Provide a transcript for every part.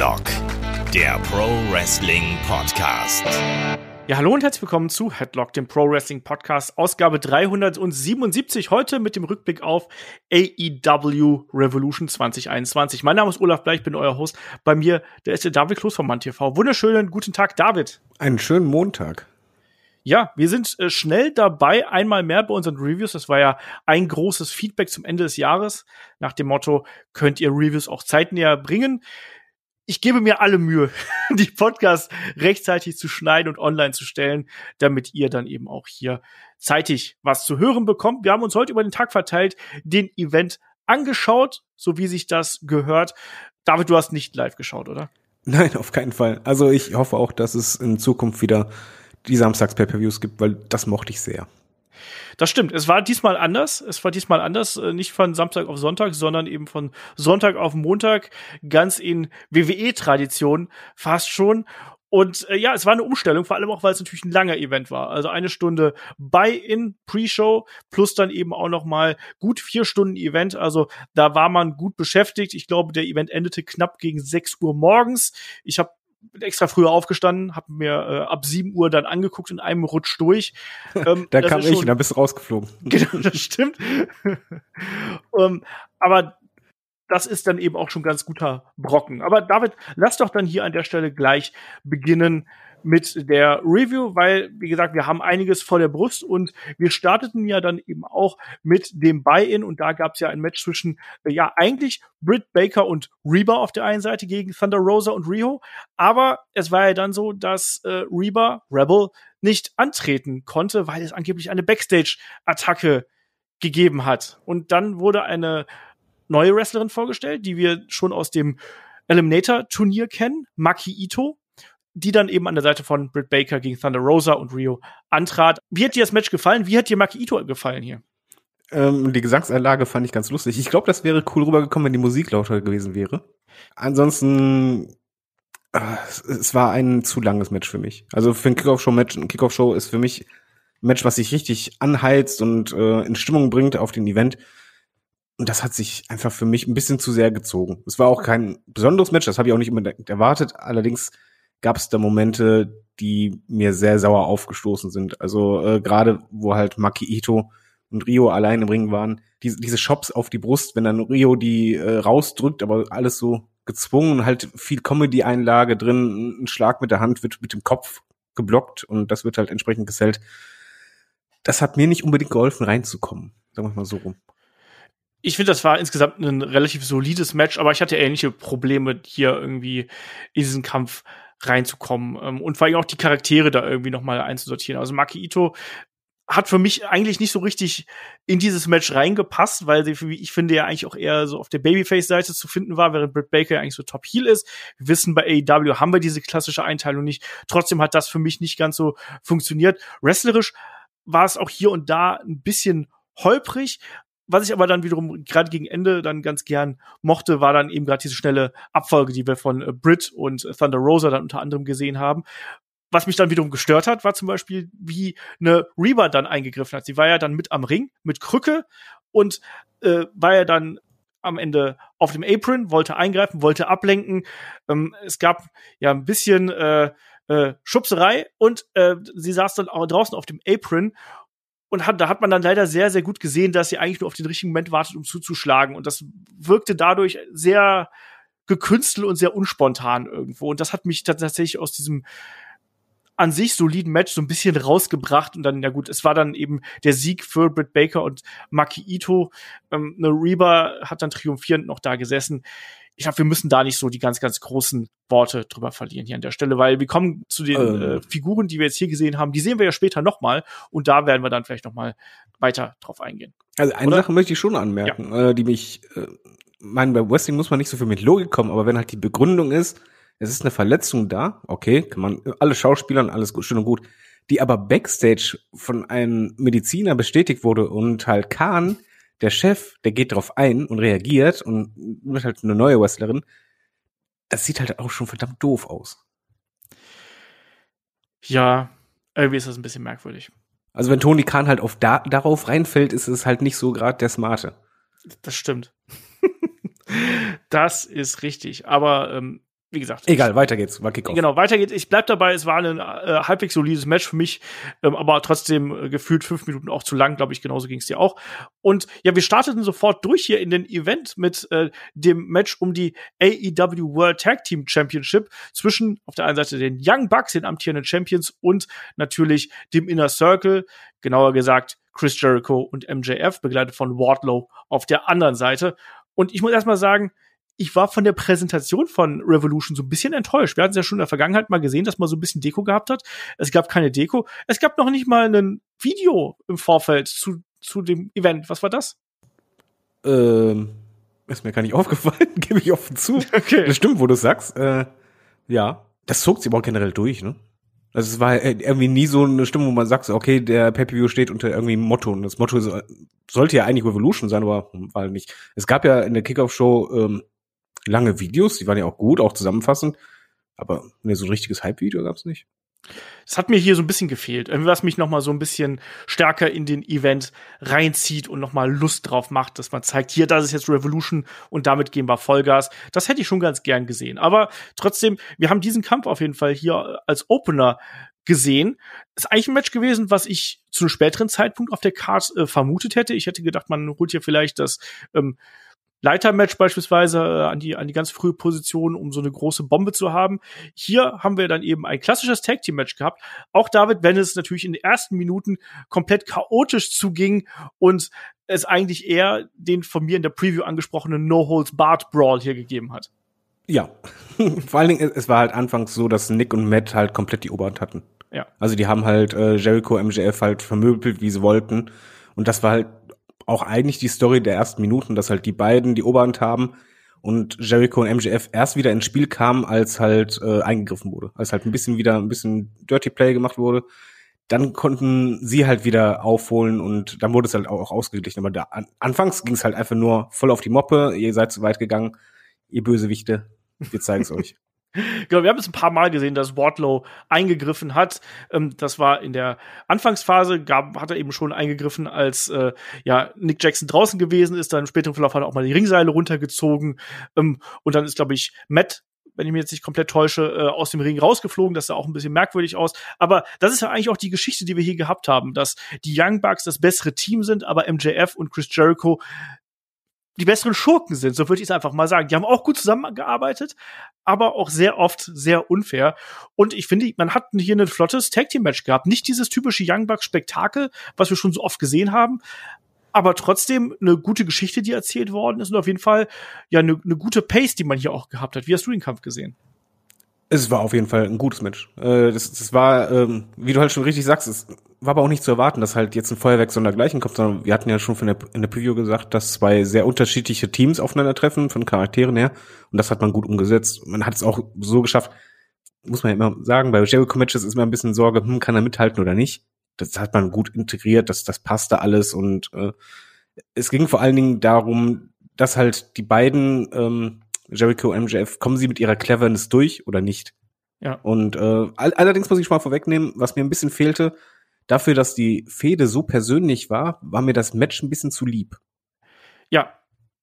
Headlock, der Pro Wrestling Podcast. Ja, hallo und herzlich willkommen zu Headlock, dem Pro Wrestling Podcast, Ausgabe 377. Heute mit dem Rückblick auf AEW Revolution 2021. Mein Name ist Olaf Bleich, ich bin euer Host. Bei mir, der ist der David Kloß von MannTV. Wunderschönen guten Tag, David. Einen schönen Montag. Ja, wir sind äh, schnell dabei, einmal mehr bei unseren Reviews. Das war ja ein großes Feedback zum Ende des Jahres. Nach dem Motto, könnt ihr Reviews auch zeitnäher bringen ich gebe mir alle Mühe, die Podcasts rechtzeitig zu schneiden und online zu stellen, damit ihr dann eben auch hier zeitig was zu hören bekommt. Wir haben uns heute über den Tag verteilt den Event angeschaut, so wie sich das gehört. David, du hast nicht live geschaut, oder? Nein, auf keinen Fall. Also ich hoffe auch, dass es in Zukunft wieder die Samstags-Pay-Per-Views gibt, weil das mochte ich sehr. Das stimmt. Es war diesmal anders. Es war diesmal anders. Äh, nicht von Samstag auf Sonntag, sondern eben von Sonntag auf Montag. Ganz in WWE-Tradition fast schon. Und äh, ja, es war eine Umstellung, vor allem auch, weil es natürlich ein langer Event war. Also eine Stunde Buy-in Pre-Show plus dann eben auch noch mal gut vier Stunden Event. Also da war man gut beschäftigt. Ich glaube, der Event endete knapp gegen 6 Uhr morgens. Ich habe bin extra früher aufgestanden, habe mir äh, ab 7 Uhr dann angeguckt in einem Rutsch durch. Ähm, da kam ich und dann bist du rausgeflogen. Genau, das stimmt. um, ähm, aber das ist dann eben auch schon ganz guter Brocken. Aber David, lass doch dann hier an der Stelle gleich beginnen mit der Review, weil, wie gesagt, wir haben einiges vor der Brust und wir starteten ja dann eben auch mit dem Buy-In und da gab es ja ein Match zwischen, äh, ja, eigentlich Britt Baker und Reba auf der einen Seite gegen Thunder Rosa und Riho, aber es war ja dann so, dass äh, Reba, Rebel, nicht antreten konnte, weil es angeblich eine Backstage-Attacke gegeben hat. Und dann wurde eine neue Wrestlerin vorgestellt, die wir schon aus dem Eliminator-Turnier kennen, Maki Ito die dann eben an der Seite von Britt Baker gegen Thunder Rosa und Rio antrat. Wie hat dir das Match gefallen? Wie hat dir Maki Ito gefallen hier? Ähm, die Gesangsanlage fand ich ganz lustig. Ich glaube, das wäre cool rübergekommen, wenn die Musik lauter gewesen wäre. Ansonsten, äh, es war ein zu langes Match für mich. Also für ein Kickoff-Show-Match, ein Kickoff-Show ist für mich ein Match, was sich richtig anheizt und äh, in Stimmung bringt auf den Event. Und das hat sich einfach für mich ein bisschen zu sehr gezogen. Es war auch kein besonderes Match, das habe ich auch nicht unbedingt erwartet. Allerdings gab es da Momente, die mir sehr sauer aufgestoßen sind. Also äh, gerade wo halt Maki Ito und Rio allein im Ring waren, diese, diese Shops auf die Brust, wenn dann Rio die äh, rausdrückt, aber alles so gezwungen, halt viel Comedy-Einlage drin, ein Schlag mit der Hand wird mit dem Kopf geblockt und das wird halt entsprechend gesellt. Das hat mir nicht unbedingt geholfen, reinzukommen. Sagen wir mal so rum. Ich finde, das war insgesamt ein relativ solides Match, aber ich hatte ähnliche Probleme hier irgendwie in diesen Kampf reinzukommen ähm, und vor allem auch die Charaktere da irgendwie noch mal einzusortieren. Also Maki Ito hat für mich eigentlich nicht so richtig in dieses Match reingepasst, weil sie, wie ich finde, ja eigentlich auch eher so auf der Babyface-Seite zu finden war, während Britt Baker eigentlich so Top Heel ist. Wir wissen, bei AEW haben wir diese klassische Einteilung nicht. Trotzdem hat das für mich nicht ganz so funktioniert. Wrestlerisch war es auch hier und da ein bisschen holprig, was ich aber dann wiederum gerade gegen Ende dann ganz gern mochte, war dann eben gerade diese schnelle Abfolge, die wir von äh, Brit und Thunder Rosa dann unter anderem gesehen haben. Was mich dann wiederum gestört hat, war zum Beispiel, wie eine Reba dann eingegriffen hat. Sie war ja dann mit am Ring, mit Krücke und äh, war ja dann am Ende auf dem Apron, wollte eingreifen, wollte ablenken. Ähm, es gab ja ein bisschen äh, äh, Schubserei und äh, sie saß dann auch draußen auf dem Apron und hat, da hat man dann leider sehr, sehr gut gesehen, dass sie eigentlich nur auf den richtigen Moment wartet, um zuzuschlagen. Und das wirkte dadurch sehr gekünstelt und sehr unspontan irgendwo. Und das hat mich tatsächlich aus diesem an sich soliden Match so ein bisschen rausgebracht und dann, ja gut, es war dann eben der Sieg für Britt Baker und Maki Ito. Ähm, Reba hat dann triumphierend noch da gesessen ich glaube, wir müssen da nicht so die ganz, ganz großen Worte drüber verlieren hier an der Stelle, weil wir kommen zu den ähm. äh, Figuren, die wir jetzt hier gesehen haben, die sehen wir ja später nochmal und da werden wir dann vielleicht nochmal weiter drauf eingehen. Also eine Oder? Sache möchte ich schon anmerken, ja. äh, die mich, äh, meinen, bei Wrestling muss man nicht so viel mit Logik kommen, aber wenn halt die Begründung ist, es ist eine Verletzung da, okay, kann man, alle Schauspieler und alles gut, schön und gut, die aber Backstage von einem Mediziner bestätigt wurde und halt Kahn der Chef, der geht drauf ein und reagiert und wird halt eine neue Wrestlerin. Das sieht halt auch schon verdammt doof aus. Ja, irgendwie ist das ein bisschen merkwürdig. Also wenn Tony Khan halt auf da, darauf reinfällt, ist es halt nicht so gerade der Smarte. Das stimmt. das ist richtig. Aber ähm, wie gesagt. Egal, weiter geht's. War Kickoff. Genau, weiter geht's. Ich bleib dabei, es war ein äh, halbwegs solides Match für mich, ähm, aber trotzdem äh, gefühlt fünf Minuten auch zu lang, glaube ich, genauso ging's dir auch. Und ja, wir starteten sofort durch hier in den Event mit äh, dem Match um die AEW World Tag Team Championship zwischen auf der einen Seite den Young Bucks, den amtierenden Champions, und natürlich dem Inner Circle, genauer gesagt Chris Jericho und MJF, begleitet von Wardlow auf der anderen Seite. Und ich muss erstmal sagen, ich war von der Präsentation von Revolution so ein bisschen enttäuscht. Wir hatten es ja schon in der Vergangenheit mal gesehen, dass man so ein bisschen Deko gehabt hat. Es gab keine Deko. Es gab noch nicht mal ein Video im Vorfeld zu, zu dem Event. Was war das? Ähm, ist mir gar nicht aufgefallen, gebe ich offen zu. Okay. Das stimmt, wo du sagst. Äh, ja, das zog sich aber auch generell durch, ne? Also es war irgendwie nie so eine Stimmung, wo man sagt, okay, der Pay-Per-View steht unter irgendwie einem Motto. Und das Motto sollte ja eigentlich Revolution sein, aber war halt nicht. Es gab ja in der Kickoff-Show ähm, lange Videos, die waren ja auch gut, auch zusammenfassend. Aber ne, so ein richtiges Hype-Video gab's nicht. Das hat mir hier so ein bisschen gefehlt. Was mich noch mal so ein bisschen stärker in den Event reinzieht und noch mal Lust drauf macht, dass man zeigt, hier, das ist jetzt Revolution und damit gehen wir Vollgas. Das hätte ich schon ganz gern gesehen. Aber trotzdem, wir haben diesen Kampf auf jeden Fall hier als Opener gesehen. Ist eigentlich ein Match gewesen, was ich zu einem späteren Zeitpunkt auf der Card äh, vermutet hätte. Ich hätte gedacht, man holt hier vielleicht das ähm, Leitermatch beispielsweise äh, an die, an die ganz frühe Position, um so eine große Bombe zu haben. Hier haben wir dann eben ein klassisches Tag Team Match gehabt. Auch David, wenn es natürlich in den ersten Minuten komplett chaotisch zuging und es eigentlich eher den von mir in der Preview angesprochenen No Holds Barred Brawl hier gegeben hat. Ja, vor allen Dingen, es war halt anfangs so, dass Nick und Matt halt komplett die Oberhand hatten. Ja. Also die haben halt äh, Jericho, MJF halt vermöbelt, wie sie wollten. Und das war halt auch eigentlich die Story der ersten Minuten, dass halt die beiden die Oberhand haben und Jericho und MJF erst wieder ins Spiel kamen, als halt äh, eingegriffen wurde, als halt ein bisschen wieder ein bisschen Dirty Play gemacht wurde. Dann konnten sie halt wieder aufholen und dann wurde es halt auch ausgeglichen. Aber da, an, anfangs ging es halt einfach nur voll auf die Moppe. Ihr seid zu weit gegangen, ihr Bösewichte. Wir zeigen es euch. Genau, wir haben es ein paar Mal gesehen, dass Wardlow eingegriffen hat. Ähm, das war in der Anfangsphase, gab, hat er eben schon eingegriffen, als äh, ja Nick Jackson draußen gewesen ist. Dann im späteren Verlauf hat er auch mal die Ringseile runtergezogen. Ähm, und dann ist, glaube ich, Matt wenn ich mich jetzt nicht komplett täusche, äh, aus dem Ring rausgeflogen. Das sah auch ein bisschen merkwürdig aus. Aber das ist ja eigentlich auch die Geschichte, die wir hier gehabt haben, dass die Young Bucks das bessere Team sind, aber MJF und Chris Jericho die besseren Schurken sind, so würde ich es einfach mal sagen. Die haben auch gut zusammengearbeitet, aber auch sehr oft sehr unfair. Und ich finde, man hat hier ein flottes Tag Team Match gehabt. Nicht dieses typische Young Bucks Spektakel, was wir schon so oft gesehen haben, aber trotzdem eine gute Geschichte, die erzählt worden ist und auf jeden Fall ja eine, eine gute Pace, die man hier auch gehabt hat. Wie hast du den Kampf gesehen? Es war auf jeden Fall ein gutes Match. Äh, das, das war, ähm, wie du halt schon richtig sagst, es war aber auch nicht zu erwarten, dass halt jetzt ein Feuerwerk sondergleichen kommt, sondern wir hatten ja schon der, in der Preview gesagt, dass zwei sehr unterschiedliche Teams aufeinandertreffen, von Charakteren her. Und das hat man gut umgesetzt. Man hat es auch so geschafft, muss man ja immer sagen, bei Jericho-Matches ist immer ein bisschen Sorge, hm, kann er mithalten oder nicht. Das hat man gut integriert, das, das passte alles und äh, es ging vor allen Dingen darum, dass halt die beiden ähm, Jericho MJF, kommen sie mit ihrer Cleverness durch oder nicht? Ja. Und äh, all allerdings muss ich schon mal vorwegnehmen, was mir ein bisschen fehlte, dafür, dass die Fehde so persönlich war, war mir das Match ein bisschen zu lieb. Ja,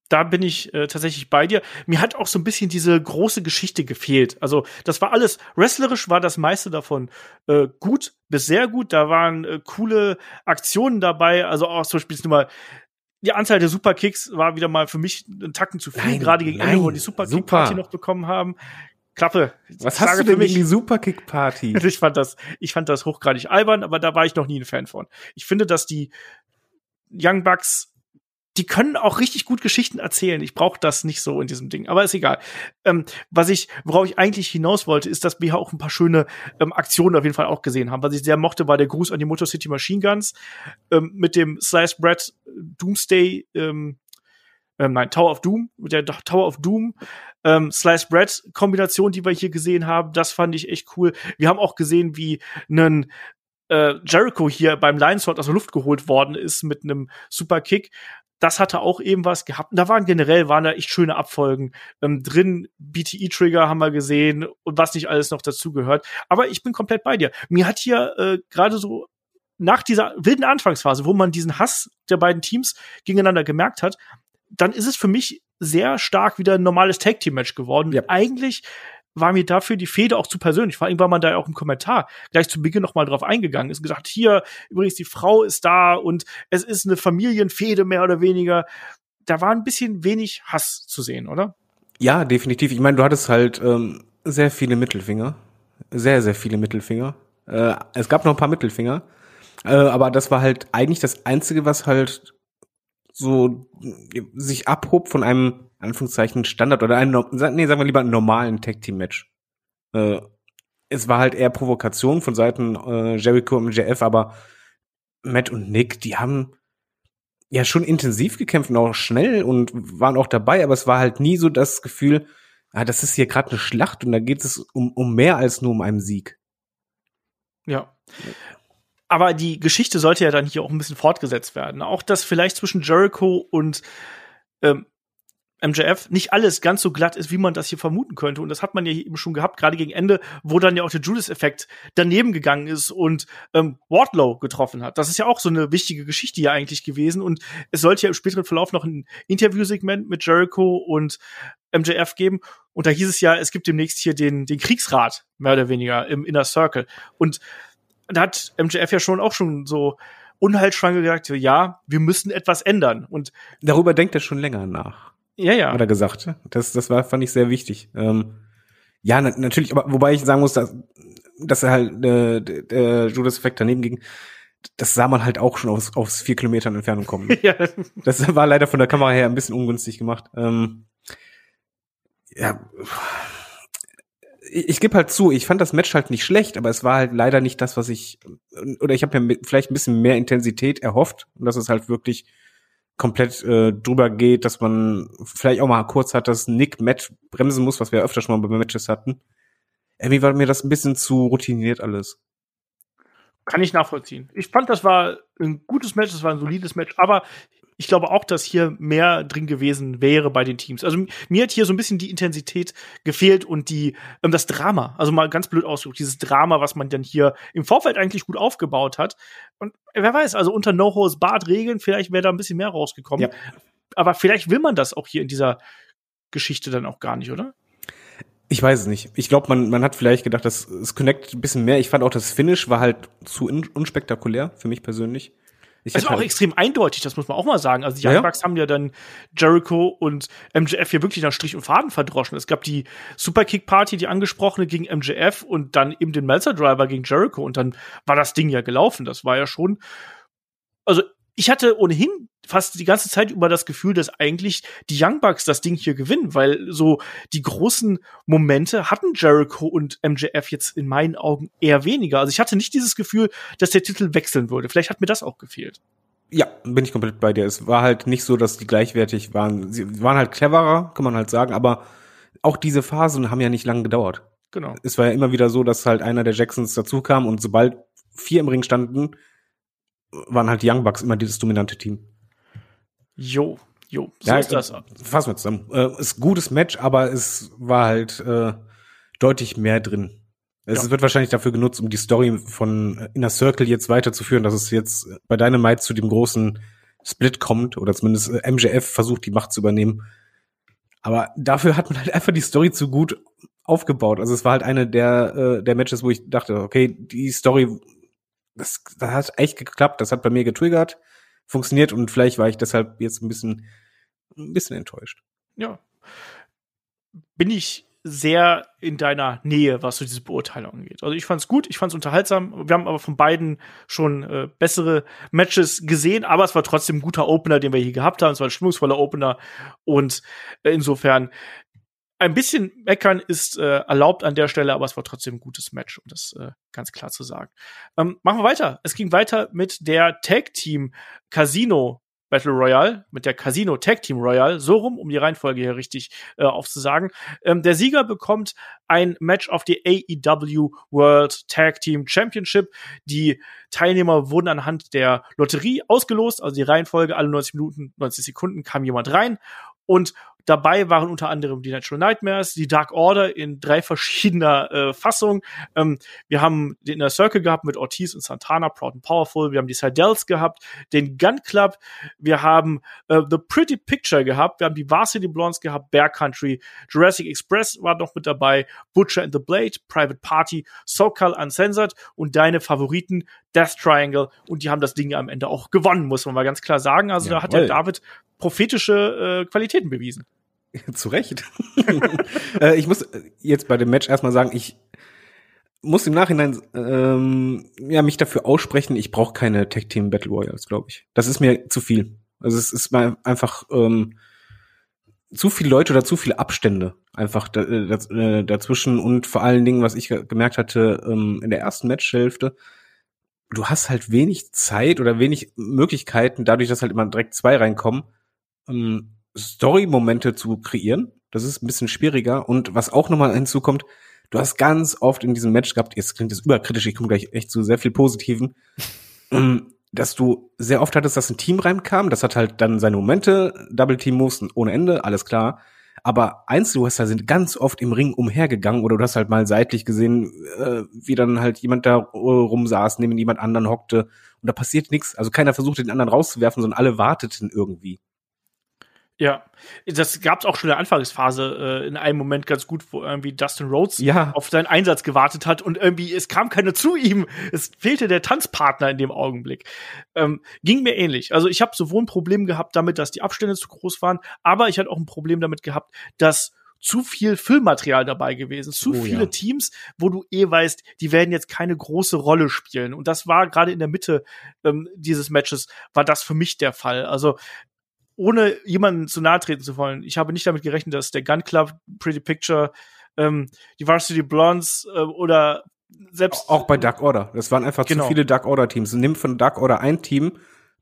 da bin ich äh, tatsächlich bei dir. Mir hat auch so ein bisschen diese große Geschichte gefehlt. Also das war alles wrestlerisch, war das meiste davon äh, gut bis sehr gut. Da waren äh, coole Aktionen dabei. Also auch zum Beispiel mal die Anzahl der Superkicks war wieder mal für mich ein Tacken zu viel, gerade gegen Ende, wo die Superkick-Party noch bekommen haben. Klappe. Was hast du denn gegen die Superkick-Party? ich fand das, ich fand das hochgradig albern, aber da war ich noch nie ein Fan von. Ich finde, dass die Young Bucks die können auch richtig gut Geschichten erzählen. Ich brauche das nicht so in diesem Ding, aber ist egal. Ähm, was ich, worauf ich eigentlich hinaus wollte, ist, dass wir auch ein paar schöne ähm, Aktionen auf jeden Fall auch gesehen haben. Was ich sehr mochte, war der Gruß an die Motor City Machine Guns ähm, mit dem Slice Bread Doomsday, ähm, ähm, nein, Tower of Doom, mit der Tower of Doom, ähm, Slice Bread Kombination, die wir hier gesehen haben. Das fand ich echt cool. Wir haben auch gesehen, wie ein äh, Jericho hier beim Lionsword aus der Luft geholt worden ist mit einem Super Kick das hatte auch eben was gehabt. Und da waren generell waren da echt schöne Abfolgen ähm, drin. BTE-Trigger haben wir gesehen und was nicht alles noch dazu gehört. Aber ich bin komplett bei dir. Mir hat hier äh, gerade so nach dieser wilden Anfangsphase, wo man diesen Hass der beiden Teams gegeneinander gemerkt hat, dann ist es für mich sehr stark wieder ein normales Tag Team Match geworden. Ja. Eigentlich war mir dafür die Fehde auch zu persönlich. Vor allem war man da ja auch im Kommentar gleich zu Beginn noch mal drauf eingegangen. Ist gesagt, hier übrigens die Frau ist da und es ist eine Familienfehde mehr oder weniger. Da war ein bisschen wenig Hass zu sehen, oder? Ja, definitiv. Ich meine, du hattest halt ähm, sehr viele Mittelfinger, sehr sehr viele Mittelfinger. Äh, es gab noch ein paar Mittelfinger, äh, aber das war halt eigentlich das einzige, was halt so sich abhob von einem Anführungszeichen Standard oder einem, nee, sagen wir lieber einen normalen Tag Team Match. Äh, es war halt eher Provokation von Seiten äh, Jericho und MJF, aber Matt und Nick, die haben ja schon intensiv gekämpft und auch schnell und waren auch dabei, aber es war halt nie so das Gefühl, ah, das ist hier gerade eine Schlacht und da geht es um, um mehr als nur um einen Sieg. Ja. Aber die Geschichte sollte ja dann hier auch ein bisschen fortgesetzt werden. Auch das vielleicht zwischen Jericho und ähm, MJF nicht alles ganz so glatt ist, wie man das hier vermuten könnte. Und das hat man ja eben schon gehabt, gerade gegen Ende, wo dann ja auch der Judas-Effekt daneben gegangen ist und ähm, Wardlow getroffen hat. Das ist ja auch so eine wichtige Geschichte ja eigentlich gewesen. Und es sollte ja im späteren Verlauf noch ein Interviewsegment mit Jericho und MJF geben. Und da hieß es ja, es gibt demnächst hier den, den Kriegsrat, mehr oder weniger, im Inner Circle. Und da hat MJF ja schon auch schon so unheilschwanger gesagt, ja, wir müssen etwas ändern. Und darüber denkt er schon länger nach. Ja, ja. Hat er gesagt. Das, das war, fand ich sehr wichtig. Ähm, ja, na, natürlich, aber wobei ich sagen muss, dass, dass er halt äh, der Judas-Effekt daneben ging, das sah man halt auch schon aus, aus vier Kilometern Entfernung kommen. ja. Das war leider von der Kamera her ein bisschen ungünstig gemacht. Ähm, ja, ich, ich gebe halt zu, ich fand das Match halt nicht schlecht, aber es war halt leider nicht das, was ich oder ich habe mir vielleicht ein bisschen mehr Intensität erhofft und dass es halt wirklich komplett äh, drüber geht, dass man vielleicht auch mal kurz hat, dass Nick Matt bremsen muss, was wir öfter schon mal bei Matches hatten. Irgendwie war mir das ein bisschen zu routiniert alles. Kann ich nachvollziehen. Ich fand, das war ein gutes Match, das war ein solides Match, aber ich glaube auch, dass hier mehr drin gewesen wäre bei den Teams. Also mir hat hier so ein bisschen die Intensität gefehlt und die ähm, das Drama. Also mal ganz blöd ausgedrückt, dieses Drama, was man dann hier im Vorfeld eigentlich gut aufgebaut hat. Und wer weiß, also unter No-Hos Bart-Regeln, vielleicht wäre da ein bisschen mehr rausgekommen. Ja. Aber vielleicht will man das auch hier in dieser Geschichte dann auch gar nicht, oder? Ich weiß es nicht. Ich glaube, man, man hat vielleicht gedacht, dass es connect ein bisschen mehr. Ich fand auch das Finish war halt zu unspektakulär für mich persönlich. Ich es war auch halt extrem eindeutig, das muss man auch mal sagen. Also die Young Bucks ja. haben ja dann Jericho und MJF hier wirklich nach Strich und Faden verdroschen. Es gab die Superkick-Party, die angesprochene gegen MJF und dann eben den Melzer-Driver gegen Jericho und dann war das Ding ja gelaufen. Das war ja schon also ich hatte ohnehin fast die ganze Zeit über das Gefühl, dass eigentlich die Young Bucks das Ding hier gewinnen, weil so die großen Momente hatten Jericho und MJF jetzt in meinen Augen eher weniger. Also ich hatte nicht dieses Gefühl, dass der Titel wechseln würde. Vielleicht hat mir das auch gefehlt. Ja, bin ich komplett bei dir. Es war halt nicht so, dass die gleichwertig waren. Sie waren halt cleverer, kann man halt sagen, aber auch diese Phasen haben ja nicht lange gedauert. Genau. Es war ja immer wieder so, dass halt einer der Jacksons dazu kam und sobald vier im Ring standen, waren halt die Young Bucks immer dieses dominante Team. Jo, jo, so ja, ist das. Fassen wir zusammen. Äh, ist gutes Match, aber es war halt äh, deutlich mehr drin. Es ja. wird wahrscheinlich dafür genutzt, um die Story von Inner Circle jetzt weiterzuführen, dass es jetzt bei Dynamite zu dem großen Split kommt oder zumindest äh, MJF versucht, die Macht zu übernehmen. Aber dafür hat man halt einfach die Story zu gut aufgebaut. Also es war halt eine der, äh, der Matches, wo ich dachte, okay, die Story das, das hat echt geklappt. Das hat bei mir getriggert, funktioniert und vielleicht war ich deshalb jetzt ein bisschen, ein bisschen enttäuscht. Ja. Bin ich sehr in deiner Nähe, was so diese Beurteilung angeht. Also ich fand's gut, ich fand's unterhaltsam. Wir haben aber von beiden schon äh, bessere Matches gesehen, aber es war trotzdem ein guter Opener, den wir hier gehabt haben. Es war ein stimmungsvoller Opener und äh, insofern ein bisschen meckern ist äh, erlaubt an der Stelle, aber es war trotzdem ein gutes Match, um das äh, ganz klar zu sagen. Ähm, machen wir weiter. Es ging weiter mit der Tag Team Casino Battle Royale, mit der Casino Tag Team Royale, so rum, um die Reihenfolge hier richtig äh, aufzusagen. Ähm, der Sieger bekommt ein Match auf die AEW World Tag Team Championship. Die Teilnehmer wurden anhand der Lotterie ausgelost, also die Reihenfolge, alle 90 Minuten, 90 Sekunden kam jemand rein und Dabei waren unter anderem die Natural Nightmares, die Dark Order in drei verschiedener äh, Fassungen. Ähm, wir haben den Inner Circle gehabt mit Ortiz und Santana, Proud and Powerful. Wir haben die Sidels gehabt, den Gun Club. Wir haben äh, The Pretty Picture gehabt. Wir haben die Varsity Blondes gehabt, Bear Country, Jurassic Express war noch mit dabei, Butcher and the Blade, Private Party, SoCal Uncensored und deine Favoriten Death Triangle. Und die haben das Ding am Ende auch gewonnen, muss man mal ganz klar sagen. Also Jawohl. da hat der David prophetische äh, Qualitäten bewiesen. Zu Recht. äh, ich muss jetzt bei dem Match erstmal sagen, ich muss im Nachhinein ähm, ja mich dafür aussprechen, ich brauche keine Tag Team Battle Royals, glaube ich. Das ist mir zu viel. Also es ist mal einfach ähm, zu viele Leute oder zu viele Abstände einfach da, äh, dazwischen und vor allen Dingen, was ich gemerkt hatte ähm, in der ersten Matchhälfte, du hast halt wenig Zeit oder wenig Möglichkeiten, dadurch, dass halt immer direkt zwei reinkommen, ähm, Story-Momente zu kreieren. Das ist ein bisschen schwieriger. Und was auch nochmal hinzukommt, du hast ganz oft in diesem Match gehabt, jetzt klingt das überkritisch, ich komme gleich echt zu sehr viel Positiven, ähm, dass du sehr oft hattest, dass ein Team reinkam, das hat halt dann seine Momente, Double Team Moves ohne Ende, alles klar. Aber Einzelwrestler sind ganz oft im Ring umhergegangen oder du hast halt mal seitlich gesehen, äh, wie dann halt jemand da äh, rumsaß, neben jemand anderen hockte und da passiert nichts. Also keiner versucht den anderen rauszuwerfen, sondern alle warteten irgendwie. Ja, das gab es auch schon in der Anfangsphase äh, in einem Moment ganz gut, wo irgendwie Dustin Rhodes Ja. auf seinen Einsatz gewartet hat und irgendwie es kam keiner zu ihm. Es fehlte der Tanzpartner in dem Augenblick. Ähm, ging mir ähnlich. Also ich habe sowohl ein Problem gehabt damit, dass die Abstände zu groß waren, aber ich hatte auch ein Problem damit gehabt, dass zu viel Filmmaterial dabei gewesen, zu Oh, viele ja. Teams, wo du eh weißt, die werden jetzt keine große Rolle spielen. Und das war gerade in der Mitte ähm, dieses Matches, war das für mich der Fall. Also ohne jemanden zu nahe treten zu wollen. Ich habe nicht damit gerechnet, dass der Gun Club, Pretty Picture, ähm, die Varsity Blondes äh, oder selbst Auch bei Dark Order. Das waren einfach Genau. zu viele Dark Order Teams. Nimm von Dark Order ein Team,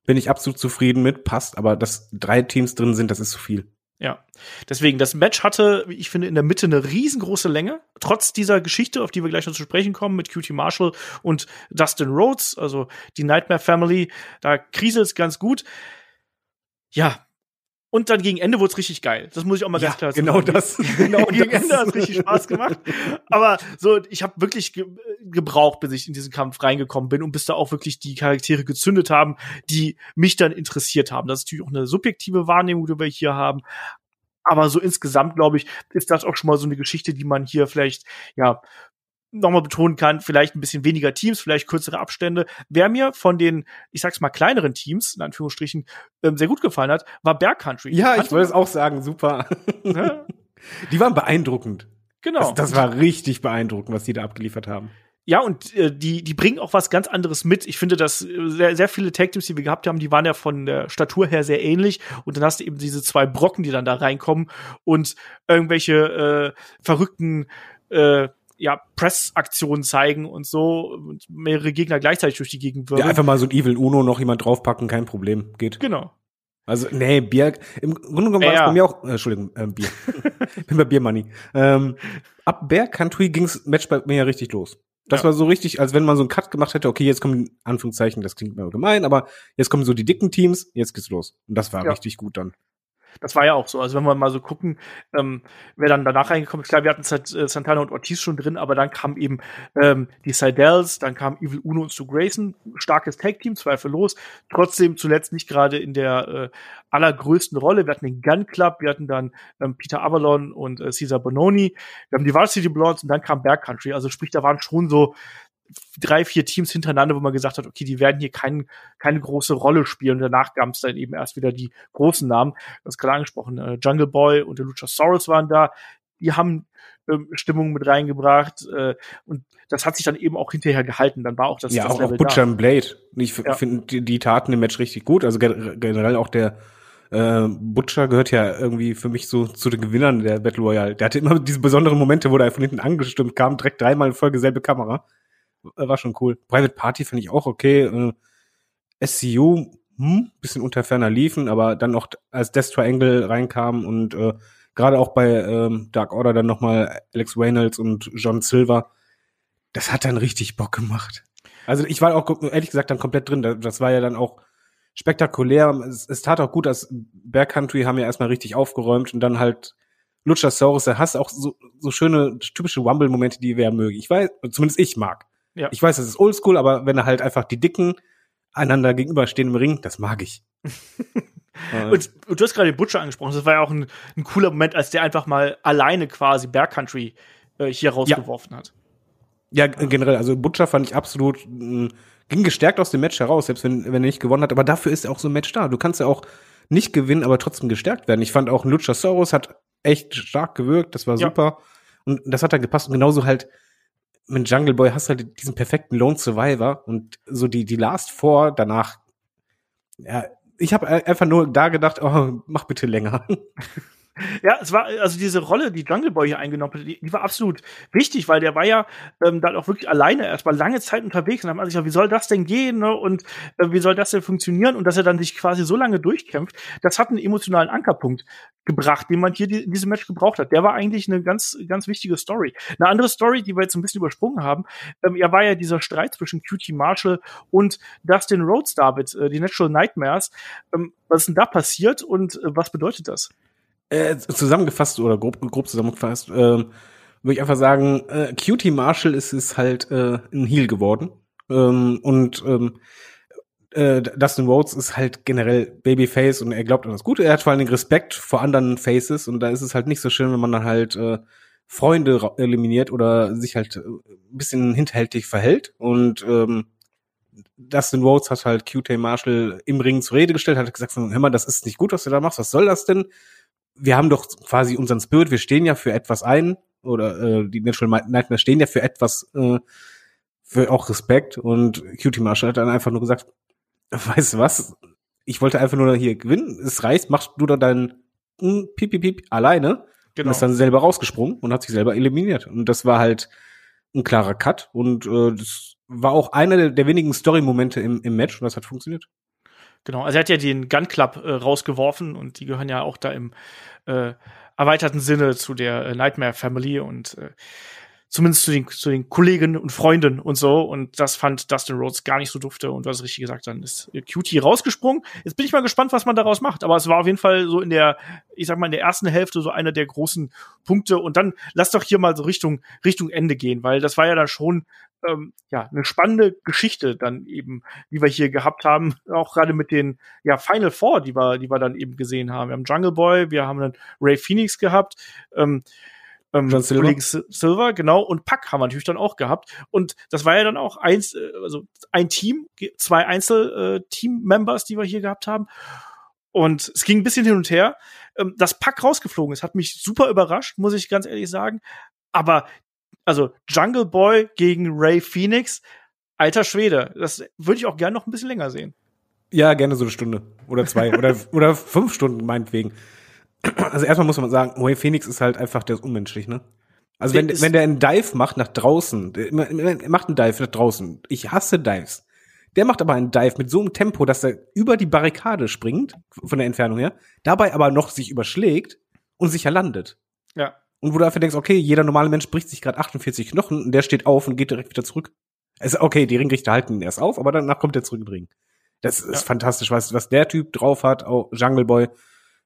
bin ich absolut zufrieden mit, passt, aber dass drei Teams drin sind, das ist zu viel. Ja, deswegen, das Match hatte, wie ich finde, in der Mitte eine riesengroße Länge. Trotz dieser Geschichte, auf die wir gleich noch zu sprechen kommen, mit QT Marshall und Dustin Rhodes, also die Nightmare Family, da kriselt's ganz gut. Ja. Und dann gegen Ende wurde es richtig geil. Das muss ich auch mal ganz klar genau sagen. das. Genau gegen das. Ende hat es richtig Spaß gemacht. Aber so, ich habe wirklich ge gebraucht, bis ich in diesen Kampf reingekommen bin und bis da auch wirklich die Charaktere gezündet haben, die mich dann interessiert haben. Das ist natürlich auch eine subjektive Wahrnehmung, die wir hier haben. Aber so insgesamt, glaube ich, ist das auch schon mal so eine Geschichte, die man hier vielleicht, ja, nochmal betonen kann, vielleicht ein bisschen weniger Teams, vielleicht kürzere Abstände. Wer mir von den, ich sag's mal, kleineren Teams, in Anführungsstrichen, ähm, sehr gut gefallen hat, war Bear Country. Ja, ich wollte es auch sagen, super. Die waren beeindruckend. Genau. Das, das war richtig beeindruckend, was die da abgeliefert haben. Ja, und äh, die, die bringen auch was ganz anderes mit. Ich finde, dass äh, sehr, sehr viele Tag-Teams, die wir gehabt haben, die waren ja von der Statur her sehr ähnlich. Und dann hast du eben diese zwei Brocken, die dann da reinkommen und irgendwelche äh, verrückten äh, ja, Press-Aktionen zeigen und so und mehrere Gegner gleichzeitig durch die Gegend Ja, würden. einfach mal so ein Evil Uno noch jemand draufpacken, kein Problem, geht. genau. Also, nee, Bier, im Grunde genommen war es Ja. bei mir auch, äh, Entschuldigung, äh, Bier. Ich bin bei Beer Money. Ähm, ab Bear Country ging's Match bei mir ja richtig los. Das Ja. war so richtig, als wenn man so einen Cut gemacht hätte, okay, jetzt kommen, Anführungszeichen, das klingt mir gemein, aber jetzt kommen so die dicken Teams, jetzt geht's los. Und das war Ja. richtig gut dann. Das war ja auch so. Also wenn wir mal so gucken, ähm, wer dann danach reingekommen ist, klar, wir hatten äh, Santana und Ortiz schon drin, aber dann kam eben ähm, die Seidels, dann kam Evil Uno und Stu Grayson, starkes Tag-Team, zweifellos. Trotzdem zuletzt nicht gerade in der äh, allergrößten Rolle. Wir hatten den Gun Club, wir hatten dann ähm, Peter Avalon und äh, Cesar Bononi, wir haben die Varsity Blondes und dann kam Bear Country. Also sprich, da waren schon so drei, vier Teams hintereinander, wo man gesagt hat, okay, die werden hier kein, keine große Rolle spielen. Und danach gab es dann eben erst wieder die großen Namen. Du hast gerade angesprochen, äh, Jungle Boy und der Luchasaurus waren da. Die haben ähm, Stimmung mit reingebracht äh, und das hat sich dann eben auch hinterher gehalten. Dann war auch das, ja, das auch, auch Level Butcher da. und Blade. Ich Ja. finde die, die taten im Match richtig gut. Also ge- generell auch der äh, Butcher gehört ja irgendwie für mich so zu den Gewinnern der Battle Royale. Der hatte immer diese besonderen Momente, wo er von hinten angestimmt kam, direkt dreimal in Folge selbe Kamera. Äh, War schon cool. Private Party finde ich auch okay. Äh, SCU, hm, bisschen unter ferner liefen, aber dann noch als Death Triangle reinkam und äh, gerade auch bei ähm, Dark Order dann nochmal Alex Reynolds und John Silver, das hat dann richtig Bock gemacht. Also ich war auch ehrlich gesagt dann komplett drin. Da- Das war ja dann auch spektakulär. Es, es tat auch gut, dass Bear Country haben ja erstmal richtig aufgeräumt und dann halt Luchasaurus, da hast auch so, so schöne typische Wumble-Momente, die wir mögen. Ich weiß, zumindest ich mag. Ja. Ich weiß, das ist oldschool, aber wenn er halt einfach die Dicken einander gegenüberstehen im Ring, das mag ich. und, und, du hast gerade den Butcher angesprochen, das war ja auch ein, ein, cooler Moment, als der einfach mal alleine quasi Bear Country äh, hier rausgeworfen ja. hat. Ja, generell, also Butcher fand ich absolut, mh, ging gestärkt aus dem Match heraus, selbst wenn, wenn er nicht gewonnen hat, aber dafür ist auch so ein Match da. Du kannst ja auch nicht gewinnen, aber trotzdem gestärkt werden. Ich fand auch Luchasaurus hat echt stark gewirkt, das war ja. super. Und das hat dann gepasst. Und genauso halt mit Jungle Boy hast du halt diesen perfekten Lone Survivor und so die, die Last Four danach, ja, ich habe einfach nur da gedacht, oh, mach bitte länger. Ja, es war, also diese Rolle, die Jungle Boy hier eingenommen hat, die, die war absolut wichtig, weil der war ja ähm, dann auch wirklich alleine erstmal lange Zeit unterwegs und dann hat man sich gesagt, wie soll das denn gehen ne? und äh, wie soll das denn funktionieren und dass er dann sich quasi so lange durchkämpft, das hat einen emotionalen Ankerpunkt gebracht, den man hier die, in diesem Match gebraucht hat. Der war eigentlich eine ganz, ganz wichtige Story. Eine andere Story, die wir jetzt ein bisschen übersprungen haben, ähm, ja war ja dieser Streit zwischen QT Marshall und Dustin Rhodes, David, äh, die Natural Nightmares. Ähm, was ist denn da passiert und äh, was bedeutet das? Äh, zusammengefasst oder grob, grob zusammengefasst, äh, würde ich einfach sagen, äh, Cutie Marshall ist es halt äh, ein Heel geworden. Ähm, und ähm, äh, Dustin Rhodes ist halt generell Babyface und er glaubt an das Gute. Er hat vor allen Dingen Respekt vor anderen Faces und da ist es halt nicht so schön, wenn man dann halt äh, Freunde eliminiert oder sich halt äh, ein bisschen hinterhältig verhält. Und ähm, Dustin Rhodes hat halt QT Marshall im Ring zur Rede gestellt, hat gesagt, hör mal, das ist nicht gut, was du da machst, was soll das denn? Wir haben doch quasi unseren Spirit, wir stehen ja für etwas ein, oder äh, die Natural Nightmares stehen ja für etwas, äh, für auch Respekt. Und Cutie Marshall hat dann einfach nur gesagt, weißt du was, ich wollte einfach nur hier gewinnen, es reicht, machst du da deinen hm, Piep, Piep, Piep alleine genau. und ist dann selber rausgesprungen und hat sich selber eliminiert. Und das war halt ein klarer Cut und äh, das war auch einer der, der wenigen Story-Momente im, im Match und das hat funktioniert. Genau, also er hat ja den Gun Club äh, rausgeworfen und die gehören ja auch da im äh, erweiterten Sinne zu der äh, Nightmare Family und äh, zumindest zu den, zu den Kollegen und Freunden und so. Und das fand Dustin Rhodes gar nicht so dufte. Und du hast richtig gesagt, dann ist Cutie rausgesprungen. Jetzt bin ich mal gespannt, was man daraus macht. Aber es war auf jeden Fall so in der, ich sag mal, in der ersten Hälfte so einer der großen Punkte. Und dann lass doch hier mal so Richtung, Richtung Ende gehen, weil das war ja dann schon ähm, ja, eine spannende Geschichte dann eben, die wir hier gehabt haben, auch gerade mit den ja, Final Four, die wir, die wir dann eben gesehen haben. Wir haben Jungle Boy, wir haben dann Ray Phoenix gehabt, ähm, ähm, John Silver. Kollegen Silver, genau, und Pack haben wir natürlich dann auch gehabt. Und das war ja dann auch eins, äh, also ein Team, zwei Einzel-Team-Members, äh, die wir hier gehabt haben. Und es ging ein bisschen hin und her. Ähm, dass Pack rausgeflogen ist, hat mich super überrascht, muss ich ganz ehrlich sagen. Aber also Jungle Boy gegen Ray Phoenix, alter Schwede, das würde ich auch gerne noch ein bisschen länger sehen. Ja, gerne so eine Stunde oder zwei oder, oder fünf Stunden meinetwegen. Also erstmal muss man sagen, Ray Phoenix ist halt einfach, der ist unmenschlich, ne? Also der wenn, wenn der einen Dive macht nach draußen, er macht einen Dive nach draußen. Ich hasse Dives. Der macht aber einen Dive mit so einem Tempo, dass er über die Barrikade springt, von der Entfernung her, dabei aber noch sich überschlägt und sicher landet. Ja. Und wo du einfach denkst, okay, jeder normale Mensch bricht sich gerade 48 Knochen und der steht auf und geht direkt wieder zurück. Also, okay, die Ringrichter halten ihn erst auf, aber danach kommt er zurück in den Ring. Das ist ja. fantastisch, was, was der Typ drauf hat, auch Jungle Boy,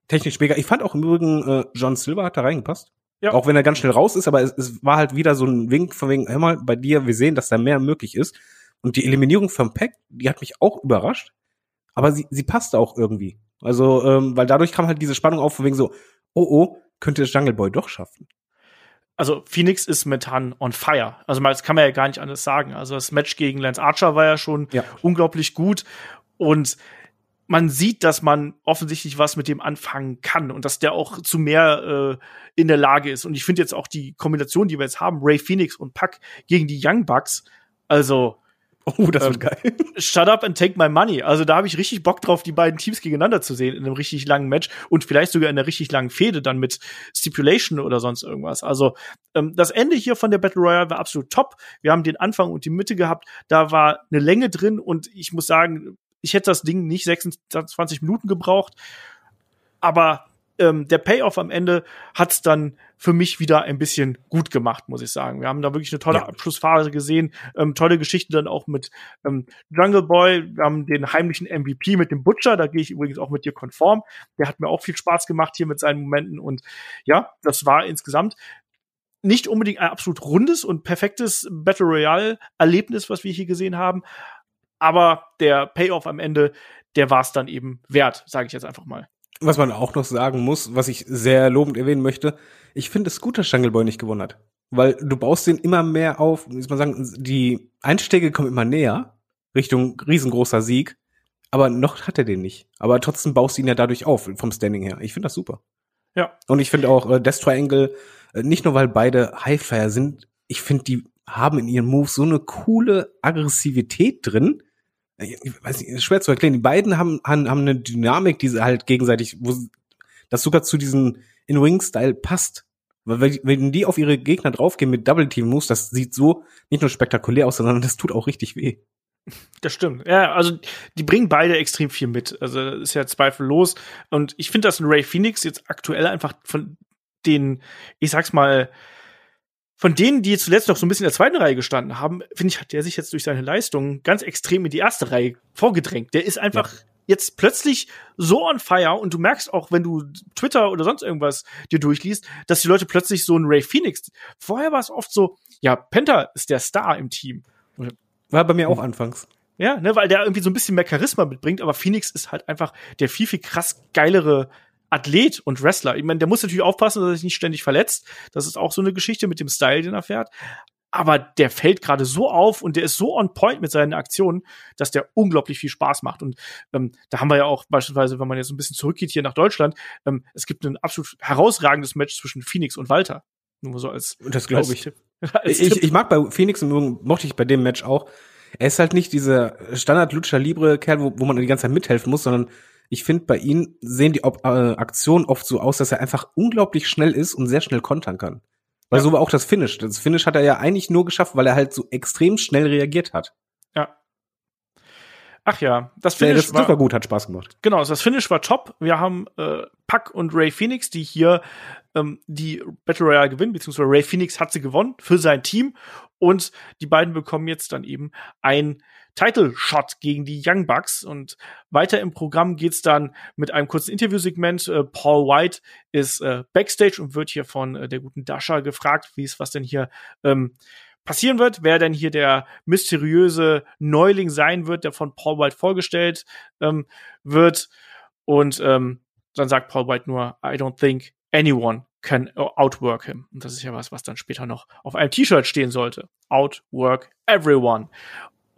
technisch mega. Ich fand auch im Übrigen, äh, John Silver hat da reingepasst. Ja. Auch wenn er ganz schnell raus ist, aber es, es war halt wieder so ein Wink von wegen, hör mal, bei dir, wir sehen, dass da mehr möglich ist. Und die Eliminierung vom Pack, die hat mich auch überrascht, aber sie, sie passte auch irgendwie. Also, ähm, weil dadurch kam halt diese Spannung auf, von wegen so, oh oh, könnte es Jungle Boy doch schaffen. Also Phoenix ist momentan on fire. Also das kann man ja gar nicht anders sagen. Also das Match gegen Lance Archer war ja schon ja. unglaublich gut und man sieht, dass man offensichtlich was mit dem anfangen kann und dass der auch zu mehr äh, in der Lage ist. Und ich finde jetzt auch die Kombination, die wir jetzt haben, Ray Phoenix und Puck gegen die Young Bucks, also Oh, das wird ähm, geil. Shut up and take my money. Also da habe ich richtig Bock drauf, die beiden Teams gegeneinander zu sehen in einem richtig langen Match und vielleicht sogar in einer richtig langen Fehde dann mit Stipulation oder sonst irgendwas. Also ähm, das Ende hier von der Battle Royale war absolut top. Wir haben den Anfang und die Mitte gehabt. Da war eine Länge drin und ich muss sagen, ich hätte das Ding nicht 26 Minuten gebraucht. Aber ähm, der Payoff am Ende hat's dann für mich wieder ein bisschen gut gemacht, muss ich sagen. Wir haben da wirklich eine tolle ja. Abschlussphase gesehen, ähm, tolle Geschichten dann auch mit ähm, Jungle Boy. Wir haben den heimlichen MVP mit dem Butcher, da gehe ich übrigens auch mit dir konform. Der hat mir auch viel Spaß gemacht hier mit seinen Momenten und ja, das war insgesamt nicht unbedingt ein absolut rundes und perfektes Battle Royale Erlebnis, was wir hier gesehen haben, aber der Payoff am Ende, der war es dann eben wert, sage ich jetzt einfach mal. Was man auch noch sagen muss, was ich sehr lobend erwähnen möchte, ich finde es gut, dass Jungle Boy nicht gewonnen hat. Weil du baust den immer mehr auf, muss man sagen, die Einstege kommen immer näher, Richtung riesengroßer Sieg, aber noch hat er den nicht. Aber trotzdem baust du ihn ja dadurch auf, vom Standing her. Ich finde das super. Ja. Und ich finde auch äh, Death Triangle, äh, nicht nur weil beide Highflyer sind, ich finde, die haben in ihren Moves so eine coole Aggressivität drin, ich weiß nicht, ist schwer zu erklären. Die beiden haben, haben, haben eine Dynamik, die halt gegenseitig, wo das sogar zu diesem In-Wing-Style passt. Weil wenn die auf ihre Gegner draufgehen mit Double-Team-Moves, das sieht so nicht nur spektakulär aus, sondern das tut auch richtig weh. Das stimmt. Ja, also die bringen beide extrem viel mit. Also ist ja zweifellos. Und ich finde, dass ein Ray Phoenix jetzt aktuell einfach von den, ich sag's mal, von denen, die zuletzt noch so ein bisschen in der zweiten Reihe gestanden haben, finde ich, hat der sich jetzt durch seine Leistung ganz extrem in die erste Reihe vorgedrängt. Der ist einfach ja. jetzt plötzlich so on fire und du merkst auch, wenn du Twitter oder sonst irgendwas dir durchliest, dass die Leute plötzlich so ein Ray Phoenix. Vorher war es oft so, ja, Penta ist der Star im Team. War bei mir auch anfangs. Ja, ne, weil der irgendwie so ein bisschen mehr Charisma mitbringt, aber Phoenix ist halt einfach der viel, viel krass geilere Athlet und Wrestler. Ich meine, der muss natürlich aufpassen, dass er sich nicht ständig verletzt. Das ist auch so eine Geschichte mit dem Style, den er fährt. Aber der fällt gerade so auf und der ist so on point mit seinen Aktionen, dass der unglaublich viel Spaß macht. Und ähm, da haben wir ja auch beispielsweise, wenn man jetzt ein bisschen zurückgeht hier nach Deutschland, ähm, es gibt ein absolut herausragendes Match zwischen Phoenix und Walter. Nur so als. Das glaube ich. ich, ich mag bei Phoenix, mochte ich bei dem Match auch. Er ist halt nicht dieser Standard-Lutscher Libre Kerl, wo, wo man die ganze Zeit mithelfen muss, sondern ich finde, bei ihm sehen die Ob äh, Aktionen oft so aus, dass er einfach unglaublich schnell ist und sehr schnell kontern kann. Weil ja. so war auch das Finish. Das Finish hat er ja eigentlich nur geschafft, weil er halt so extrem schnell reagiert hat. Ja. Ach ja, das Finish ja, das, war, das war gut, hat Spaß gemacht. Genau, das Finish war top. Wir haben äh, Puck und Ray Phoenix, die hier ähm, die Battle Royale gewinnen, beziehungsweise Ray Phoenix hat sie gewonnen für sein Team und die beiden bekommen jetzt dann eben ein Title Shot gegen die Young Bucks. Und weiter im Programm geht's dann mit einem kurzen Interviewsegment. Äh, Paul White ist äh, backstage und wird hier von äh, der guten Dasha gefragt, wie es was denn hier ähm, passieren wird, wer denn hier der mysteriöse Neuling sein wird, der von Paul White vorgestellt ähm, wird. Und ähm, dann sagt Paul White nur, I don't think anyone can outwork him. Und das ist ja was, was dann später noch auf einem T-Shirt stehen sollte. Outwork everyone.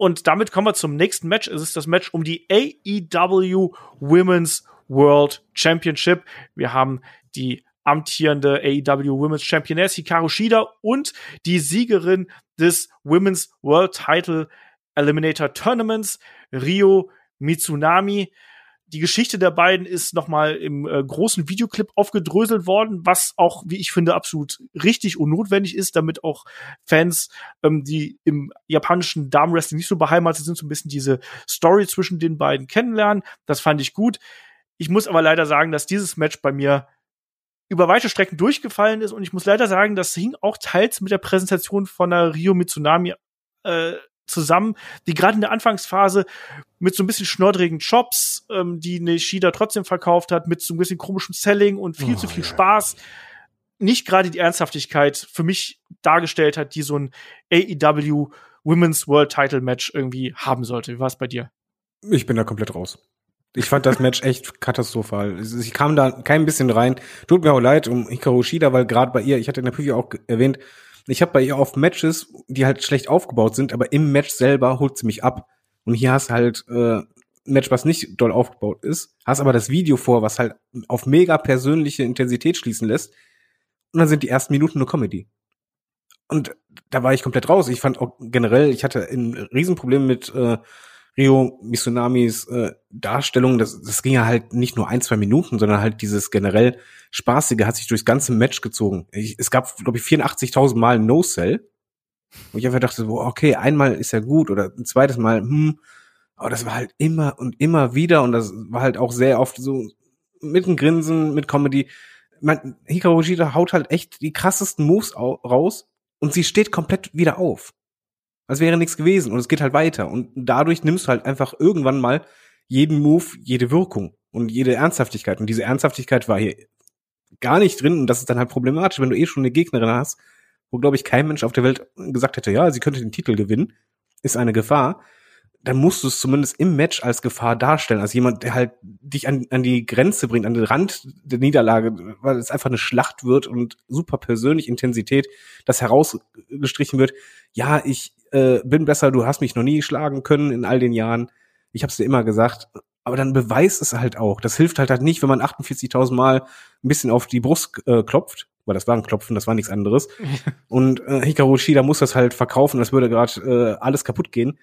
Und damit kommen wir zum nächsten Match. Es ist das Match um die AEW Women's World Championship. Wir haben die amtierende AEW Women's Championess Hikaru Shida und die Siegerin des Women's World Title Eliminator Tournaments Rio Mitsunami die Geschichte der beiden ist nochmal im äh, großen Videoclip aufgedröselt worden, was auch, wie ich finde, absolut richtig und notwendig ist, damit auch Fans, ähm, die im japanischen Damenwrestling nicht so beheimatet sind, so ein bisschen diese Story zwischen den beiden kennenlernen. Das fand ich gut. Ich muss aber leider sagen, dass dieses Match bei mir über weite Strecken durchgefallen ist und ich muss leider sagen, das hing auch teils mit der Präsentation von der Rio Mitsunami äh, zusammen, die gerade in der Anfangsphase mit so ein bisschen schnoddrigen Chops, ähm, die Nishida trotzdem verkauft hat, mit so ein bisschen komischem Selling und viel oh, zu viel ja. Spaß, nicht gerade die Ernsthaftigkeit für mich dargestellt hat, die so ein AEW Women's World Title Match irgendwie haben sollte. Wie war es bei dir? Ich bin da komplett raus. Ich fand das Match echt katastrophal. Ich kam da kein bisschen rein. Tut mir auch leid um Hikaru Shida, weil gerade bei ihr, ich hatte in der Preview auch erwähnt, ich habe bei ihr oft Matches, die halt schlecht aufgebaut sind, aber im Match selber holt sie mich ab. Und hier hast halt äh, ein Match, was nicht doll aufgebaut ist, hast aber das Video vor, was halt auf mega persönliche Intensität schließen lässt. Und dann sind die ersten Minuten nur Comedy. Und da war ich komplett raus. Ich fand auch generell, ich hatte ein Riesenproblem mit äh, Rio Misunamis äh, Darstellung, das, das ging ja halt nicht nur ein, zwei Minuten, sondern halt dieses generell Spaßige hat sich durchs ganze Match gezogen. Ich, es gab, glaube ich, 84.000 Mal No-Cell. Und ich einfach dachte so, okay, einmal ist ja gut oder ein zweites Mal, hm. Aber das war halt immer und immer wieder und das war halt auch sehr oft so mit einem Grinsen, mit Comedy. Man, Hikaru Shida haut halt echt die krassesten Moves raus und sie steht komplett wieder auf. Als wäre nichts gewesen und es geht halt weiter. Und dadurch nimmst du halt einfach irgendwann mal jeden Move, jede Wirkung und jede Ernsthaftigkeit. Und diese Ernsthaftigkeit war hier gar nicht drin und das ist dann halt problematisch, wenn du eh schon eine Gegnerin hast, wo, glaube ich, kein Mensch auf der Welt gesagt hätte, ja, sie könnte den Titel gewinnen, ist eine Gefahr dann musst du es zumindest im Match als Gefahr darstellen, als jemand, der halt dich an, an die Grenze bringt, an den Rand der Niederlage, weil es einfach eine Schlacht wird und super persönlich Intensität, das herausgestrichen wird. Ja, ich äh, bin besser, du hast mich noch nie schlagen können in all den Jahren. Ich habe es dir immer gesagt, aber dann beweist es halt auch. Das hilft halt halt nicht, wenn man 48.000 Mal ein bisschen auf die Brust äh, klopft, weil das war ein Klopfen, das war nichts anderes. und äh, Hikaru Shida muss das halt verkaufen, das würde gerade äh, alles kaputt gehen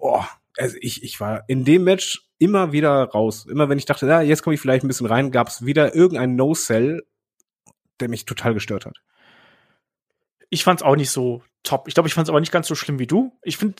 boah, also ich, ich war in dem Match immer wieder raus. Immer wenn ich dachte, ja, jetzt komme ich vielleicht ein bisschen rein, gab es wieder irgendein No-Cell, der mich total gestört hat. Ich fand's auch nicht so top. Ich glaube, ich fand's aber nicht ganz so schlimm wie du. Ich finde,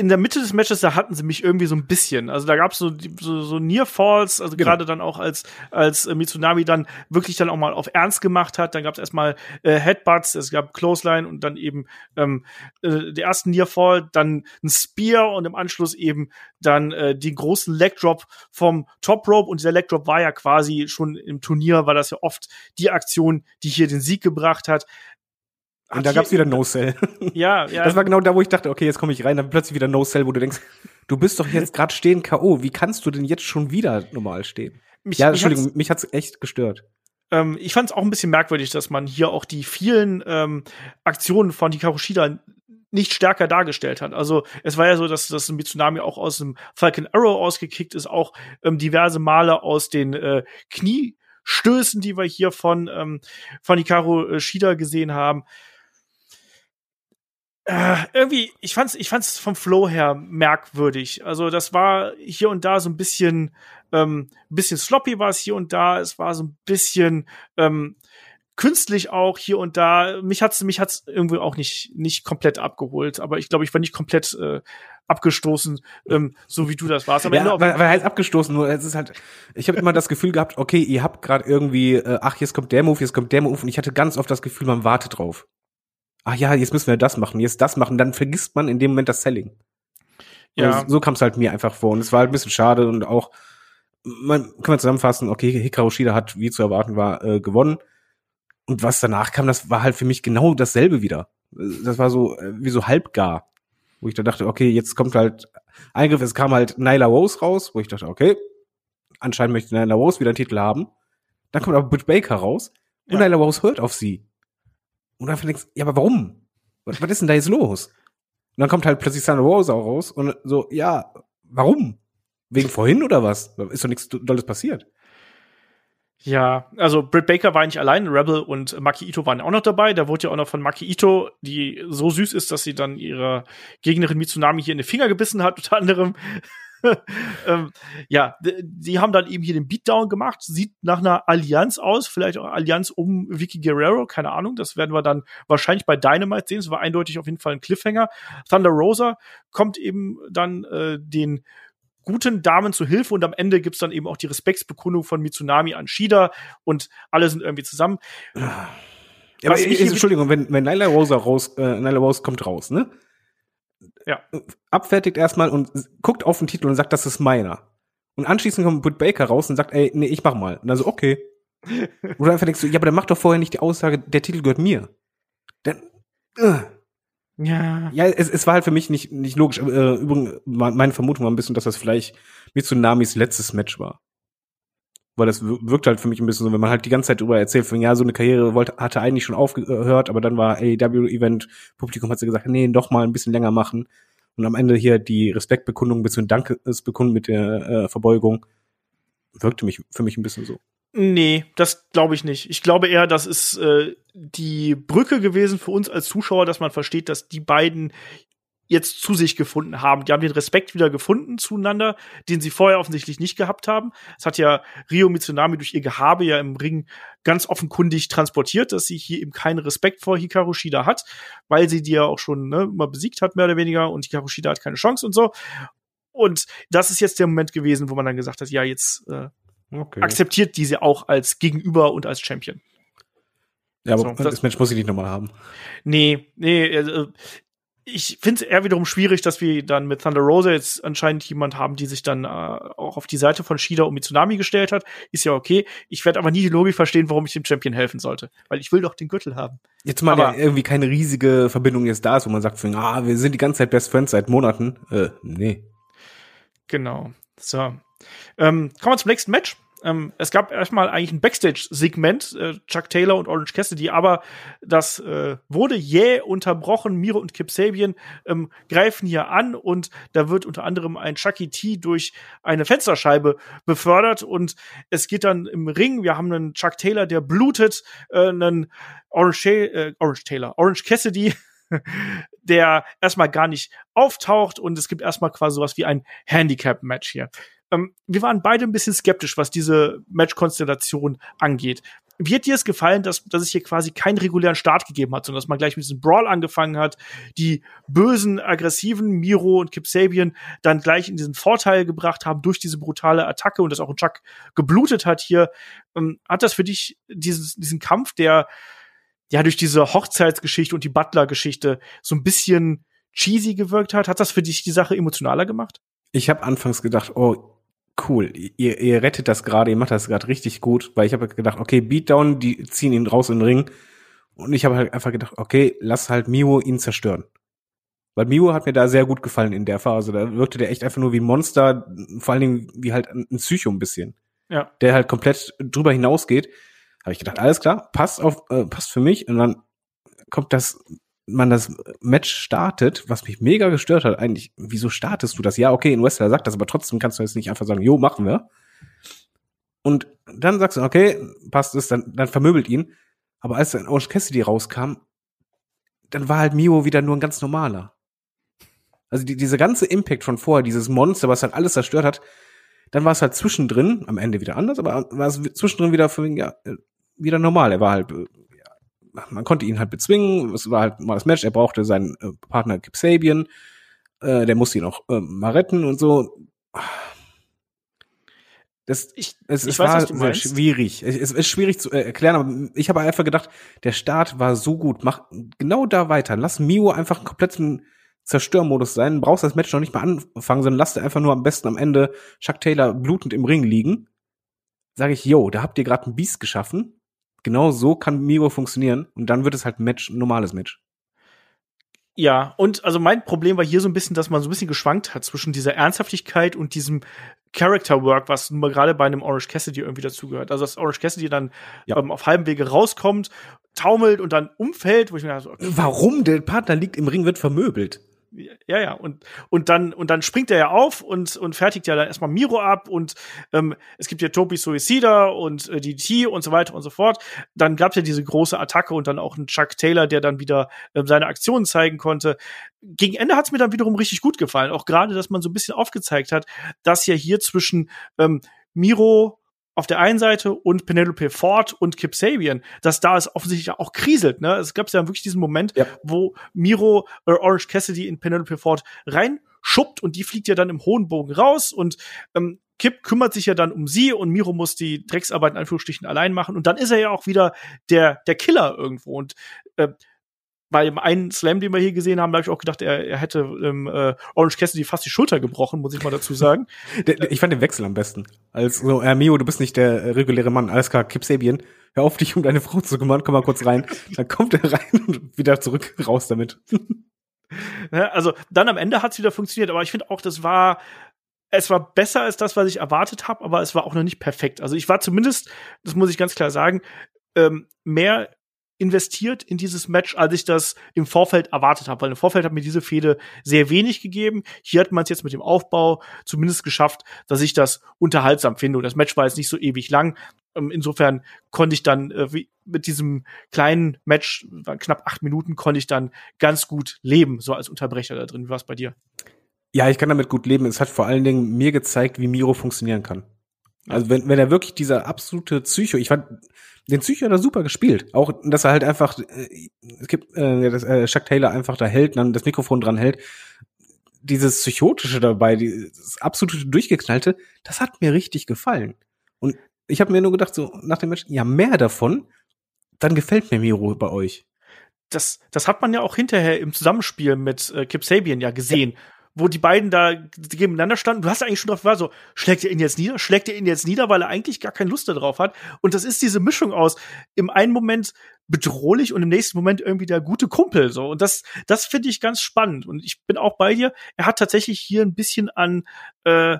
in der Mitte des Matches, da hatten sie mich irgendwie so ein bisschen. Also da gab so, so, so Near Falls, also genau. gerade dann auch als, als äh, Mitsunami dann wirklich dann auch mal auf Ernst gemacht hat. Dann gab es erstmal äh, Headbutts, es gab Clothesline und dann eben ähm, äh, der ersten Near Fall, dann ein Spear und im Anschluss eben dann äh, den großen Leg Drop vom Top Rope. Und dieser Leg Drop war ja quasi schon im Turnier, war das ja oft die Aktion, die hier den Sieg gebracht hat. Und da gab's wieder No Cell. Ja, ja. Das war genau da, wo ich dachte, okay, jetzt komme ich rein, dann plötzlich wieder No Cell, wo du denkst, du bist doch jetzt gerade stehen K.O. Wie kannst du denn jetzt schon wieder normal stehen? Mich, ja, Entschuldigung, mich hat's, mich hat's echt gestört. Ähm, ich fand es auch ein bisschen merkwürdig, dass man hier auch die vielen ähm, Aktionen von Hikaru Shida nicht stärker dargestellt hat. Also es war ja so, dass das Mitsunami auch aus dem Falcon Arrow ausgekickt ist, auch ähm, diverse Male aus den äh, Kniestößen, die wir hier von ähm, von Hikaru äh, Shida gesehen haben äh, irgendwie, ich fand's, ich fand's vom Flow her merkwürdig. Also das war hier und da so ein bisschen, ähm, ein bisschen sloppy war es hier und da. Es war so ein bisschen ähm, künstlich auch hier und da. Mich hat's, mich hat's irgendwie auch nicht nicht komplett abgeholt. Aber ich glaube, ich war nicht komplett äh, abgestoßen, ähm, so wie du das warst. Aber ja, weil, weil halt abgestoßen nur. Es ist halt, ich habe immer das Gefühl gehabt, okay, ihr habt gerade irgendwie, äh, ach, jetzt kommt der Move, jetzt kommt der Move, und ich hatte ganz oft das Gefühl, man wartet drauf ach ja, jetzt müssen wir das machen, jetzt das machen, dann vergisst man in dem Moment das Selling. Ja. so kam es halt mir einfach vor. Und es war halt ein bisschen schade und auch, man kann man zusammenfassen, okay, Hikaru Shida hat, wie zu erwarten war, äh, gewonnen. Und was danach kam, das war halt für mich genau dasselbe wieder. Das war so, äh, wie so halbgar. Wo ich da dachte, okay, jetzt kommt halt Eingriff, es kam halt Nyla Rose raus, wo ich dachte, okay, anscheinend möchte Nyla Rose wieder einen Titel haben. Dann kommt aber Britt Baker raus und ja. Nyla Rose hört auf sie. Und dann denkst ja, aber warum? Was, was ist denn da jetzt los? Und dann kommt halt plötzlich Sandra Rose auch raus und so, ja, warum? Wegen vorhin oder was? Ist doch nichts Dolles passiert. Ja, also Britt Baker war nicht allein, Rebel und Maki Ito waren auch noch dabei. Da wurde ja auch noch von Maki Ito, die so süß ist, dass sie dann ihre Gegnerin Mitsunami hier in den Finger gebissen hat, unter anderem. ähm, ja, die haben dann eben hier den Beatdown gemacht. Sieht nach einer Allianz aus, vielleicht auch Allianz um Vicky Guerrero, keine Ahnung. Das werden wir dann wahrscheinlich bei Dynamite sehen. Es war eindeutig auf jeden Fall ein Cliffhanger. Thunder Rosa kommt eben dann äh, den guten Damen zu Hilfe und am Ende gibt's dann eben auch die Respektsbekundung von Mitsunami an Shida und alle sind irgendwie zusammen. Ja, aber ich, Entschuldigung, wenn, wenn Nyla Rosa raus, äh, Nyla Rose kommt raus, ne? Ja. abfertigt erstmal und guckt auf den Titel und sagt, das ist meiner. Und anschließend kommt Britt Baker raus und sagt, ey, nee, ich mach mal. Und dann so, okay. Oder einfach denkst du, ja, aber dann mach doch vorher nicht die Aussage, der Titel gehört mir. Dann, uh. Ja. Ja, es, es war halt für mich nicht, nicht logisch. Äh, übrigens, meine Vermutung war ein bisschen, dass das vielleicht Mitsunamis letztes Match war weil das wirkt halt für mich ein bisschen so, wenn man halt die ganze Zeit drüber erzählt, von ja, so eine Karriere wollte, hatte eigentlich schon aufgehört, aber dann war AEW-Event, Publikum hat sie gesagt, nee, doch mal ein bisschen länger machen. Und am Ende hier die Respektbekundung bzw. Dankesbekundung mit der äh, Verbeugung wirkte mich für mich ein bisschen so. Nee, das glaube ich nicht. Ich glaube eher, das ist äh, die Brücke gewesen für uns als Zuschauer, dass man versteht, dass die beiden jetzt zu sich gefunden haben. Die haben den Respekt wieder gefunden zueinander, den sie vorher offensichtlich nicht gehabt haben. Es hat ja Rio Mitsunami durch ihr Gehabe ja im Ring ganz offenkundig transportiert, dass sie hier eben keinen Respekt vor Hikaru Shida hat, weil sie die ja auch schon ne, mal besiegt hat, mehr oder weniger, und Hikaru Shida hat keine Chance und so. Und das ist jetzt der Moment gewesen, wo man dann gesagt hat, ja, jetzt äh, okay. akzeptiert diese auch als Gegenüber und als Champion. Ja, aber so, das, das Match muss ich nicht nochmal haben. Nee, nee, also, ich finde es eher wiederum schwierig, dass wir dann mit Thunder Rosa jetzt anscheinend jemand haben, die sich dann äh, auch auf die Seite von Shida und Mitsunami gestellt hat. Ist ja okay. Ich werde aber nie die Logik verstehen, warum ich dem Champion helfen sollte. Weil ich will doch den Gürtel haben. Jetzt mal aber, irgendwie keine riesige Verbindung jetzt da ist, wo man sagt, ah, wir sind die ganze Zeit Best Friends seit Monaten. Äh, nee. Genau. So. Ähm, kommen wir zum nächsten Match. Ähm, es gab erstmal eigentlich ein Backstage-Segment, äh, Chuck Taylor und Orange Cassidy, aber das äh, wurde jäh unterbrochen. Miro und Kip Sabian ähm, greifen hier an und da wird unter anderem ein Chucky T durch eine Fensterscheibe befördert und es geht dann im Ring. Wir haben einen Chuck Taylor, der blutet, äh, einen Orange, äh, Orange Taylor, Orange Cassidy, der erstmal gar nicht auftaucht und es gibt erstmal quasi sowas wie ein Handicap-Match hier. Ähm, wir waren beide ein bisschen skeptisch, was diese Match-Konstellation angeht. Wie hat dir es gefallen, dass, dass es hier quasi keinen regulären Start gegeben hat, sondern dass man gleich mit diesem Brawl angefangen hat, die bösen, aggressiven Miro und Kip Sabian dann gleich in diesen Vorteil gebracht haben durch diese brutale Attacke und dass auch Chuck geblutet hat hier. Ähm, hat das für dich dieses, diesen Kampf, der ja durch diese Hochzeitsgeschichte und die Butler-Geschichte so ein bisschen cheesy gewirkt hat, hat das für dich die Sache emotionaler gemacht? Ich habe anfangs gedacht, oh, cool, ihr, ihr rettet das gerade, ihr macht das gerade richtig gut, weil ich habe gedacht, okay, Beatdown, die ziehen ihn raus in den Ring. Und ich habe halt einfach gedacht, okay, lass halt Mio ihn zerstören. Weil Mio hat mir da sehr gut gefallen in der Phase. Da wirkte der echt einfach nur wie ein Monster, vor allen Dingen wie halt ein Psycho ein bisschen. Ja. Der halt komplett drüber hinausgeht. Habe ich gedacht, alles klar, passt auf, äh, passt für mich. Und dann kommt das man das Match startet, was mich mega gestört hat, eigentlich, wieso startest du das? Ja, okay, in Wrestler sagt das, aber trotzdem kannst du jetzt nicht einfach sagen, jo, machen wir. Und dann sagst du, okay, passt es, dann, dann vermöbelt ihn. Aber als dann Orange Cassidy rauskam, dann war halt Mio wieder nur ein ganz normaler. Also die, diese ganze Impact von vorher, dieses Monster, was halt alles zerstört hat, dann war es halt zwischendrin, am Ende wieder anders, aber war es zwischendrin wieder für ja, wieder normal. Er war halt man konnte ihn halt bezwingen. Es war halt mal das Match. Er brauchte seinen äh, Partner Kip Sabian. Äh, der musste ihn auch äh, mal retten und so. Das, ich, es, ich es weiß, war schwierig. Es, ist schwierig zu äh, erklären, aber ich habe einfach gedacht, der Start war so gut. Mach genau da weiter. Lass Mio einfach einen kompletten Zerstörmodus sein. Brauchst das Match noch nicht mal anfangen, sondern lass dir einfach nur am besten am Ende Chuck Taylor blutend im Ring liegen. Sage ich, yo, da habt ihr gerade ein Biest geschaffen genau so kann Miro funktionieren und dann wird es halt ein Match, ein normales Match. Ja, und also mein Problem war hier so ein bisschen, dass man so ein bisschen geschwankt hat zwischen dieser Ernsthaftigkeit und diesem Character Work, was nun mal gerade bei einem Orange Cassidy irgendwie dazugehört. Also dass Orange Cassidy dann ja. ähm, auf halbem Wege rauskommt, taumelt und dann umfällt, wo ich mir dachte, okay. warum der Partner liegt im Ring wird vermöbelt ja, ja, und, und dann, und dann springt er ja auf und, und fertigt ja dann erstmal Miro ab und ähm, es gibt ja Toby Suicida und äh, DDT und so weiter und so fort. Dann gab es ja diese große Attacke und dann auch einen Chuck Taylor, der dann wieder ähm, seine Aktionen zeigen konnte. Gegen Ende hat es mir dann wiederum richtig gut gefallen. Auch gerade, dass man so ein bisschen aufgezeigt hat, dass ja hier zwischen ähm, Miro, auf der einen Seite und Penelope Ford und Kip Sabian, dass da es offensichtlich auch kriselt. Ne? Es gab ja wirklich diesen Moment, ja. wo Miro äh, Orange Cassidy in Penelope Ford reinschuppt und die fliegt ja dann im hohen Bogen raus und ähm, Kip kümmert sich ja dann um sie und Miro muss die Drecksarbeit in Anführungsstrichen allein machen und dann ist er ja auch wieder der der Killer irgendwo und äh, bei dem einen Slam, den wir hier gesehen haben, habe ich auch gedacht, er, er hätte ähm, äh, Orange Cassidy fast die Schulter gebrochen, muss ich mal dazu sagen. ich fand den Wechsel am besten. Als so, äh, Mio, du bist nicht der äh, reguläre Mann, alles klar, Kip Sabian, hör auf, dich um deine Frau zu kümmern, komm mal kurz rein. Dann kommt er rein und wieder zurück, raus damit. also dann am Ende hat's wieder funktioniert, aber ich finde auch, das war es war besser als das, was ich erwartet habe, aber es war auch noch nicht perfekt. Also ich war zumindest, das muss ich ganz klar sagen, ähm, mehr investiert in dieses Match, als ich das im Vorfeld erwartet habe. Weil im Vorfeld hat mir diese Fehde sehr wenig gegeben. Hier hat man es jetzt mit dem Aufbau zumindest geschafft, dass ich das unterhaltsam finde. Und das Match war jetzt nicht so ewig lang. Ähm, insofern konnte ich dann äh, mit diesem kleinen Match, knapp acht Minuten, konnte ich dann ganz gut leben, so als Unterbrecher da drin. Wie war es bei dir? Ja, ich kann damit gut leben. Es hat vor allen Dingen mir gezeigt, wie Miro funktionieren kann. Also wenn, wenn er wirklich dieser absolute Psycho, ich fand, den Psycho hat er super gespielt. Auch, dass er halt einfach, äh, es gibt, äh, dass äh, Chuck Taylor einfach da hält, dann das Mikrofon dran hält. Dieses Psychotische dabei, dieses absolute Durchgeknallte, das hat mir richtig gefallen. Und ich habe mir nur gedacht, so nach dem Match, ja, mehr davon, dann gefällt mir Miro bei euch. Das, das hat man ja auch hinterher im Zusammenspiel mit äh, Kip Sabian ja gesehen. Ja wo die beiden da gegeneinander standen. Du hast eigentlich schon drauf war so, schlägt er ihn jetzt nieder? Schlägt er ihn jetzt nieder, weil er eigentlich gar keine Lust darauf hat? Und das ist diese Mischung aus im einen Moment bedrohlich und im nächsten Moment irgendwie der gute Kumpel so. Und das, das finde ich ganz spannend. Und ich bin auch bei dir. Er hat tatsächlich hier ein bisschen an äh,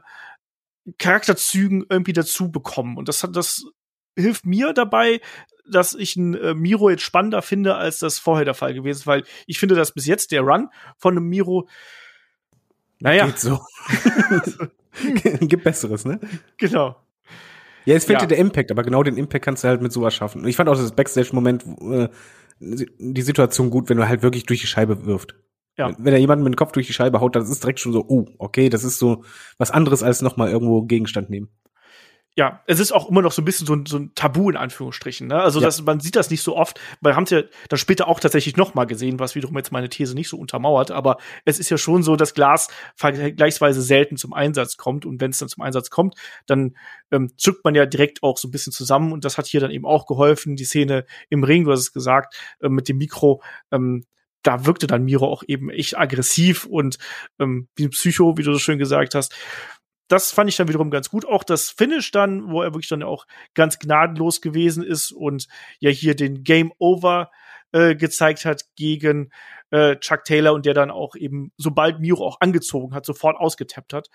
Charakterzügen irgendwie dazu bekommen. Und das hat das hilft mir dabei, dass ich ein äh, Miro jetzt spannender finde, als das vorher der Fall gewesen ist, weil ich finde, dass bis jetzt der Run von einem Miro naja. Geht so. Gibt Besseres, ne? Genau. Ja, es fehlt ja. dir der Impact, aber genau den Impact kannst du halt mit sowas schaffen. Und ich fand auch das Backstage-Moment, äh, die Situation gut, wenn du halt wirklich durch die Scheibe wirft. Ja. Wenn er jemanden mit dem Kopf durch die Scheibe haut, dann ist es direkt schon so, oh, okay, das ist so was anderes als nochmal irgendwo Gegenstand nehmen ja, es ist auch immer noch so ein bisschen so ein, so ein Tabu in Anführungsstrichen. Ne? Also ja. das, man sieht das nicht so oft. Wir haben es ja dann später auch tatsächlich noch mal gesehen, was wiederum jetzt meine These nicht so untermauert. Aber es ist ja schon so, dass Glas vergleichsweise selten zum Einsatz kommt. Und wenn es dann zum Einsatz kommt, dann ähm, zückt man ja direkt auch so ein bisschen zusammen. Und das hat hier dann eben auch geholfen. Die Szene im Ring, du hast es gesagt, äh, mit dem Mikro. Ähm, da wirkte dann Miro auch eben echt aggressiv und ähm, wie ein Psycho, wie du so schön gesagt hast das fand ich dann wiederum ganz gut. Auch das Finish dann, wo er wirklich dann auch ganz gnadenlos gewesen ist und ja hier den Game Over äh, gezeigt hat gegen äh, Chuck Taylor und der dann auch eben, sobald Miro auch angezogen hat, sofort ausgetappt hat.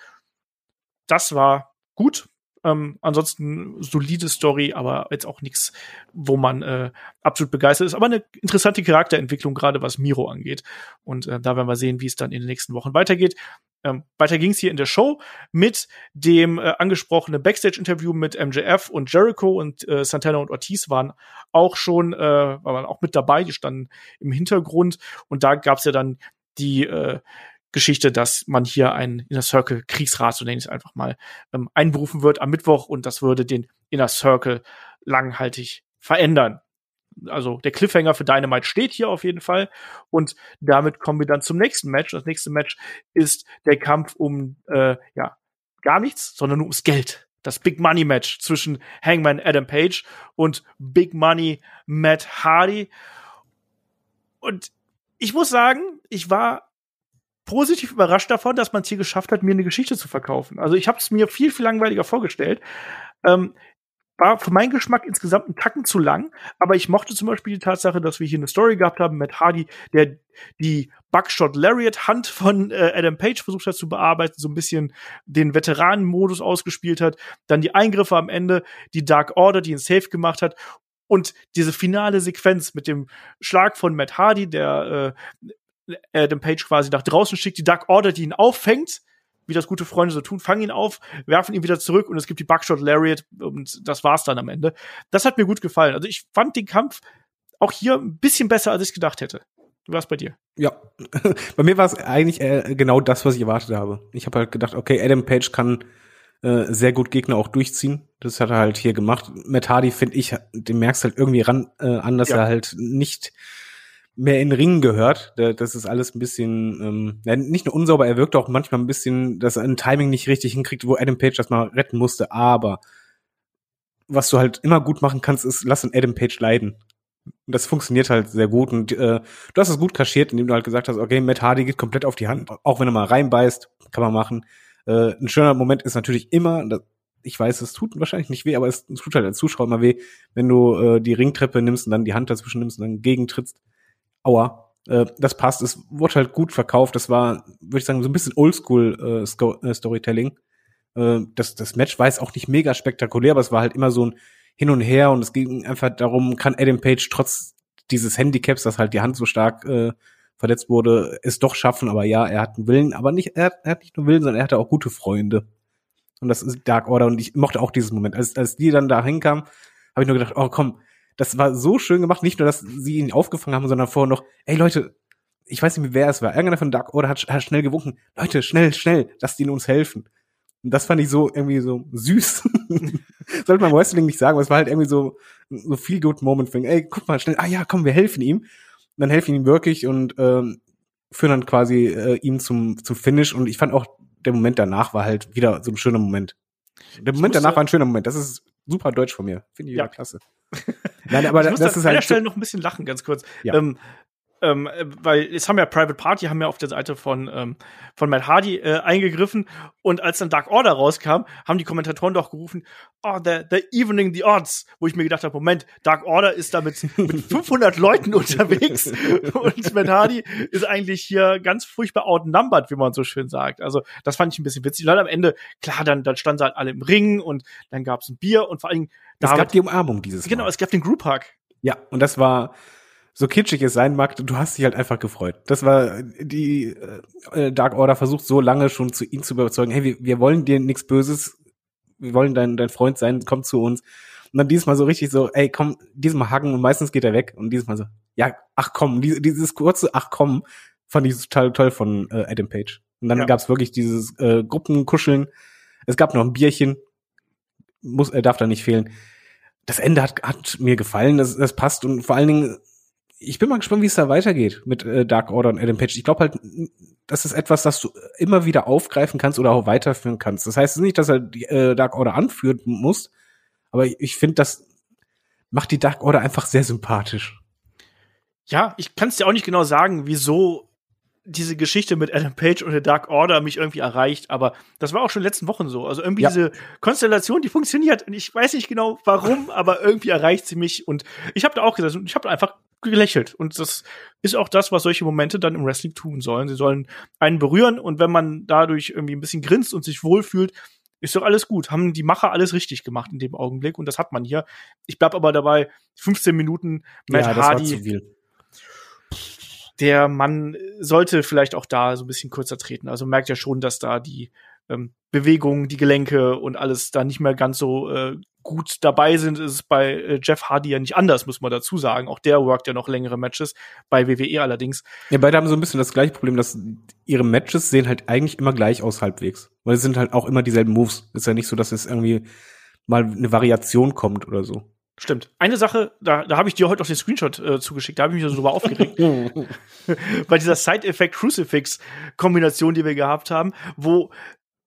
Das war gut. Ähm, ansonsten solide Story, aber jetzt auch nichts, wo man äh, absolut begeistert ist. Aber eine interessante Charakterentwicklung, gerade was Miro angeht. Und äh, da werden wir sehen, wie es dann in den nächsten Wochen weitergeht. Ähm, weiter ging es hier in der Show mit dem äh, angesprochenen Backstage-Interview mit MJF und Jericho und äh, Santana und Ortiz waren auch schon, äh, waren auch mit dabei, die standen im Hintergrund und da gab es ja dann die äh, Geschichte, dass man hier einen Inner Circle Kriegsrat, so nenne ich es einfach mal, ähm, einberufen wird am Mittwoch und das würde den Inner Circle langhaltig verändern. Also der Cliffhanger für Dynamite steht hier auf jeden Fall. Und damit kommen wir dann zum nächsten Match. Das nächste Match ist der Kampf um äh, ja gar nichts, sondern nur ums Geld. Das Big Money Match zwischen Hangman Adam Page und Big Money Matt Hardy. Und ich muss sagen, ich war positiv überrascht davon, dass man es hier geschafft hat, mir eine Geschichte zu verkaufen. Also ich habe es mir viel, viel langweiliger vorgestellt. Ähm, war für meinen Geschmack insgesamt einen Tacken zu lang, aber ich mochte zum Beispiel die Tatsache, dass wir hier eine Story gehabt haben mit Hardy, der die Buckshot Lariat Hand von äh, Adam Page versucht hat zu bearbeiten, so ein bisschen den Veteranenmodus ausgespielt hat, dann die Eingriffe am Ende, die Dark Order, die ihn safe gemacht hat und diese finale Sequenz mit dem Schlag von Matt Hardy, der äh, Adam Page quasi nach draußen schickt, die Dark Order, die ihn auffängt, wie das gute Freunde so tun, fangen ihn auf, werfen ihn wieder zurück und es gibt die Buckshot Lariat und das war's dann am Ende. Das hat mir gut gefallen. Also ich fand den Kampf auch hier ein bisschen besser, als ich gedacht hätte. Du warst bei dir. Ja, bei mir war es eigentlich äh, genau das, was ich erwartet habe. Ich habe halt gedacht, okay, Adam Page kann äh, sehr gut Gegner auch durchziehen. Das hat er halt hier gemacht. Matt Hardy finde ich, den merkst halt irgendwie ran äh, an, dass ja. er halt nicht mehr in Ringen gehört. Das ist alles ein bisschen, ähm, nicht nur unsauber, er wirkt auch manchmal ein bisschen, dass er ein Timing nicht richtig hinkriegt, wo Adam Page das mal retten musste. Aber was du halt immer gut machen kannst, ist, lass einen Adam Page leiden. Und das funktioniert halt sehr gut. Und äh, du hast es gut kaschiert, indem du halt gesagt hast, okay, Matt Hardy geht komplett auf die Hand, auch wenn er mal reinbeißt, kann man machen. Äh, ein schöner Moment ist natürlich immer, ich weiß, es tut wahrscheinlich nicht weh, aber es tut halt als Zuschauer immer weh, wenn du äh, die Ringtreppe nimmst und dann die Hand dazwischen nimmst und dann gegentrittst aua, äh, das passt. Es wurde halt gut verkauft. Das war, würde ich sagen, so ein bisschen Oldschool äh, äh, Storytelling. Äh, das, das Match war jetzt auch nicht mega spektakulär, aber es war halt immer so ein Hin und Her und es ging einfach darum, kann Adam Page trotz dieses Handicaps, dass halt die Hand so stark äh, verletzt wurde, es doch schaffen. Aber ja, er hat einen Willen, aber nicht, er hat, er hat nicht nur Willen, sondern er hatte auch gute Freunde. Und das ist Dark Order. Und ich mochte auch dieses Moment. Als, als die dann da hinkamen, habe ich nur gedacht, oh komm, das war so schön gemacht. Nicht nur, dass sie ihn aufgefangen haben, sondern vorher noch, ey Leute, ich weiß nicht mehr, wer es war. Irgendeiner von Dark Order hat, hat schnell gewunken. Leute, schnell, schnell, lasst ihn uns helfen. Und das fand ich so irgendwie so süß. Sollte man Wrestling nicht sagen, aber es war halt irgendwie so, so viel good Moment Thing. Ey, guck mal schnell. Ah ja, komm, wir helfen ihm. Und dann helfen ihm wirklich und ähm, führen dann quasi äh, ihm zum, zum Finish. Und ich fand auch, der Moment danach war halt wieder so ein schöner Moment. Der Moment danach war ein schöner Moment. Das ist super Deutsch von mir. Finde ich ja klasse. Nein, aber ich muss das an ist einer halt. Stelle noch ein bisschen lachen, ganz kurz. Ja. Ähm, ähm, äh, weil es haben ja Private Party haben ja auf der Seite von ähm, von Matt Hardy äh, eingegriffen und als dann Dark Order rauskam, haben die Kommentatoren doch gerufen, oh, they're, they're evening the odds, wo ich mir gedacht habe, Moment, Dark Order ist da mit, mit 500 Leuten unterwegs und Matt Hardy ist eigentlich hier ganz furchtbar outnumbered, wie man so schön sagt. Also das fand ich ein bisschen witzig. Und am Ende, klar, dann, dann standen sie halt alle im Ring und dann gab's ein Bier und vor allen Dingen es gab die Umarmung dieses Genau, Mal. es gab den Group Hug. Ja, und das war so kitschig es sein mag, du hast dich halt einfach gefreut. Das war die äh, Dark Order versucht so lange schon zu ihn zu überzeugen, hey, wir, wir wollen dir nichts Böses, wir wollen dein, dein Freund sein, komm zu uns. Und dann diesmal so richtig so, ey, komm, diesmal hacken und meistens geht er weg und diesmal so, ja, ach komm, die- dieses kurze ach komm fand ich total toll von äh, Adam Page. Und dann Ja. gab's wirklich dieses äh, Gruppenkuscheln. Es gab noch ein Bierchen, muss, er darf da nicht fehlen. Das Ende hat, hat mir gefallen, das, das passt und vor allen Dingen, ich bin mal gespannt, wie es da weitergeht mit äh, Dark Order und Adam Page. Ich glaube halt, das ist etwas, das du immer wieder aufgreifen kannst oder auch weiterführen kannst. Das heißt nicht, dass er die äh, Dark Order anführen muss, aber ich, ich finde, das macht die Dark Order einfach sehr sympathisch. Ja, ich kann es dir auch nicht genau sagen, wieso diese Geschichte mit Adam Page und der Dark Order mich irgendwie erreicht, aber das war auch schon in den letzten Wochen so. Also irgendwie Ja. diese Konstellation, die funktioniert und ich weiß nicht genau warum, aber irgendwie erreicht sie mich und ich habe da auch gesagt, ich habe einfach gelächelt und das ist auch das, was solche Momente dann im Wrestling tun sollen. Sie sollen einen berühren und wenn man dadurch irgendwie ein bisschen grinst und sich wohlfühlt, ist doch alles gut. Haben die Macher alles richtig gemacht in dem Augenblick und das hat man hier. Ich bleib aber dabei, 15 Minuten Matt ja, das war Hardy zu viel. der Mann sollte vielleicht auch da so ein bisschen kürzer treten. Also merkt ja schon, dass da die ähm, Bewegungen, die Gelenke und alles da nicht mehr ganz so äh, gut dabei sind. Es ist bei äh, Jeff Hardy ja nicht anders, muss man dazu sagen. Auch der workt ja noch längere Matches, bei WWE allerdings. Ja, beide haben so ein bisschen das gleiche Problem, dass ihre Matches sehen halt eigentlich immer gleich aus halbwegs. Weil es sind halt auch immer dieselben Moves. Ist ja nicht so, dass es irgendwie mal eine Variation kommt oder so. Stimmt. Eine Sache, da, da habe ich dir heute auch den Screenshot äh, zugeschickt, da habe ich mich so drüber aufgeregt. bei dieser Side-Effect-Crucifix-Kombination, die wir gehabt haben, wo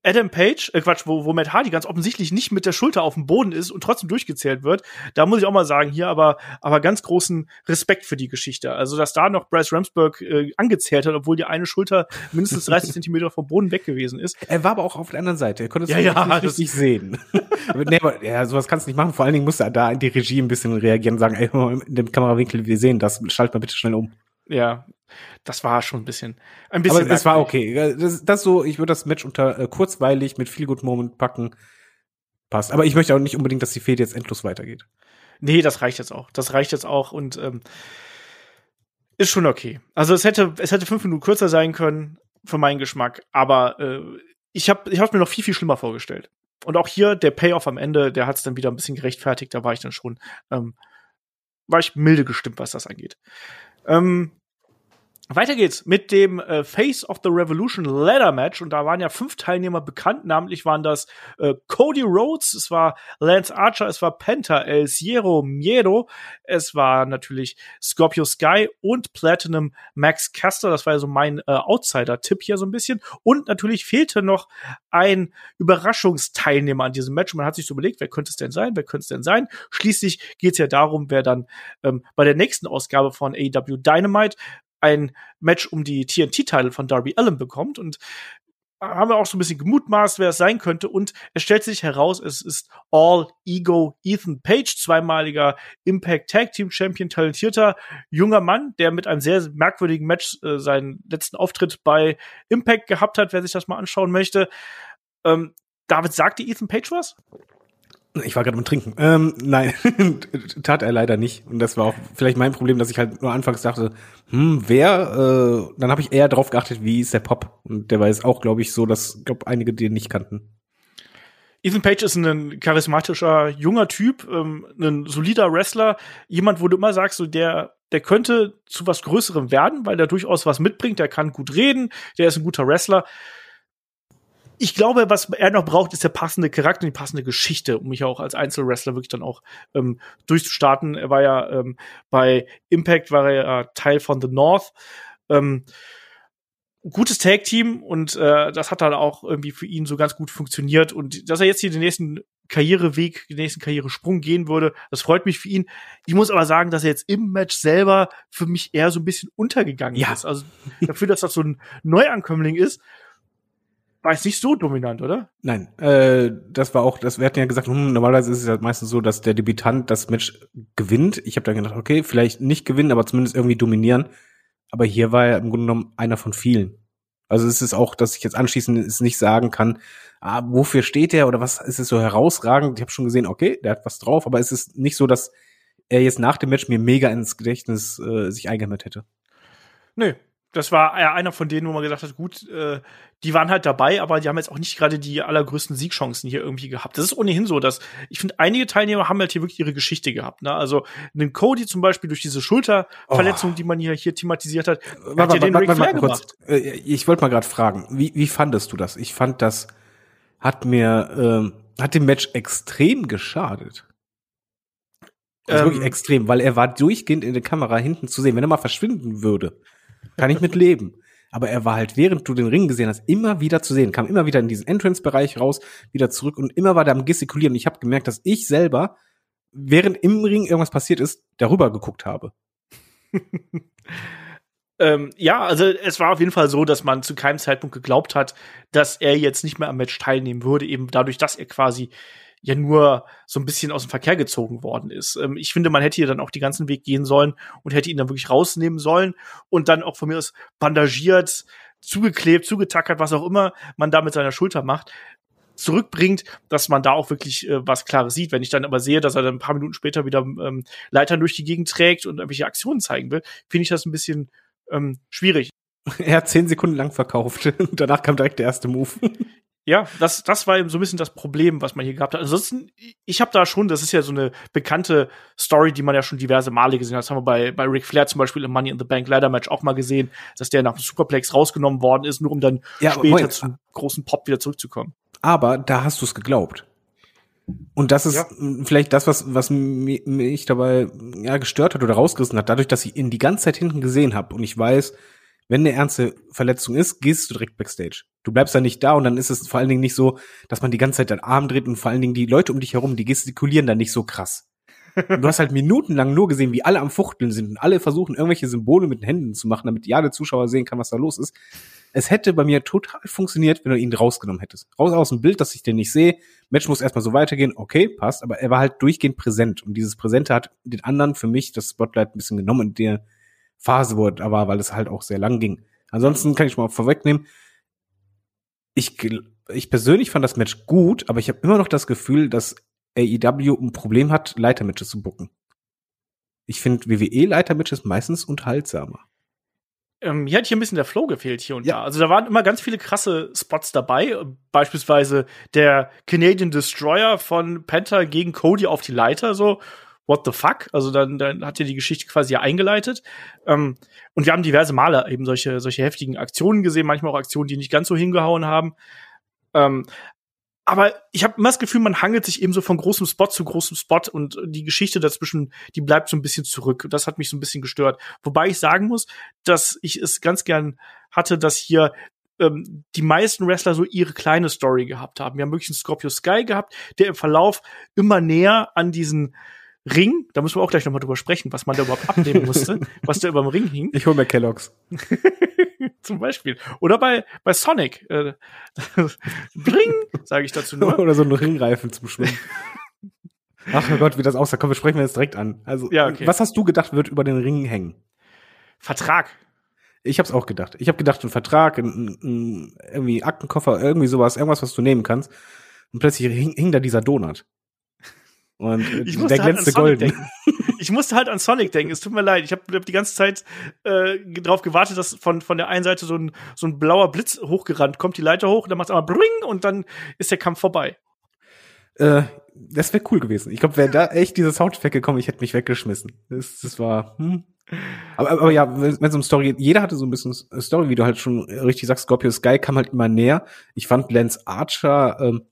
Adam Page, äh Quatsch, wo, wo Matt Hardy ganz offensichtlich nicht mit der Schulter auf dem Boden ist und trotzdem durchgezählt wird. Da muss ich auch mal sagen, hier aber, aber ganz großen Respekt für die Geschichte. Also, dass da noch Bryce Ramsburg äh, angezählt hat, obwohl die eine Schulter mindestens 30 Zentimeter vom Boden weg gewesen ist. Er war aber auch auf der anderen Seite. Er konnte es Ja, nicht ja, nicht das- richtig sehen. nee, aber, ja, sowas kannst du nicht machen. Vor allen Dingen musste da die Regie ein bisschen reagieren und sagen, ey, in dem Kamerawinkel, wir sehen das, schalt mal bitte schnell um. Ja, das war schon ein bisschen, ein bisschen. Aber es war okay. Das, das so, ich würde das Match unter äh, kurzweilig mit viel Good Moment packen. Passt. Aber ich möchte auch nicht unbedingt, dass die Fehde jetzt endlos weitergeht. Nee, das reicht jetzt auch. Das reicht jetzt auch und ähm, ist schon okay. Also es hätte, es hätte fünf Minuten kürzer sein können für meinen Geschmack, aber äh, ich habe ich hab mir noch viel, viel schlimmer vorgestellt. Und auch hier der Payoff am Ende, der hat es dann wieder ein bisschen gerechtfertigt, da war ich dann schon, ähm, war ich milde gestimmt, was das angeht. Ähm, weiter geht's mit dem äh, Face of the Revolution Ladder Match und da waren ja fünf Teilnehmer bekannt. Namentlich waren das äh, Cody Rhodes, es war Lance Archer, es war Penta, El Ciero Miedo, es war natürlich Scorpio Sky und Platinum Max Caster. Das war ja so mein äh, Outsider-Tipp hier so ein bisschen. Und natürlich fehlte noch ein Überraschungsteilnehmer an diesem Match. Man hat sich so überlegt, wer könnte es denn sein? Wer könnte es denn sein? Schließlich geht es ja darum, wer dann ähm, bei der nächsten Ausgabe von AEW Dynamite ein Match um die TNT-Titel von Darby Allen bekommt. Und haben wir auch so ein bisschen gemutmaßt, wer es sein könnte. Und es stellt sich heraus, es ist All Ego Ethan Page, zweimaliger Impact Tag Team Champion, talentierter junger Mann, der mit einem sehr merkwürdigen Match äh, seinen letzten Auftritt bei Impact gehabt hat, wer sich das mal anschauen möchte. Ähm, David, sagte Ethan Page was? Ich war gerade beim Trinken. Ähm, nein, tat er leider nicht. Und das war auch vielleicht mein Problem, dass ich halt nur anfangs dachte, hm, wer? Äh, dann habe ich eher drauf geachtet, wie ist der Pop. Und der war jetzt auch, glaube ich, so, dass glaub, einige den nicht kannten. Ethan Page ist ein charismatischer junger Typ, ähm, ein solider Wrestler, jemand, wo du immer sagst, so der der könnte zu was Größerem werden, weil der durchaus was mitbringt, der kann gut reden, der ist ein guter Wrestler. Ich glaube, was er noch braucht, ist der passende Charakter, die passende Geschichte, um mich auch als Einzelwrestler wirklich dann auch ähm, durchzustarten. Er war ja ähm, bei Impact war er ja Teil von The North. Ähm, gutes Tag-Team und äh, das hat dann auch irgendwie für ihn so ganz gut funktioniert. Und dass er jetzt hier den nächsten Karriereweg, den nächsten Karrieresprung gehen würde. Das freut mich für ihn. Ich muss aber sagen, dass er jetzt im Match selber für mich eher so ein bisschen untergegangen Ja. ist. Also dafür, dass das so ein Neuankömmling ist, war es nicht so dominant, oder? Nein, äh, das war auch, das, wir hatten ja gesagt, hm, normalerweise ist es halt meistens so, dass der Debütant das Match gewinnt. Ich habe dann gedacht, okay, vielleicht nicht gewinnen, aber zumindest irgendwie dominieren. Aber hier war er im Grunde genommen einer von vielen. Also es ist auch, dass ich jetzt anschließend es nicht sagen kann, ah, wofür steht er oder was ist es so herausragend. Ich habe schon gesehen, okay, der hat was drauf, aber es ist nicht so, dass er jetzt nach dem Match mir mega ins Gedächtnis äh, sich eingehämmert hätte. Nö. Das war ja einer von denen, wo man gesagt hat, gut, äh, die waren halt dabei, aber die haben jetzt auch nicht gerade die allergrößten Siegchancen hier irgendwie gehabt. Das ist ohnehin so, dass ich finde, einige Teilnehmer haben halt hier wirklich ihre Geschichte gehabt. Ne? Also einen Cody zum Beispiel durch diese Schulterverletzung, Oh. die man hier, hier thematisiert hat, Warte, hat ja den Ric Flair gemacht. Äh, Ich wollte mal gerade fragen, wie, wie fandest du das? Ich fand, das hat mir, ähm, hat dem Match extrem geschadet. Also Ähm, wirklich extrem, weil er war durchgehend in der Kamera hinten zu sehen. Wenn er mal verschwinden würde, kann ich mit leben. Aber er war halt, während du den Ring gesehen hast, immer wieder zu sehen. Kam immer wieder in diesen Entrance-Bereich raus, wieder zurück und immer war da am Gestikulieren. Ich habe gemerkt, dass ich selber, während im Ring irgendwas passiert ist, darüber geguckt habe. Ähm, ja, also es war auf jeden Fall so, dass man zu keinem Zeitpunkt geglaubt hat, dass er jetzt nicht mehr am Match teilnehmen würde, eben dadurch, dass er quasi ja nur so ein bisschen aus dem Verkehr gezogen worden ist. Ähm, ich finde, man hätte hier dann auch die ganzen Weg gehen sollen und hätte ihn dann wirklich rausnehmen sollen und dann auch von mir aus bandagiert, zugeklebt, zugetackert, was auch immer man da mit seiner Schulter macht zurückbringt, dass man da auch wirklich äh, was Klares sieht. Wenn ich dann aber sehe, dass er dann ein paar Minuten später wieder ähm, Leitern durch die Gegend trägt und irgendwelche Aktionen zeigen will, finde ich das ein bisschen ähm, schwierig. Er hat zehn Sekunden lang verkauft danach kam direkt der erste Move. Ja, das, das war eben so ein bisschen das Problem, was man hier gehabt hat. Ansonsten, ich habe da schon, das ist ja so eine bekannte Story, die man ja schon diverse Male gesehen hat. Das haben wir bei, bei Ric Flair zum Beispiel im Money in the Bank Ladder Match auch mal gesehen, dass der nach dem Superplex rausgenommen worden ist, nur um dann Ja, später Moment. zum großen Pop wieder zurückzukommen. Aber da hast du es geglaubt. Und das ist Ja. vielleicht das, was, was mi- mich dabei ja, gestört hat oder rausgerissen hat, dadurch, dass ich ihn die ganze Zeit hinten gesehen habe und ich weiß, wenn eine ernste Verletzung ist, gehst du direkt backstage. Du bleibst da nicht da und dann ist es vor allen Dingen nicht so, dass man die ganze Zeit den Arm dreht und vor allen Dingen die Leute um dich herum, die gestikulieren dann nicht so krass. Und du hast halt minutenlang nur gesehen, wie alle am Fuchteln sind und alle versuchen, irgendwelche Symbole mit den Händen zu machen, damit ja der Zuschauer sehen kann, was da los ist. Es hätte bei mir total funktioniert, wenn du ihn rausgenommen hättest. Raus aus dem Bild, dass ich den nicht sehe. Match muss erstmal so weitergehen. Okay, passt. Aber er war halt durchgehend präsent. Und dieses Präsente hat den anderen für mich das Spotlight ein bisschen genommen in der Phase, wo er da war, weil es halt auch sehr lang ging. Ansonsten kann ich mal vorwegnehmen. Ich, ich persönlich fand das Match gut, aber ich habe immer noch das Gefühl, dass AEW ein Problem hat, Leitermatches zu bucken. Ich finde WWE-Leitermatches meistens unterhaltsamer. Ähm, hier hat hier ein bisschen der Flow gefehlt hier und Ja. da. Also da waren immer ganz viele krasse Spots dabei. Beispielsweise der Canadian Destroyer von Penta gegen Cody auf die Leiter, so what the fuck? Also dann, dann hat er die Geschichte quasi ja eingeleitet. Ähm, und wir haben diverse Male eben solche, solche heftigen Aktionen gesehen, manchmal auch Aktionen, die nicht ganz so hingehauen haben. Ähm, aber ich habe immer das Gefühl, man hangelt sich eben so von großem Spot zu großem Spot und die Geschichte dazwischen, die bleibt so ein bisschen zurück. Das hat mich so ein bisschen gestört. Wobei ich sagen muss, dass ich es ganz gern hatte, dass hier ähm, die meisten Wrestler so ihre kleine Story gehabt haben. Wir haben wirklich einen Scorpio Sky gehabt, der im Verlauf immer näher an diesen Ring, da müssen wir auch gleich nochmal drüber sprechen, was man da überhaupt abnehmen musste, was da über dem Ring hing, Ich hol mir Kellogg's. zum Beispiel. Oder bei, bei Sonic. Äh, Bring, sage ich dazu nur. Oder so einen Ringreifen zum Schwimmen. Ach oh Gott, wie das aussah. Komm, wir sprechen wir jetzt direkt an. Also, Ja, okay. was hast du gedacht, wird über den Ring hängen? Vertrag. Ich hab's auch gedacht. Ich habe gedacht, ein Vertrag, ein, ein, irgendwie Aktenkoffer, irgendwie sowas, irgendwas, was du nehmen kannst. Und plötzlich hing, hing da dieser Donut. Und Ich der musste halt glänzte Sonic golden. denken. Ich musste halt an Sonic denken. Es tut mir leid. Ich habe hab die ganze Zeit äh, drauf gewartet, dass von, von der einen Seite so ein, so ein blauer Blitz hochgerannt kommt, die Leiter hoch, dann macht einmal Bring und dann ist der Kampf vorbei. Äh, das wäre cool gewesen. Ich glaube, wäre da echt dieser Soundeffekt gekommen, ich hätte mich weggeschmissen. Das, das war. Hm. Aber, aber ja, wenn es um Story geht, jeder hatte so ein bisschen Story, wie du halt schon richtig sagst, Scorpio Sky kam halt immer näher. Ich fand Lance Archer, ähm,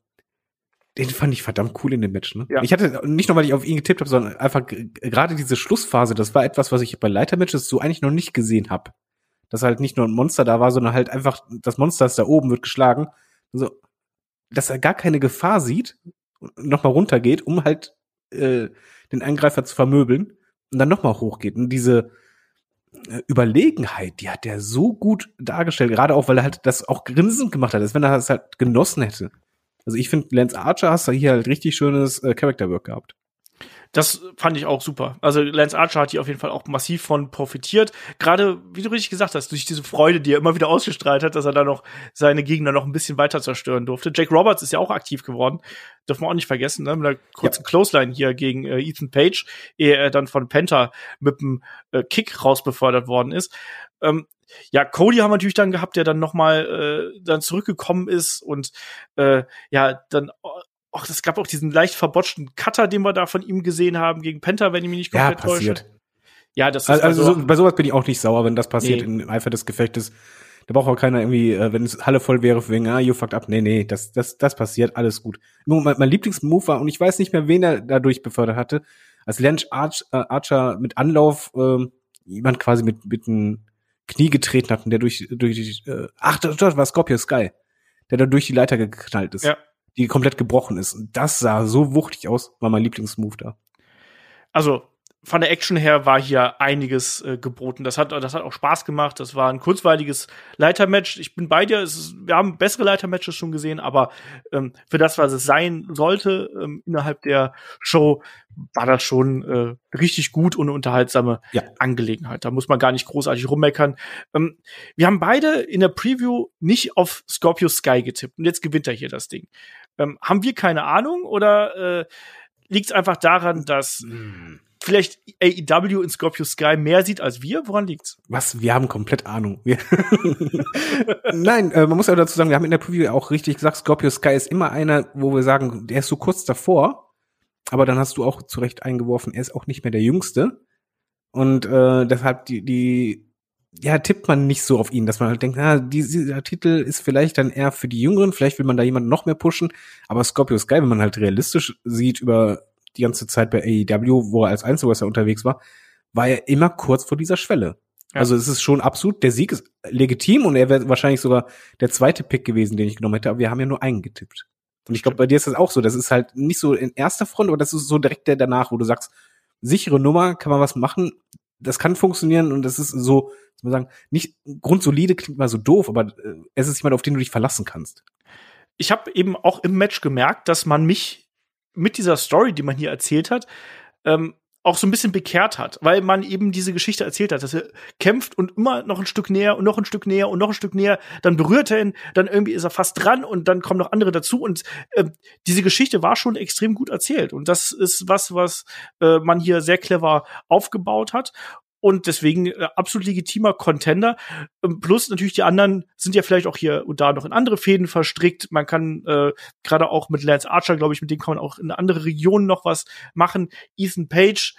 den fand ich verdammt cool in dem Match. Ne? Ja. Ich hatte nicht nur, weil ich auf ihn getippt habe, sondern einfach gerade diese Schlussphase, das war etwas, was ich bei Leitermatches so eigentlich noch nicht gesehen habe. Dass halt nicht nur ein Monster da war, sondern halt einfach, das Monster ist da oben, wird geschlagen. Also, dass er gar keine Gefahr sieht, nochmal runtergeht, um halt äh, den Angreifer zu vermöbeln und dann nochmal hochgeht. Und diese äh, Überlegenheit, die hat er so gut dargestellt, gerade auch, weil er halt das auch grinsend gemacht hat, als wenn er das halt genossen hätte. Also ich finde, Lance Archer hast du hier halt richtig schönes äh, Character Work gehabt. Das fand ich auch super. Also Lance Archer hat hier auf jeden Fall auch massiv von profitiert. Gerade, wie du richtig gesagt hast, durch diese Freude, die er immer wieder ausgestrahlt hat, dass er da noch seine Gegner noch ein bisschen weiter zerstören durfte. Jake Roberts ist ja auch aktiv geworden. Dürfen wir auch nicht vergessen, ne? Mit einer kurzen ja. Clothesline hier gegen äh, Ethan Page, ehe er dann von Penta mit einem äh, Kick rausbefördert worden ist. Ähm, ja, Cody haben wir natürlich dann gehabt, der dann noch mal äh, dann zurückgekommen ist und äh, ja dann ach, es gab auch diesen leicht verbotschten Cutter, den wir da von ihm gesehen haben gegen Penta, wenn ich mich nicht komplett ja, passiert. täusche. Ja, das ist also, also so, bei sowas bin ich auch nicht sauer, wenn das passiert nee. im Eifer des Gefechtes. Da braucht auch keiner irgendwie, äh, wenn es Halle voll wäre, wegen, ah, you fucked up. Nee, nee, das, das, das passiert, alles gut. Mein, mein Lieblingsmove war, und ich weiß nicht mehr, wen er dadurch befördert hatte, als Lance Arch, äh, Archer mit Anlauf äh, jemand quasi mit, mit einem Knie getreten hat und der durch, durch äh, ach, dort war Scorpio Sky, der da durch die Leiter geknallt ist. Ja die komplett gebrochen ist. Und das sah so wuchtig aus, war mein Lieblingsmove da. Also, von der Action her war hier einiges äh, geboten. Das hat, das hat auch Spaß gemacht. Das war ein kurzweiliges Leitermatch. Ich bin bei dir. Ist, wir haben bessere Leitermatches schon gesehen, aber ähm, für das, was es sein sollte ähm, innerhalb der Show, war das schon äh, richtig gut und eine unterhaltsame ja. Angelegenheit. Da muss man gar nicht großartig rummeckern. Ähm, wir haben beide in der Preview nicht auf Scorpio Sky getippt und jetzt gewinnt er hier das Ding. Ähm, haben wir keine Ahnung oder äh, liegt es einfach daran, dass mm vielleicht AEW in Scorpio Sky mehr sieht als wir? Woran liegt's? Was? Wir haben komplett Ahnung. Nein, äh, man muss ja dazu sagen, wir haben in der Preview auch richtig gesagt, Scorpio Sky ist immer einer, wo wir sagen, der ist so kurz davor. Aber dann hast du auch zu Recht eingeworfen, er ist auch nicht mehr der Jüngste. Und äh, deshalb die, die, ja, tippt man nicht so auf ihn, dass man halt denkt, ah, dieser Titel ist vielleicht dann eher für die Jüngeren, vielleicht will man da jemanden noch mehr pushen. Aber Scorpio Sky, wenn man halt realistisch sieht über die ganze Zeit bei AEW, wo er als Einzelwrestler unterwegs war, war er immer kurz vor dieser Schwelle. Ja. Also es ist schon absolut, der Sieg ist legitim und er wäre wahrscheinlich sogar der zweite Pick gewesen, den ich genommen hätte, aber wir haben ja nur einen getippt. Und ich glaube, bei dir ist das auch so. Das ist halt nicht so in erster Front, aber das ist so direkt der danach, wo du sagst, sichere Nummer, kann man was machen, das kann funktionieren und das ist so, muss man sagen, nicht grundsolide klingt mal so doof, aber äh, es ist jemand, auf den du dich verlassen kannst. Ich habe eben auch im Match gemerkt, dass man mich mit dieser Story, die man hier erzählt hat, ähm, auch so ein bisschen bekehrt hat, weil man eben diese Geschichte erzählt hat, dass er kämpft und immer noch ein Stück näher und noch ein Stück näher und noch ein Stück näher, dann berührt er ihn, dann irgendwie ist er fast dran und dann kommen noch andere dazu und äh, diese Geschichte war schon extrem gut erzählt und das ist was, was äh, man hier sehr clever aufgebaut hat und deswegen äh, absolut legitimer Contender. Ähm, plus natürlich die anderen sind ja vielleicht auch hier und da noch in andere Fäden verstrickt. Man kann äh, gerade auch mit Lance Archer, glaube ich, mit dem kann man auch in andere Regionen noch was machen. Ethan Page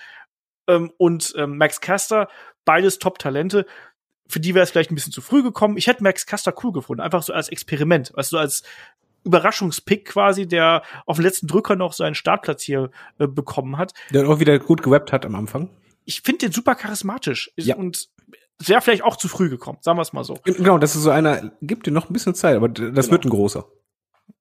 ähm, und ähm, Max Caster, beides Top-Talente. Für die wäre es vielleicht ein bisschen zu früh gekommen. Ich hätte Max Caster cool gefunden, einfach so als Experiment, weißt du, als Überraschungspick quasi, der auf den letzten Drücker noch seinen Startplatz hier äh, bekommen hat. Der auch wieder gut gewappt hat am Anfang ich finde den super charismatisch ja. und wäre vielleicht auch zu früh gekommen, sagen wir es mal so. Genau, das ist so einer, gibt dir noch ein bisschen Zeit, aber das genau. wird ein großer.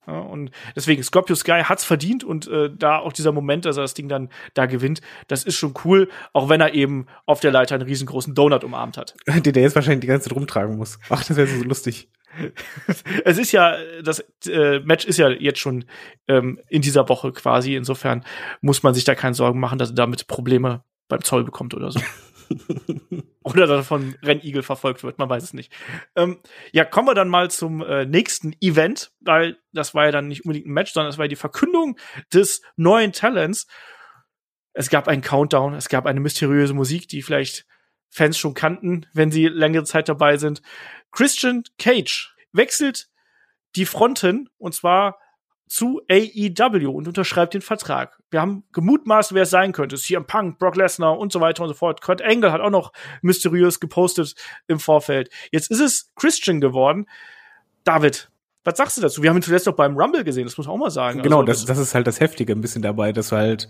Ja, und deswegen, Scorpio Sky hat's verdient und äh, da auch dieser Moment, dass er das Ding dann da gewinnt, das ist schon cool, auch wenn er eben auf der Leiter einen riesengroßen Donut umarmt hat. Den der jetzt wahrscheinlich die ganze Zeit rumtragen muss. Ach, das wäre so lustig. es ist ja, das äh, Match ist ja jetzt schon ähm, in dieser Woche quasi. Insofern muss man sich da keine Sorgen machen, dass er damit Probleme beim Zoll bekommt oder so. oder dann von Rennigel verfolgt wird, man weiß es nicht. Ähm, ja, kommen wir dann mal zum äh, nächsten Event, weil das war ja dann nicht unbedingt ein Match, sondern es war ja die Verkündung des neuen Talents. Es gab einen Countdown, es gab eine mysteriöse Musik, die vielleicht Fans schon kannten, wenn sie längere Zeit dabei sind. Christian Cage wechselt die Fronten und zwar zu AEW und unterschreibt den Vertrag. Wir haben gemutmaßt, wer es sein könnte. CM Punk, Brock Lesnar und so weiter und so fort. Kurt Angle hat auch noch mysteriös gepostet im Vorfeld. Jetzt ist es Christian geworden. David, was sagst du dazu? Wir haben ihn zuletzt noch beim Rumble gesehen, das muss man auch mal sagen. Genau, also, das, das ist halt das Heftige ein bisschen dabei, dass du halt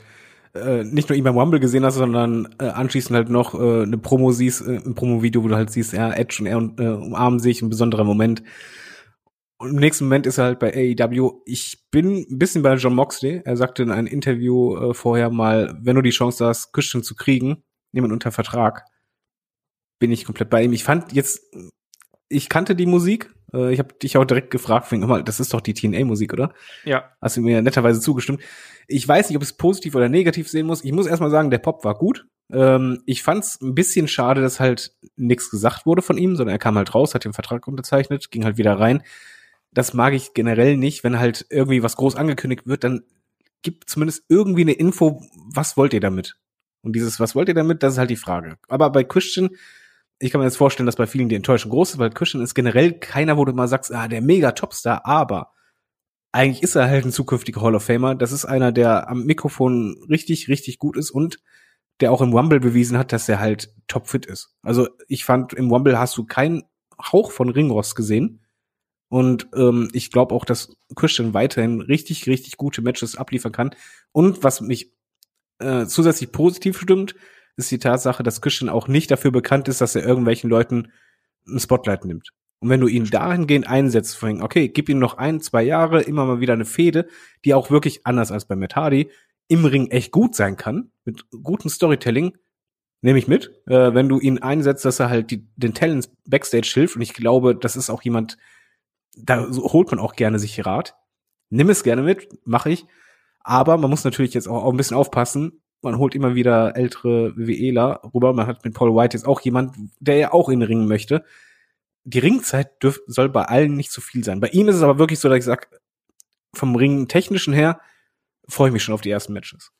äh, nicht nur ihn beim Rumble gesehen hast, sondern äh, anschließend halt noch äh, eine Promo siehst, äh, ein Promo-Video, wo du halt siehst, ja, Edge und er äh, umarmen sich, ein besonderer Moment. Und im nächsten Moment ist er halt bei AEW. Ich bin ein bisschen bei John Moxley. Er sagte in einem Interview äh, vorher mal, wenn du die Chance hast, Christian zu kriegen, jemand unter Vertrag, bin ich komplett bei ihm. Ich fand jetzt, ich kannte die Musik. Äh, ich habe dich auch direkt gefragt, mal, das ist doch die TNA-Musik, oder? Ja. Hast du mir netterweise zugestimmt. Ich weiß nicht, ob es positiv oder negativ sehen muss. Ich muss erstmal sagen, der Pop war gut. Ähm, ich fand's ein bisschen schade, dass halt nichts gesagt wurde von ihm, sondern er kam halt raus, hat den Vertrag unterzeichnet, ging halt wieder rein das mag ich generell nicht, wenn halt irgendwie was groß angekündigt wird, dann gibt zumindest irgendwie eine Info, was wollt ihr damit? Und dieses, was wollt ihr damit, das ist halt die Frage. Aber bei Christian, ich kann mir jetzt vorstellen, dass bei vielen die Enttäuschung groß ist, weil Christian ist generell keiner, wo du mal sagst, ah, der mega Topstar, aber eigentlich ist er halt ein zukünftiger Hall of Famer. Das ist einer, der am Mikrofon richtig, richtig gut ist und der auch im Rumble bewiesen hat, dass er halt topfit ist. Also ich fand, im Rumble hast du keinen Hauch von Ringrost gesehen. Und ähm, ich glaube auch, dass Christian weiterhin richtig, richtig gute Matches abliefern kann. Und was mich äh, zusätzlich positiv stimmt, ist die Tatsache, dass Christian auch nicht dafür bekannt ist, dass er irgendwelchen Leuten ein Spotlight nimmt. Und wenn du ihn dahingehend einsetzt, vorhin, okay, gib ihm noch ein, zwei Jahre, immer mal wieder eine Fehde, die auch wirklich anders als bei Matt Hardy im Ring echt gut sein kann, mit gutem Storytelling, nehme ich mit. Äh, wenn du ihn einsetzt, dass er halt die, den Talents Backstage hilft, und ich glaube, das ist auch jemand, da holt man auch gerne sich Rat. Nimm es gerne mit, mache ich. Aber man muss natürlich jetzt auch, ein bisschen aufpassen. Man holt immer wieder ältere WWEler rüber. Man hat mit Paul White jetzt auch jemand, der ja auch in den Ring möchte. Die Ringzeit dürf, soll bei allen nicht zu viel sein. Bei ihm ist es aber wirklich so, dass ich sage, vom Ring technischen her freue ich mich schon auf die ersten Matches.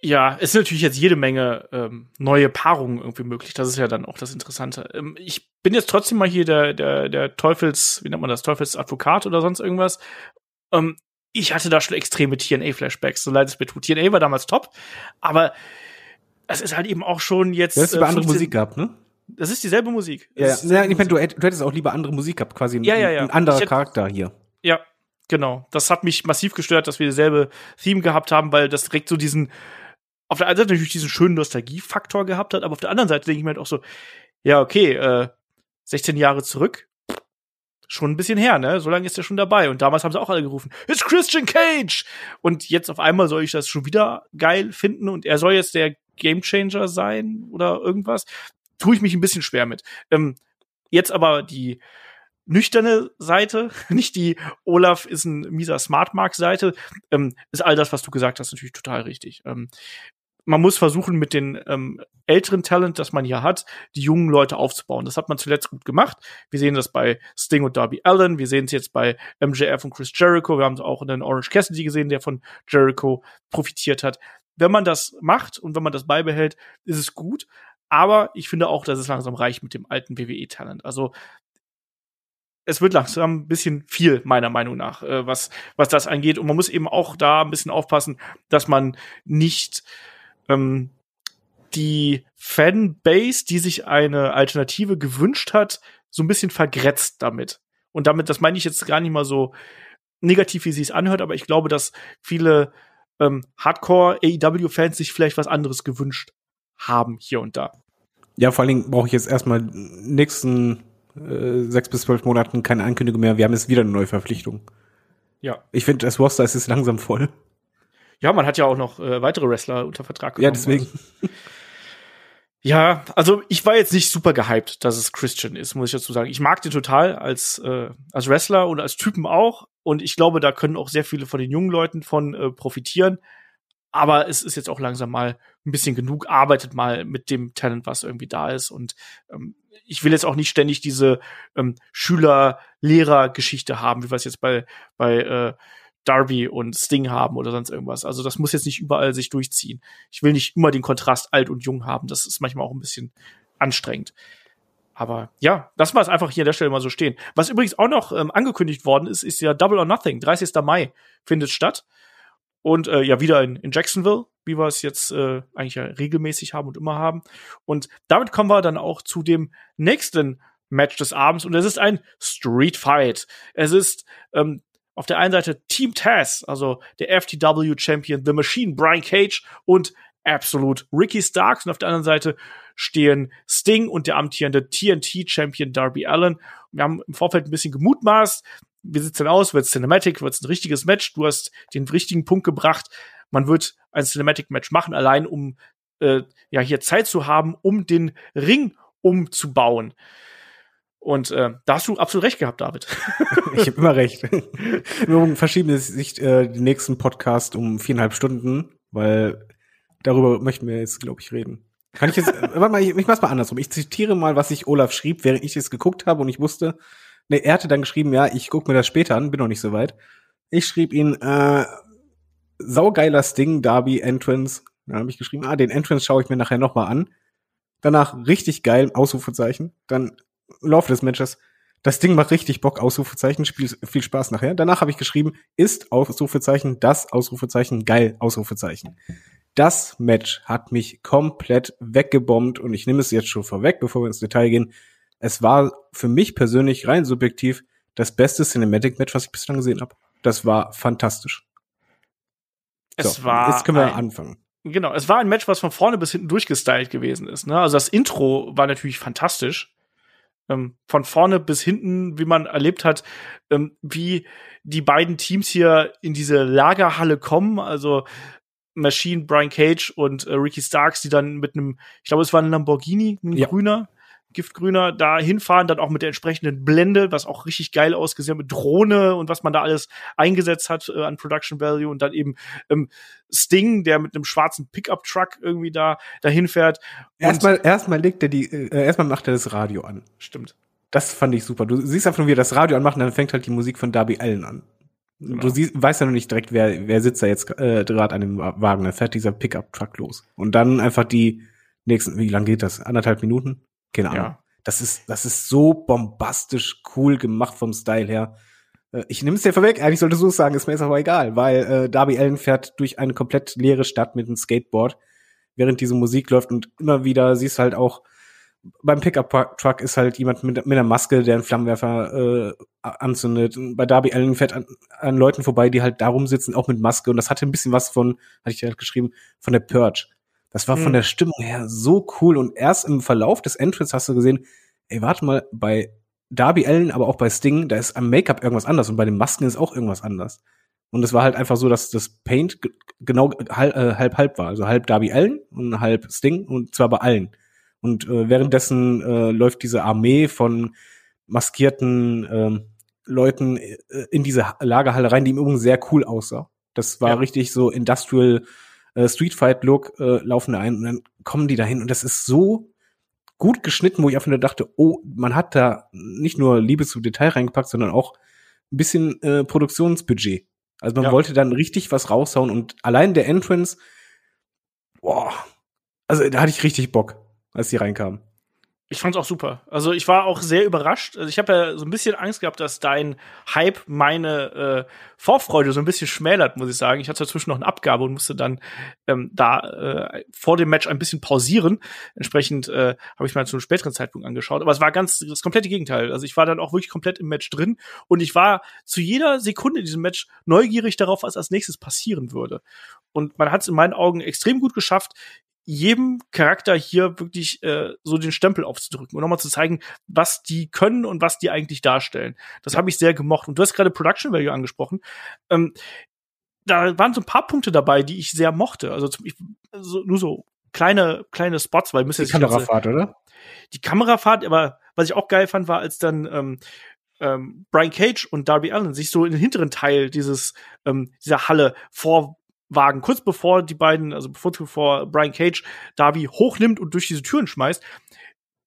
Ja, es ist natürlich jetzt jede Menge ähm, neue Paarungen irgendwie möglich. Das ist ja dann auch das Interessante. Ähm, ich bin jetzt trotzdem mal hier der, der, der Teufels, wie nennt man das, Teufelsadvokat oder sonst irgendwas. Ähm, ich hatte da schon extreme TNA-Flashbacks, so leid es mir tut. TNA war damals top, aber es ist halt eben auch schon jetzt. Du hast lieber äh, andere Musik gehabt, ne? Das ist dieselbe Musik. Ja, ja. ich meine, du, du, hättest auch lieber andere Musik gehabt, quasi ein, ja, ja, ja. ein anderer hätte, Charakter hier. Ja, genau. Das hat mich massiv gestört, dass wir dieselbe Theme gehabt haben, weil das direkt so diesen auf der einen Seite natürlich diesen schönen Nostalgiefaktor gehabt hat, aber auf der anderen Seite denke ich mir halt auch so, ja, okay, äh, 16 Jahre zurück, schon ein bisschen her, ne? So lange ist er schon dabei. Und damals haben sie auch alle gerufen, it's Christian Cage! Und jetzt auf einmal soll ich das schon wieder geil finden und er soll jetzt der Gamechanger sein oder irgendwas. Tue ich mich ein bisschen schwer mit. Ähm, jetzt aber die nüchterne Seite, nicht die Olaf ist ein mieser Smartmark-Seite, ähm, ist all das, was du gesagt hast, natürlich total richtig. Ähm, man muss versuchen, mit den ähm, älteren Talent, das man hier hat, die jungen Leute aufzubauen. Das hat man zuletzt gut gemacht. Wir sehen das bei Sting und Darby Allen. Wir sehen es jetzt bei MJF und Chris Jericho. Wir haben es auch in den Orange Cassidy gesehen, der von Jericho profitiert hat. Wenn man das macht und wenn man das beibehält, ist es gut. Aber ich finde auch, dass es langsam reicht mit dem alten WWE-Talent. Also es wird langsam ein bisschen viel, meiner Meinung nach, äh, was, was das angeht. Und man muss eben auch da ein bisschen aufpassen, dass man nicht ähm, die Fanbase, die sich eine Alternative gewünscht hat, so ein bisschen vergrätzt damit. Und damit, das meine ich jetzt gar nicht mal so negativ, wie sie es anhört, aber ich glaube, dass viele ähm, Hardcore-AEW-Fans sich vielleicht was anderes gewünscht haben hier und da. Ja, vor allen Dingen brauche ich jetzt erstmal nächsten äh, sechs bis zwölf Monaten keine Ankündigung mehr. Wir haben jetzt wieder eine neue Verpflichtung. Ja. Ich finde, das Roster ist jetzt langsam voll. Ja, man hat ja auch noch äh, weitere Wrestler unter Vertrag genommen. Ja, deswegen. Also. Ja, also ich war jetzt nicht super gehypt, dass es Christian ist, muss ich dazu sagen. Ich mag den total als, äh, als Wrestler und als Typen auch. Und ich glaube, da können auch sehr viele von den jungen Leuten von äh, profitieren. Aber es ist jetzt auch langsam mal ein bisschen genug. Arbeitet mal mit dem Talent, was irgendwie da ist. Und ähm, ich will jetzt auch nicht ständig diese ähm, Schüler-Lehrer-Geschichte haben, wie wir es jetzt bei, bei äh, Darby und Sting haben oder sonst irgendwas. Also das muss jetzt nicht überall sich durchziehen. Ich will nicht immer den Kontrast alt und jung haben. Das ist manchmal auch ein bisschen anstrengend. Aber ja, lassen wir es einfach hier an der Stelle mal so stehen. Was übrigens auch noch ähm, angekündigt worden ist, ist ja Double or Nothing. 30. Mai findet statt. Und äh, ja, wieder in, in Jacksonville, wie wir es jetzt äh, eigentlich ja regelmäßig haben und immer haben. Und damit kommen wir dann auch zu dem nächsten Match des Abends. Und es ist ein Street Fight. Es ist ähm, auf der einen Seite Team Taz, also der FTW Champion The Machine Brian Cage und Absolute Ricky Starks und auf der anderen Seite stehen Sting und der amtierende TNT Champion Darby Allen Wir haben im Vorfeld ein bisschen gemutmaßt. Wie sieht's denn aus? Wird's Cinematic? Wird's ein richtiges Match? Du hast den richtigen Punkt gebracht. Man wird ein Cinematic-Match machen, allein um äh, ja hier Zeit zu haben, um den Ring umzubauen. Und äh, da hast du absolut recht gehabt, David. ich habe immer recht. Nur verschieben sich äh, den nächsten Podcast um viereinhalb Stunden, weil darüber möchten wir jetzt, glaube ich, reden. Kann ich jetzt, warte mal, ich, ich mach's mal andersrum. Ich zitiere mal, was ich Olaf schrieb, während ich es geguckt habe und ich wusste, ne, er hatte dann geschrieben, ja, ich guck mir das später an, bin noch nicht so weit. Ich schrieb ihn, äh, saugeiler Sting, Darby, Entrance. Dann habe ich geschrieben, ah, den Entrance schaue ich mir nachher noch mal an. Danach richtig geil, Ausrufezeichen. Dann Laufe des Matches. Das Ding macht richtig Bock, Ausrufezeichen, Spiel, viel Spaß nachher. Danach habe ich geschrieben, ist Ausrufezeichen, das Ausrufezeichen, geil, Ausrufezeichen. Das Match hat mich komplett weggebombt und ich nehme es jetzt schon vorweg, bevor wir ins Detail gehen. Es war für mich persönlich rein subjektiv das beste Cinematic Match, was ich bislang gesehen habe. Das war fantastisch. Es so, war jetzt können wir anfangen. Genau, es war ein Match, was von vorne bis hinten durchgestylt gewesen ist. Ne? Also das Intro war natürlich fantastisch. Ähm, von vorne bis hinten, wie man erlebt hat, ähm, wie die beiden Teams hier in diese Lagerhalle kommen. Also Machine, Brian Cage und äh, Ricky Starks, die dann mit einem, ich glaube, es war ein Lamborghini, ein ja. grüner, Giftgrüner, da hinfahren, dann auch mit der entsprechenden Blende, was auch richtig geil ausgesehen mit Drohne und was man da alles eingesetzt hat äh, an Production Value und dann eben ähm, Sting, der mit einem schwarzen Pickup-Truck irgendwie da dahin fährt. Erstmal, erstmal legt er die, äh, erstmal macht er das Radio an. Stimmt. Das fand ich super. Du siehst einfach nur, wie er das Radio anmacht und dann fängt halt die Musik von Darby Allen an. Genau. Du siehst, weißt ja noch nicht direkt, wer, wer sitzt da jetzt äh, gerade an dem Wagen. Dann fährt dieser Pickup-Truck los. Und dann einfach die nächsten, wie lang geht das? Anderthalb Minuten? Keine Ahnung. Ja. Das ist, das ist so bombastisch cool gemacht vom Style her. Äh, ich nehme es dir vorweg, eigentlich sollte es sagen, ist mir jetzt aber egal, weil äh, Darby Allen fährt durch eine komplett leere Stadt mit einem Skateboard, während diese Musik läuft und immer wieder siehst du halt auch, beim Pickup-Truck ist halt jemand mit, mit einer Maske, der einen Flammenwerfer äh, anzündet. Bei Darby Allen fährt an, an Leuten vorbei, die halt darum sitzen, auch mit Maske. Und das hatte ein bisschen was von, hatte ich ja halt geschrieben, von der Purge. Das war mhm. von der Stimmung her so cool und erst im Verlauf des Entrance hast du gesehen, ey, warte mal, bei Darby Allen, aber auch bei Sting, da ist am Make-up irgendwas anders und bei den Masken ist auch irgendwas anders. Und es war halt einfach so, dass das Paint genau halb, äh, halb halb war. Also halb Darby Allen und halb Sting und zwar bei allen. Und äh, währenddessen äh, läuft diese Armee von maskierten äh, Leuten in diese Lagerhalle rein, die im Übrigen sehr cool aussah. Das war ja. richtig so Industrial äh, Street Fight Look, äh, laufen da ein und dann kommen die dahin und das ist so gut geschnitten, wo ich einfach nur dachte, oh, man hat da nicht nur Liebe zu Detail reingepackt, sondern auch ein bisschen äh, Produktionsbudget. Also man ja. wollte dann richtig was raushauen und allein der Entrance, boah, also da hatte ich richtig Bock, als die reinkamen. Ich fand's auch super. Also ich war auch sehr überrascht. Also ich habe ja so ein bisschen Angst gehabt, dass dein Hype meine äh, Vorfreude so ein bisschen schmälert, muss ich sagen. Ich hatte dazwischen noch eine Abgabe und musste dann ähm, da äh, vor dem Match ein bisschen pausieren. Entsprechend äh, habe ich mal zu einem späteren Zeitpunkt angeschaut. Aber es war ganz das komplette Gegenteil. Also ich war dann auch wirklich komplett im Match drin und ich war zu jeder Sekunde in diesem Match neugierig darauf, was als nächstes passieren würde. Und man hat es in meinen Augen extrem gut geschafft, jedem Charakter hier wirklich äh, so den Stempel aufzudrücken und nochmal zu zeigen, was die können und was die eigentlich darstellen. Das habe ich sehr gemocht. Und du hast gerade Production Value angesprochen. Ähm, da waren so ein paar Punkte dabei, die ich sehr mochte. Also ich, so, nur so kleine kleine Spots, weil müsste die Kamerafahrt, ganze, oder? Die Kamerafahrt, aber was ich auch geil fand, war, als dann ähm, ähm, Brian Cage und Darby Allen sich so in den hinteren Teil dieses ähm, dieser Halle vor Wagen, kurz bevor die beiden, also bevor, bevor Brian Cage Darby hochnimmt und durch diese Türen schmeißt,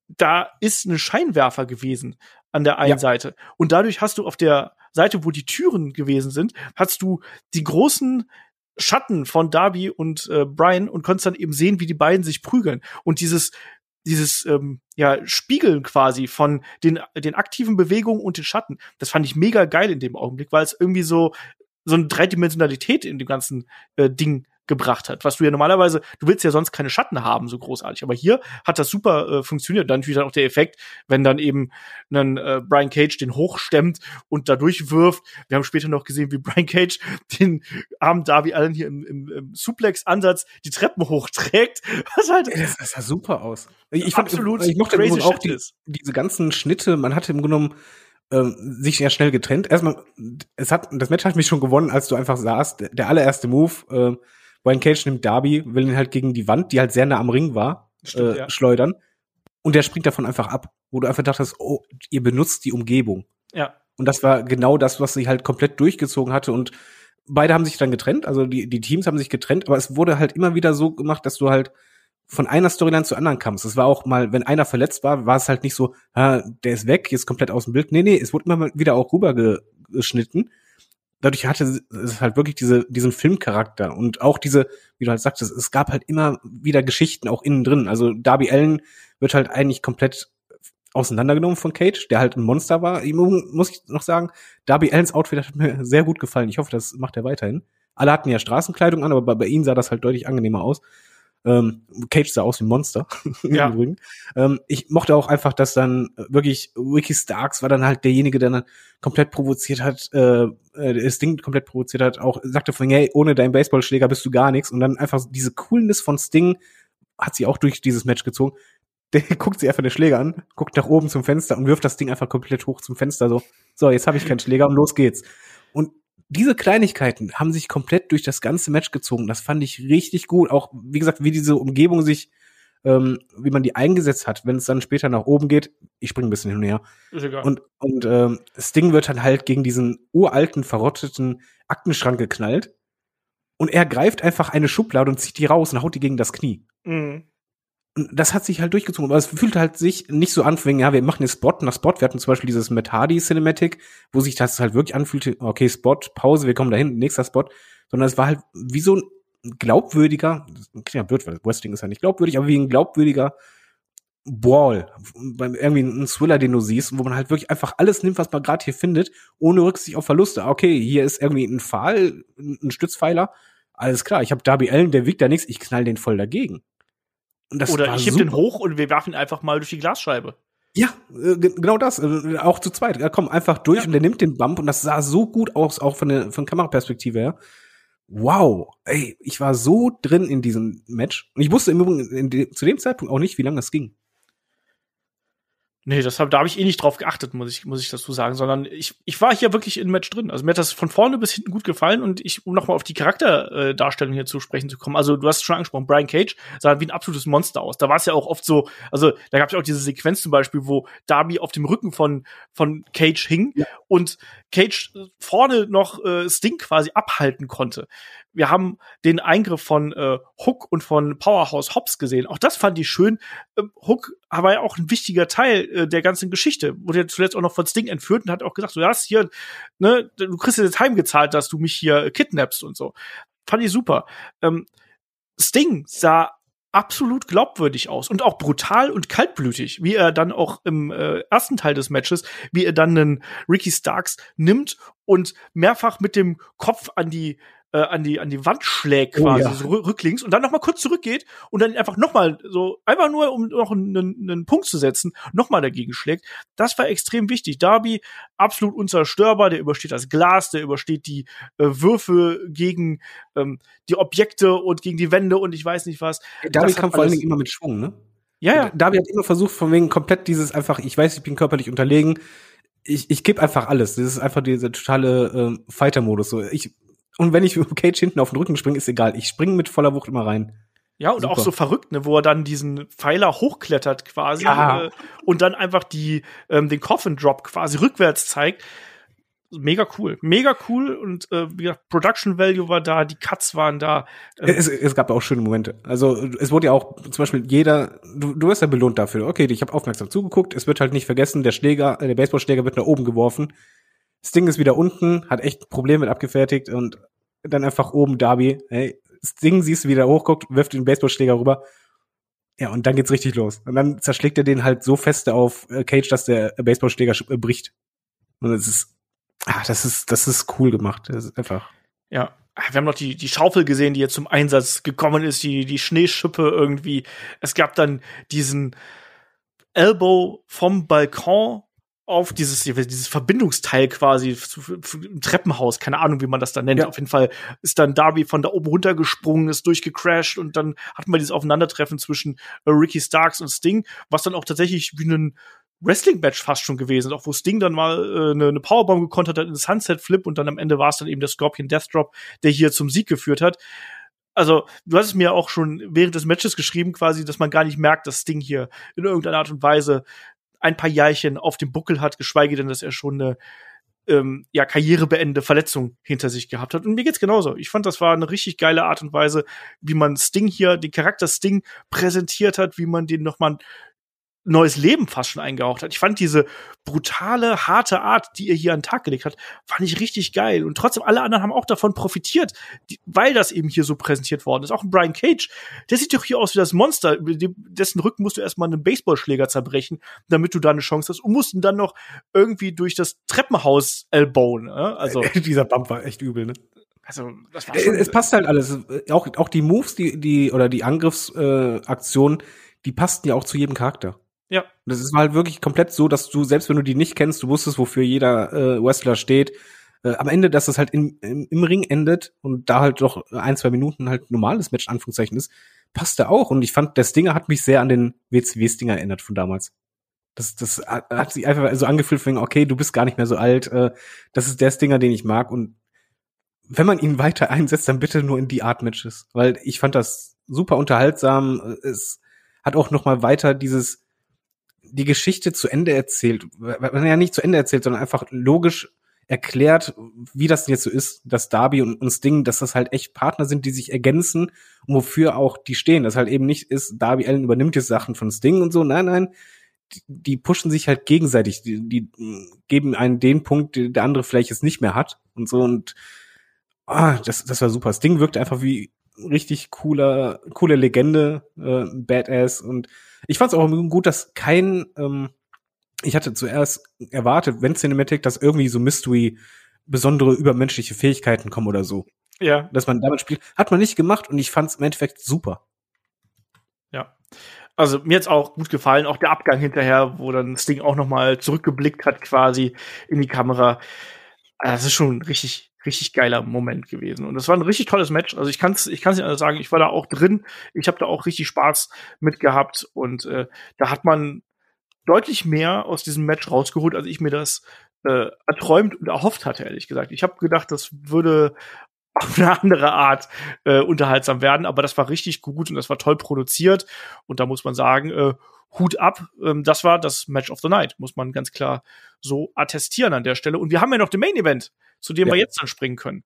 da ist ein Scheinwerfer gewesen an der einen ja. Seite. Und dadurch hast du auf der Seite, wo die Türen gewesen sind, hast du die großen Schatten von Darby und äh, Brian und konntest dann eben sehen, wie die beiden sich prügeln. Und dieses dieses ähm, ja Spiegeln quasi von den den aktiven Bewegungen und den Schatten, das fand ich mega geil in dem Augenblick, weil es irgendwie so so eine Dreidimensionalität in dem ganzen äh, Ding gebracht hat. Was du ja normalerweise, du willst ja sonst keine Schatten haben, so großartig. Aber hier hat das super äh, funktioniert. Dann natürlich auch der Effekt, wenn dann eben ein äh, Brian Cage den hochstemmt und dadurch wirft. Wir haben später noch gesehen, wie Brian Cage den armen Darby Allen hier im, im, im Suplex-Ansatz die Treppen hochträgt. Was halt das, das sah super aus. Ich, ich fand, absolut ich mochte crazy auch die, diese ganzen Schnitte. Man hatte im Grunde genommen ähm, sich sehr schnell getrennt. Erstmal, es hat, das Match hat mich schon gewonnen, als du einfach sahst, der, der allererste Move, äh, Brian Cage nimmt Darby, will ihn halt gegen die Wand, die halt sehr nah am Ring war, Stimmt, äh, ja. schleudern. Und der springt davon einfach ab, wo du einfach dachtest, oh, ihr benutzt die Umgebung. Ja. Und das war genau das, was sie halt komplett durchgezogen hatte und beide haben sich dann getrennt, also die, die Teams haben sich getrennt, aber es wurde halt immer wieder so gemacht, dass du halt von einer Storyline zur anderen kamst. Es war auch mal, wenn einer verletzt war, war es halt nicht so, ah, der ist weg, jetzt komplett aus dem Bild. Nee, nee, es wurde immer wieder auch rübergeschnitten. Dadurch hatte es halt wirklich diese, diesen Filmcharakter und auch diese, wie du halt sagtest, es gab halt immer wieder Geschichten auch innen drin. Also Darby Allen wird halt eigentlich komplett auseinandergenommen von Cage, der halt ein Monster war. Muss ich noch sagen, Darby Allens Outfit hat mir sehr gut gefallen. Ich hoffe, das macht er weiterhin. Alle hatten ja Straßenkleidung an, aber bei, bei ihm sah das halt deutlich angenehmer aus. Ähm, Cage sah aus wie ein Monster. Ja. Übrigens. Ähm, ich mochte auch einfach, dass dann wirklich Ricky Starks war dann halt derjenige, der dann komplett provoziert hat, äh, äh, das Ding komplett provoziert hat, auch sagte von, hey, ohne deinen Baseballschläger bist du gar nichts. Und dann einfach diese Coolness von Sting hat sie auch durch dieses Match gezogen. Der guckt sich einfach den Schläger an, guckt nach oben zum Fenster und wirft das Ding einfach komplett hoch zum Fenster. So, so jetzt habe ich keinen Schläger und los geht's. Und diese Kleinigkeiten haben sich komplett durch das ganze Match gezogen. Das fand ich richtig gut. Auch, wie gesagt, wie diese Umgebung sich, ähm, wie man die eingesetzt hat, wenn es dann später nach oben geht. Ich springe ein bisschen hin und her. Ist egal. Und, und ähm, Sting wird dann halt gegen diesen uralten, verrotteten Aktenschrank geknallt. Und er greift einfach eine Schublade und zieht die raus und haut die gegen das Knie. Mhm das hat sich halt durchgezogen, aber es fühlt halt sich nicht so an, wegen, ja, wir machen jetzt Spot nach Spot. Wir hatten zum Beispiel dieses Matt Hardy Cinematic, wo sich das halt wirklich anfühlte, okay, Spot, Pause, wir kommen dahin, nächster Spot. Sondern es war halt wie so ein glaubwürdiger, ja, blöd, weil Wrestling ist ja nicht glaubwürdig, aber wie ein glaubwürdiger Brawl, irgendwie ein Thriller, den du siehst, wo man halt wirklich einfach alles nimmt, was man gerade hier findet, ohne Rücksicht auf Verluste. Okay, hier ist irgendwie ein Pfahl, ein Stützpfeiler, alles klar, ich habe Darby Allen, der wiegt da nichts, ich knall den voll dagegen. Oder ich heb den hoch und wir werfen ihn einfach mal durch die Glasscheibe. Ja, äh, genau das. Äh, auch zu zweit. Er kommt einfach durch ja. und der nimmt den Bump und das sah so gut aus, auch von der von Kameraperspektive her. Wow, ey, ich war so drin in diesem Match und ich wusste im Übrigen zu dem Zeitpunkt auch nicht, wie lange es ging. Nee, das hab, da habe ich eh nicht drauf geachtet, muss ich, muss ich dazu sagen, sondern ich, ich war hier wirklich in Match drin. Also mir hat das von vorne bis hinten gut gefallen und ich, um nochmal auf die Charakterdarstellung hier zu sprechen zu kommen, also du hast es schon angesprochen, Brian Cage sah wie ein absolutes Monster aus. Da war es ja auch oft so, also da gab es ja auch diese Sequenz zum Beispiel, wo Darby auf dem Rücken von, von Cage hing ja. und Cage vorne noch äh, Sting quasi abhalten konnte wir haben den Eingriff von äh, Hook und von Powerhouse Hobbs gesehen. Auch das fand ich schön. Äh, Hook war ja auch ein wichtiger Teil äh, der ganzen Geschichte. Wurde ja zuletzt auch noch von Sting entführt und hat auch gesagt, so, ja, hier, ne, du kriegst jetzt heimgezahlt, dass du mich hier kidnappst und so. Fand ich super. Ähm, Sting sah absolut glaubwürdig aus und auch brutal und kaltblütig, wie er dann auch im äh, ersten Teil des Matches, wie er dann einen Ricky Starks nimmt und mehrfach mit dem Kopf an die äh, an die an die Wand schlägt oh quasi oh, ja. so rücklings und dann noch mal kurz zurückgeht und dann einfach noch mal so einfach nur um noch einen, einen Punkt zu setzen noch mal dagegen schlägt das war extrem wichtig Darby absolut unzerstörbar der übersteht das Glas der übersteht die äh, Würfe gegen ähm, die Objekte und gegen die Wände und ich weiß nicht was Darby kam vor allen Dingen immer mit Schwung ne ja ja Darby hat immer versucht von wegen komplett dieses einfach ich weiß ich bin körperlich unterlegen ich, ich gebe einfach alles. Das ist einfach dieser totale äh, Fighter-Modus. So, ich und wenn ich mit Cage hinten auf den Rücken springe, ist egal. Ich springe mit voller Wucht immer rein. Ja, und Super. auch so verrückt, ne, wo er dann diesen Pfeiler hochklettert quasi ja. äh, und dann einfach die, ähm, den Coffin Drop quasi rückwärts zeigt. Mega cool. Mega cool und äh, wie gesagt, Production Value war da, die Cuts waren da. Ähm. Es, es gab auch schöne Momente. Also es wurde ja auch zum Beispiel jeder, du, du wirst ja belohnt dafür. Okay, ich habe aufmerksam zugeguckt. Es wird halt nicht vergessen, der Schläger, der Baseballschläger wird nach oben geworfen. Das Ding ist wieder unten, hat echt Probleme mit abgefertigt und dann einfach oben Darby, hey, das siehst du, wie der hochguckt, wirft den Baseballschläger rüber. Ja, und dann geht's richtig los. Und dann zerschlägt er den halt so feste auf äh, Cage, dass der Baseballschläger bricht. Und das ist, ah, das ist, das ist cool gemacht. Das ist einfach. Ja, ah, wir haben noch die, die Schaufel gesehen, die jetzt zum Einsatz gekommen ist, die, die Schneeschippe irgendwie. Es gab dann diesen Elbow vom Balkon auf dieses, dieses Verbindungsteil quasi im Treppenhaus, keine Ahnung, wie man das da nennt. Ja. Auf jeden Fall ist dann Darby von da oben runtergesprungen, ist durchgecrashed und dann hatten wir dieses Aufeinandertreffen zwischen äh, Ricky Starks und Sting, was dann auch tatsächlich wie ein Wrestling-Match fast schon gewesen, auch wo Sting dann mal äh, eine, eine Powerbomb gekontert hat in Sunset Flip und dann am Ende war es dann eben der Scorpion Death Drop, der hier zum Sieg geführt hat. Also, du hast es mir auch schon während des Matches geschrieben, quasi, dass man gar nicht merkt, dass Sting hier in irgendeiner Art und Weise ein paar Jahrchen auf dem Buckel hat, geschweige denn, dass er schon eine ähm, ja, karrierebeendende Verletzung hinter sich gehabt hat. Und mir geht's genauso. Ich fand, das war eine richtig geile Art und Weise, wie man Sting hier, den Charakter Sting präsentiert hat, wie man den nochmal neues Leben fast schon eingehaucht hat. Ich fand diese brutale, harte Art, die er hier an den Tag gelegt hat, fand ich richtig geil. Und trotzdem, alle anderen haben auch davon profitiert, die, weil das eben hier so präsentiert worden ist. Auch ein Brian Cage, der sieht doch hier aus wie das Monster. Dessen Rücken musst du erstmal einen Baseballschläger zerbrechen, damit du da eine Chance hast. Und mussten dann noch irgendwie durch das Treppenhaus elbowen. Ne? Also Dieser Bump war echt übel, ne? Also, das war schon, es passt halt alles. Auch, auch die Moves, die, die, oder die Angriffsaktionen, äh, die passten ja auch zu jedem Charakter. Ja. Das ist halt wirklich komplett so, dass du, selbst wenn du die nicht kennst, du wusstest, wofür jeder äh, Wrestler steht. Äh, am Ende, dass das halt in, im, im Ring endet und da halt doch ein, zwei Minuten halt normales Match, Anführungszeichen ist, passte auch. Und ich fand, der Stinger hat mich sehr an den WCW-Stinger erinnert von damals. Das, das hat sich einfach so angefühlt, von, okay, du bist gar nicht mehr so alt. Äh, das ist der Stinger, den ich mag. Und wenn man ihn weiter einsetzt, dann bitte nur in die Art Matches. Weil ich fand das super unterhaltsam. Es hat auch noch mal weiter dieses die Geschichte zu Ende erzählt, ja nicht zu Ende erzählt, sondern einfach logisch erklärt, wie das jetzt so ist, dass Darby und, und Sting, dass das halt echt Partner sind, die sich ergänzen und wofür auch die stehen. Das halt eben nicht ist, Darby Allen übernimmt jetzt Sachen von Sting und so. Nein, nein, die, die pushen sich halt gegenseitig. Die, die geben einen den Punkt, den der andere vielleicht jetzt nicht mehr hat und so und ah, das, das war super. Sting wirkt einfach wie richtig cooler, coole Legende, äh, Badass und ich fand es auch gut, dass kein, ähm, ich hatte zuerst erwartet, wenn Cinematic, dass irgendwie so Mystery besondere übermenschliche Fähigkeiten kommen oder so. Ja. Dass man damit spielt. Hat man nicht gemacht und ich fand es im Endeffekt super. Ja. Also mir hat's auch gut gefallen, auch der Abgang hinterher, wo dann Sting auch noch mal zurückgeblickt hat quasi in die Kamera. Das ist schon richtig richtig geiler Moment gewesen. Und es war ein richtig tolles Match. Also ich kann es ich kann's nicht anders sagen, ich war da auch drin. Ich habe da auch richtig Spaß mit gehabt. Und äh, da hat man deutlich mehr aus diesem Match rausgeholt, als ich mir das äh, erträumt und erhofft hatte, ehrlich gesagt. Ich habe gedacht, das würde auf eine andere Art äh, unterhaltsam werden, aber das war richtig gut und das war toll produziert. Und da muss man sagen, äh, Hut ab. Ähm, das war das Match of the Night, muss man ganz klar so attestieren an der Stelle. Und wir haben ja noch den Main Event, zu dem ja. wir jetzt dann springen können.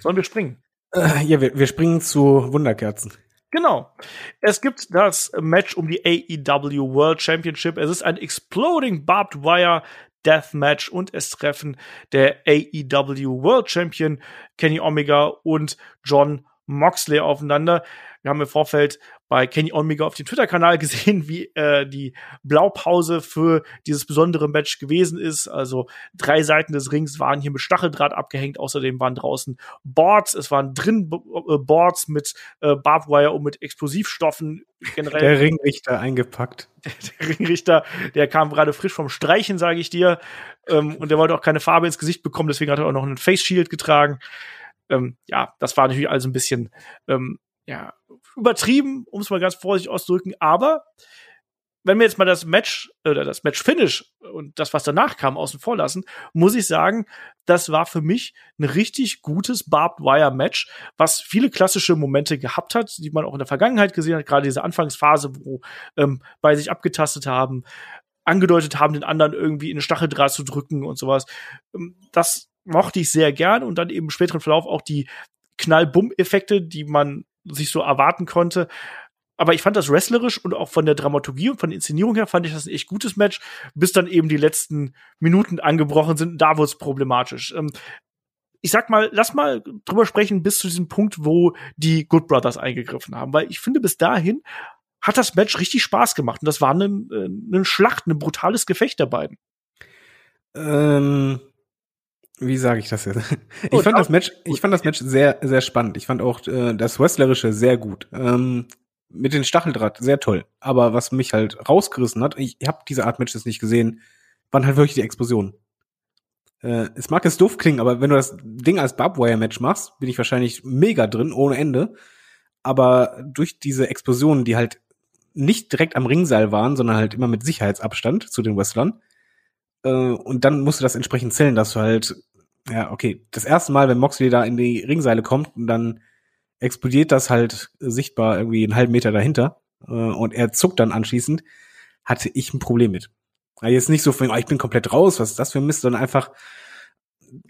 Sollen wir springen? Äh, ja, wir, wir springen zu Wunderkerzen. Genau. Es gibt das Match um die AEW World Championship. Es ist ein Exploding Barbed Wire Deathmatch und es treffen der AEW World Champion Kenny Omega und John Moxley aufeinander. Wir haben im Vorfeld bei Kenny Omega auf dem Twitter-Kanal gesehen, wie äh, die Blaupause für dieses besondere Match gewesen ist. Also drei Seiten des Rings waren hier mit Stacheldraht abgehängt. Außerdem waren draußen Boards. Es waren drin äh, Boards mit äh, Barbwire und mit Explosivstoffen. Generell. Der Ringrichter eingepackt. Der, der Ringrichter, der kam gerade frisch vom Streichen, sage ich dir. Ähm, und der wollte auch keine Farbe ins Gesicht bekommen. Deswegen hat er auch noch einen Face Shield getragen. Ähm, ja, das war natürlich alles ein bisschen ähm, ja, übertrieben, um es mal ganz vorsichtig auszudrücken, aber wenn wir jetzt mal das Match oder das Match Finish und das, was danach kam, außen vor lassen, muss ich sagen, das war für mich ein richtig gutes Barbed Wire Match, was viele klassische Momente gehabt hat, die man auch in der Vergangenheit gesehen hat, gerade diese Anfangsphase, wo ähm, bei sich abgetastet haben, angedeutet haben, den anderen irgendwie in den Stacheldraht zu drücken und sowas. Ähm, das mochte ich sehr gern und dann eben im späteren Verlauf auch die Knall-Bumm-Effekte, die man sich so erwarten konnte. Aber ich fand das wrestlerisch und auch von der Dramaturgie und von der Inszenierung her fand ich das ein echt gutes Match, bis dann eben die letzten Minuten angebrochen sind. Da wurde es problematisch. Ähm, ich sag mal, lass mal drüber sprechen bis zu diesem Punkt, wo die Good Brothers eingegriffen haben, weil ich finde, bis dahin hat das Match richtig Spaß gemacht und das war eine, eine Schlacht, ein brutales Gefecht der beiden. Ähm, wie sage ich das jetzt? Ich fand das Match, ich fand das Match sehr, sehr spannend. Ich fand auch äh, das Wrestlerische sehr gut. Ähm, mit den Stacheldraht sehr toll. Aber was mich halt rausgerissen hat, ich, ich habe diese Art Matches nicht gesehen, waren halt wirklich die Explosionen. Äh, es mag jetzt doof klingen, aber wenn du das Ding als Barbwire-Match machst, bin ich wahrscheinlich mega drin, ohne Ende. Aber durch diese Explosionen, die halt nicht direkt am Ringseil waren, sondern halt immer mit Sicherheitsabstand zu den Wrestlern, äh, und dann musst du das entsprechend zählen, dass du halt, ja, okay, das erste Mal, wenn Moxley da in die Ringseile kommt, und dann explodiert das halt sichtbar irgendwie einen halben Meter dahinter äh, und er zuckt dann anschließend, hatte ich ein Problem mit. Jetzt nicht so von, oh, ich bin komplett raus, was ist das für ein Mist, sondern einfach,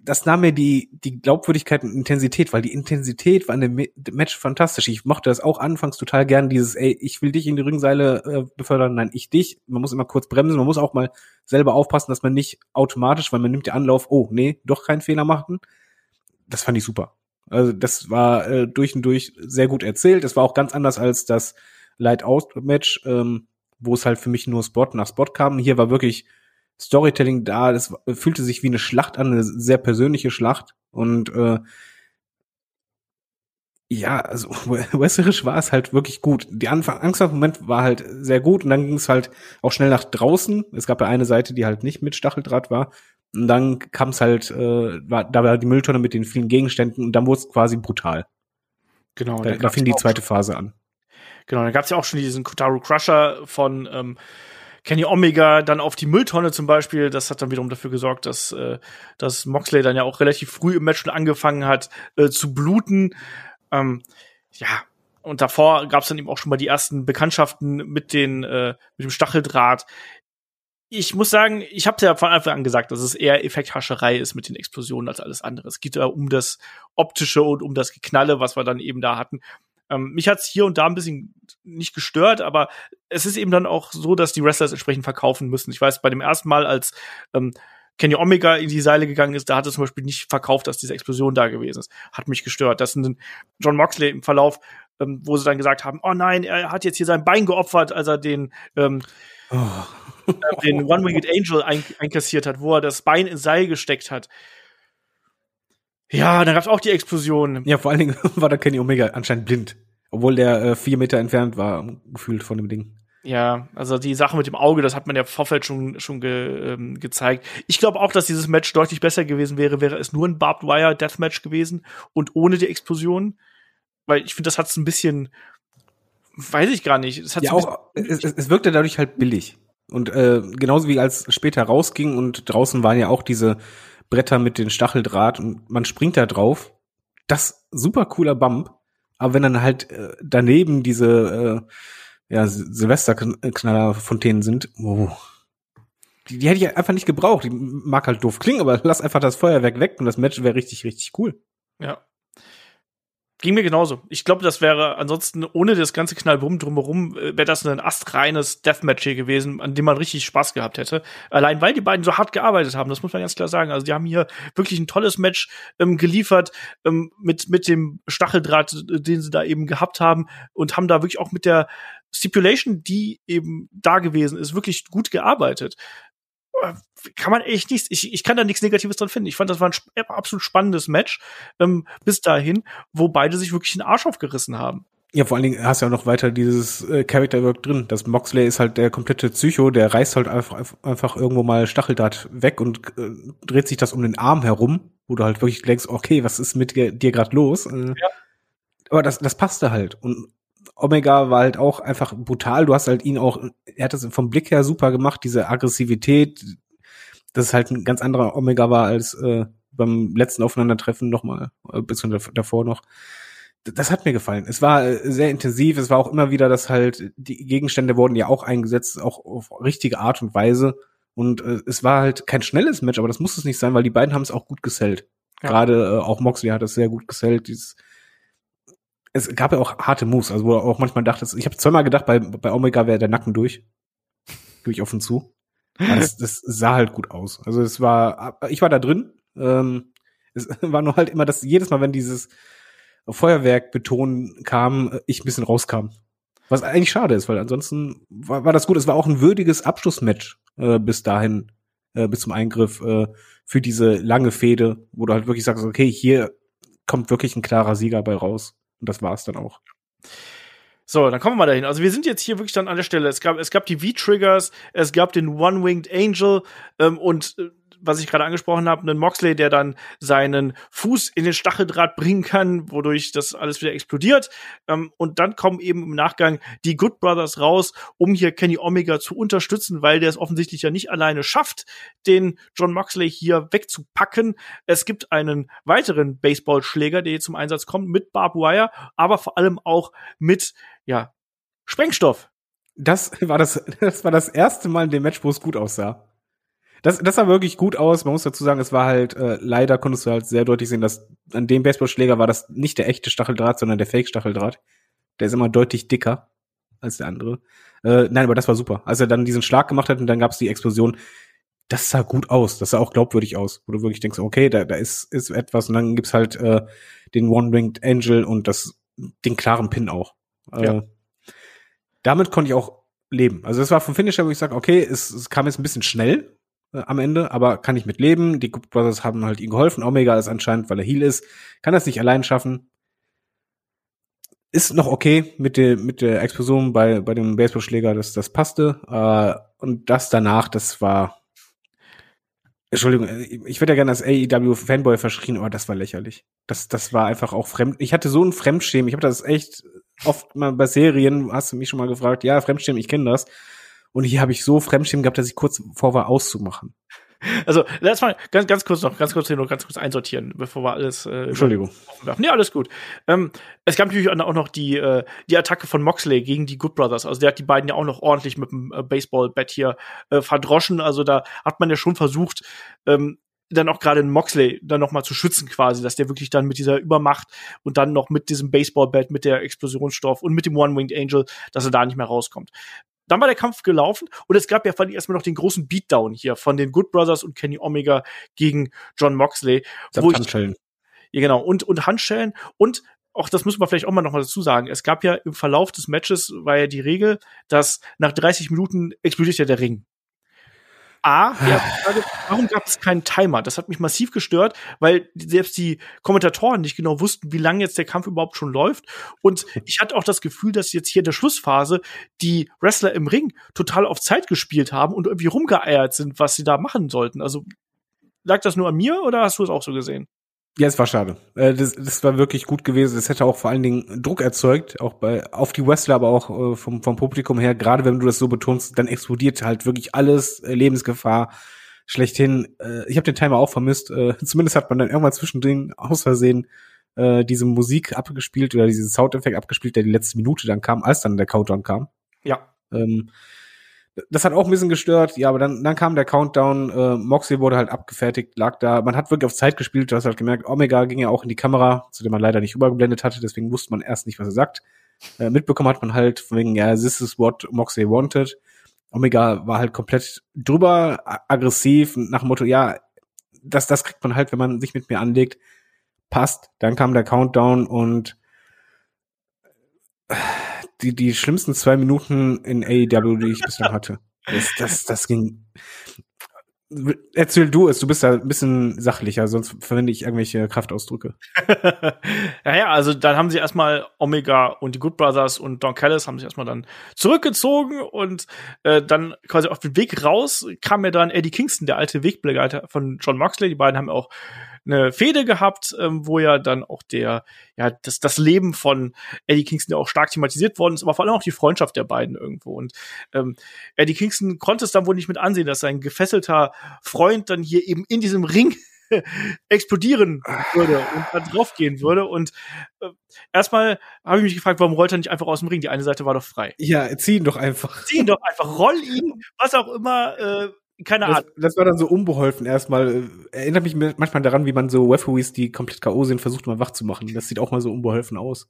das nahm mir die, die Glaubwürdigkeit und Intensität, weil die Intensität war in dem Match fantastisch. Ich mochte das auch anfangs total gern, dieses, ey, ich will dich in die Ringseile äh, befördern, nein, ich dich. Man muss immer kurz bremsen, man muss auch mal selber aufpassen, dass man nicht automatisch, weil man nimmt den Anlauf, oh, nee, doch keinen Fehler machen. Das fand ich super. Also das war äh, durch und durch sehr gut erzählt. Es war auch ganz anders als das Light-Out-Match, ähm, wo es halt für mich nur Spot nach Spot kam. Hier war wirklich Storytelling da. Das fühlte sich wie eine Schlacht an, eine sehr persönliche Schlacht. Und äh, ja, also wrestlerisch war es halt wirklich gut. Die Anfang, Angstmoment war halt sehr gut und dann ging es halt auch schnell nach draußen. Es gab ja eine Seite, die halt nicht mit Stacheldraht war. Und dann kam es halt, äh, war, da war die Mülltonne mit den vielen Gegenständen und dann wurde es quasi brutal. Genau. Da, da fing die zweite Phase an. Genau, dann gab es ja auch schon diesen Kotaru Crusher von ähm, Kenny Omega dann auf die Mülltonne zum Beispiel. Das hat dann wiederum dafür gesorgt, dass, äh, dass Moxley dann ja auch relativ früh im Match schon angefangen hat äh, zu bluten. Ähm, ja, und davor gab es dann eben auch schon mal die ersten Bekanntschaften mit den äh, mit dem Stacheldraht ich muss sagen, ich habe ja von Anfang an gesagt, dass es eher Effekthascherei ist mit den Explosionen als alles andere. Es geht ja um das Optische und um das Geknalle, was wir dann eben da hatten. Ähm, mich hat's hier und da ein bisschen nicht gestört, aber es ist eben dann auch so, dass die Wrestlers entsprechend verkaufen müssen. Ich weiß, bei dem ersten Mal, als ähm, Kenny Omega in die Seile gegangen ist, da hat es zum Beispiel nicht verkauft, dass diese Explosion da gewesen ist. Hat mich gestört. Das sind John Moxley im Verlauf, ähm, wo sie dann gesagt haben, oh nein, er hat jetzt hier sein Bein geopfert, als er den ähm, oh. den One-Winged Angel ein einkassiert hat, wo er das Bein ins Seil gesteckt hat. Ja, dann gab's auch die Explosion. Ja, vor allen Dingen war da Kenny Omega anscheinend blind. Obwohl der äh, vier Meter entfernt war, gefühlt von dem Ding. Ja, also die Sache mit dem Auge, das hat man ja Vorfeld schon, schon ge, ähm, gezeigt. Ich glaube auch, dass dieses Match deutlich besser gewesen wäre, wäre es nur ein Barbed Wire Deathmatch gewesen und ohne die Explosion. Weil ich finde, das hat's ein bisschen, weiß ich gar nicht. Es, hat ja, auch, es, es wirkte dadurch halt billig. Und äh, genauso wie als später rausging und draußen waren ja auch diese Bretter mit den Stacheldraht und man springt da drauf. Das super cooler Bump. Aber wenn dann halt äh, daneben diese äh, ja, Silvesterknallerfontänen sind, oh, die, die hätte ich einfach nicht gebraucht. Die mag halt doof klingen, aber lass einfach das Feuerwerk weg und das Match wäre richtig, richtig cool. Ja. Ging mir genauso. Ich glaube, das wäre ansonsten ohne das ganze Knallbumm drumherum, äh, wäre das ein astreines Deathmatch hier gewesen, an dem man richtig Spaß gehabt hätte. Allein weil die beiden so hart gearbeitet haben, das muss man ganz klar sagen. Also die haben hier wirklich ein tolles Match ähm, geliefert ähm, mit mit dem Stacheldraht, äh, den sie da eben gehabt haben und haben da wirklich auch mit der Stipulation, die eben da gewesen ist, wirklich gut gearbeitet kann man echt nichts, ich, ich kann da nichts Negatives dran finden. Ich fand, das war ein absolut spannendes Match ähm, bis dahin, wo beide sich wirklich den Arsch aufgerissen haben. Ja, vor allen Dingen hast du ja noch weiter dieses äh, Character Work drin. Das Moxley ist halt der komplette Psycho, der reißt halt einfach, einfach irgendwo mal Stacheldraht weg und äh, dreht sich das um den Arm herum, wo du halt wirklich denkst, okay, was ist mit dir, dir gerade los? Äh, ja. Aber das, das passte halt. Und Omega war halt auch einfach brutal. Du hast halt ihn auch, er hat das vom Blick her super gemacht, diese Aggressivität, dass es halt ein ganz anderer Omega war als äh, beim letzten Aufeinandertreffen nochmal, äh, beziehungsweise davor noch. Das hat mir gefallen. Es war äh, sehr intensiv. Es war auch immer wieder, dass halt die Gegenstände wurden ja auch eingesetzt, auch auf richtige Art und Weise. Und äh, es war halt kein schnelles Match, aber das muss es nicht sein, weil die beiden haben es auch gut gesellt. Ja. Gerade äh, auch Moxley hat es sehr gut gesellt. Dieses, es gab ja auch harte Moves, also wo er auch manchmal dachte, ich habe zweimal gedacht, bei, bei Omega wäre der Nacken durch. Gebe ich offen zu. Das, das sah halt gut aus. Also es war, ich war da drin. Ähm, es war nur halt immer, dass jedes Mal, wenn dieses Feuerwerk betonen kam, ich ein bisschen rauskam. Was eigentlich schade ist, weil ansonsten war, war das gut. Es war auch ein würdiges Abschlussmatch äh, bis dahin äh, bis zum Eingriff äh, für diese lange Fehde, wo du halt wirklich sagst, okay, hier kommt wirklich ein klarer Sieger bei raus. Und das war es dann auch. So, dann kommen wir mal dahin. Also wir sind jetzt hier wirklich dann an der Stelle. Es gab, es gab die V-Triggers, es gab den One-Winged Angel ähm, und äh, was ich gerade angesprochen habe, einen Moxley, der dann seinen Fuß in den Stacheldraht bringen kann, wodurch das alles wieder explodiert. Ähm, und dann kommen eben im Nachgang die Good Brothers raus, um hier Kenny Omega zu unterstützen, weil der es offensichtlich ja nicht alleine schafft, den John Moxley hier wegzupacken. Es gibt einen weiteren Baseballschläger, der hier zum Einsatz kommt, mit Barb Wire, aber vor allem auch mit, ja, Sprengstoff. Das war das, das war das erste Mal in dem Match, wo es gut aussah. Das, das sah wirklich gut aus. Man muss dazu sagen, es war halt, äh, leider konntest du halt sehr deutlich sehen, dass an dem Baseballschläger war das nicht der echte Stacheldraht, sondern der Fake-Stacheldraht. Der ist immer deutlich dicker als der andere. Äh, nein, aber das war super. Als er dann diesen Schlag gemacht hat und dann gab's die Explosion, das sah gut aus. Das sah auch glaubwürdig aus, wo du wirklich denkst, okay, da, da ist, ist etwas und dann gibt's halt äh, den One-Winged Angel und das, den klaren Pin auch. Äh, ja. Damit konnte ich auch leben. Also das war vom Finisher, wo ich sage, okay, es, es kam jetzt ein bisschen schnell, äh, am Ende, aber kann ich mit leben. Die Good Brothers haben halt ihm geholfen. Omega ist anscheinend, weil er Heal ist, kann das nicht allein schaffen. Ist noch okay mit der, mit der Explosion bei, bei dem Baseballschläger, das, das passte. Äh, und das danach, das war, Entschuldigung, äh, ich werde ja gerne als AEW Fanboy verschrien, aber das war lächerlich. Das, das war einfach auch fremd. Ich hatte so ein Fremdschämen. Ich habe das echt oft mal bei Serien, hast du mich schon mal gefragt, ja, Fremdschämen, ich kenne das. Und hier habe ich so Fremdschämen gehabt, dass ich kurz vor war, auszumachen. Also, lass mal ganz, ganz kurz noch, ganz kurz hier noch ganz kurz einsortieren, bevor wir alles. Äh, Entschuldigung. Nee, alles gut. Ähm, es gab natürlich auch noch die, äh, die Attacke von Moxley gegen die Good Brothers. Also, der hat die beiden ja auch noch ordentlich mit dem äh, Baseball-Bat hier äh, verdroschen. Also, da hat man ja schon versucht, ähm, dann auch gerade Moxley dann noch mal zu schützen quasi, dass der wirklich dann mit dieser Übermacht und dann noch mit diesem Baseball-Bat, mit der Explosionsstoff und mit dem One-Winged Angel, dass er da nicht mehr rauskommt dann war der Kampf gelaufen und es gab ja fand ich erstmal noch den großen Beatdown hier von den Good Brothers und Kenny Omega gegen John Moxley. Wo ich, Handschellen. Ja, genau. Und, und Handschellen und auch das müssen wir vielleicht auch mal noch mal dazu sagen. Es gab ja im Verlauf des Matches war ja die Regel, dass nach 30 Minuten explodiert ja der Ring. A, Frage, warum gab es keinen Timer? Das hat mich massiv gestört, weil selbst die Kommentatoren nicht genau wussten, wie lange jetzt der Kampf überhaupt schon läuft. Und ich hatte auch das Gefühl, dass jetzt hier in der Schlussphase die Wrestler im Ring total auf Zeit gespielt haben und irgendwie rumgeeiert sind, was sie da machen sollten. Also lag das nur an mir oder hast du es auch so gesehen? Ja, es war schade. Äh, das, das war wirklich gut gewesen. Es hätte auch vor allen Dingen Druck erzeugt, auch bei auf die Wrestler, aber auch äh, vom, vom Publikum her. Gerade wenn du das so betonst, dann explodiert halt wirklich alles, äh, Lebensgefahr schlechthin. Ich habe den Timer auch vermisst. Zumindest hat man dann irgendwann zwischendrin aus Versehen diese Musik abgespielt oder diesen Soundeffekt abgespielt, der die letzte Minute dann kam, als dann der Countdown kam. Ja. Ähm, das hat auch ein bisschen gestört, ja, aber dann, dann kam der Countdown, äh, Moxley wurde halt abgefertigt, lag da, man hat wirklich auf Zeit gespielt, du hast halt gemerkt, Omega ging ja auch in die Kamera, zu dem man leider nicht übergeblendet hatte, deswegen wusste man erst nicht, was er sagt. Äh, mitbekommen hat man halt von wegen, ja, this is what Moxley wanted. Omega war halt komplett drüber, aggressiv, nach dem Motto, ja, das, das kriegt man halt, wenn man sich mit mir anlegt. Passt. Dann kam der Countdown und die, die schlimmsten zwei Minuten in AEW, die ich bislang hatte. Das, das, das ging. Erzähl du es, du bist da ein bisschen sachlicher, sonst verwende ich irgendwelche Kraftausdrücke. ja, ja, also dann haben sie erstmal Omega und die Good Brothers und Don Callis haben sich erstmal dann zurückgezogen und äh, dann quasi auf dem Weg raus kam mir dann Eddie Kingston, der alte Wegbegleiter von John Moxley. Die beiden haben auch eine Fehde gehabt, ähm, wo ja dann auch der, ja, das, das Leben von Eddie Kingston ja auch stark thematisiert worden ist, aber vor allem auch die Freundschaft der beiden irgendwo. Und ähm, Eddie Kingston konnte es dann wohl nicht mit ansehen, dass sein gefesselter Freund dann hier eben in diesem Ring explodieren würde und da draufgehen würde. Und äh, erstmal habe ich mich gefragt, warum rollt er nicht einfach aus dem Ring? Die eine Seite war doch frei. Ja, zieh ihn doch einfach. Zieh ihn doch einfach, roll ihn, was auch immer äh, keine Ahnung. Das, das, war dann so unbeholfen erstmal. Erinnert mich manchmal daran, wie man so Referees, die komplett K.O. sind, versucht mal wach zu machen. Das sieht auch mal so unbeholfen aus.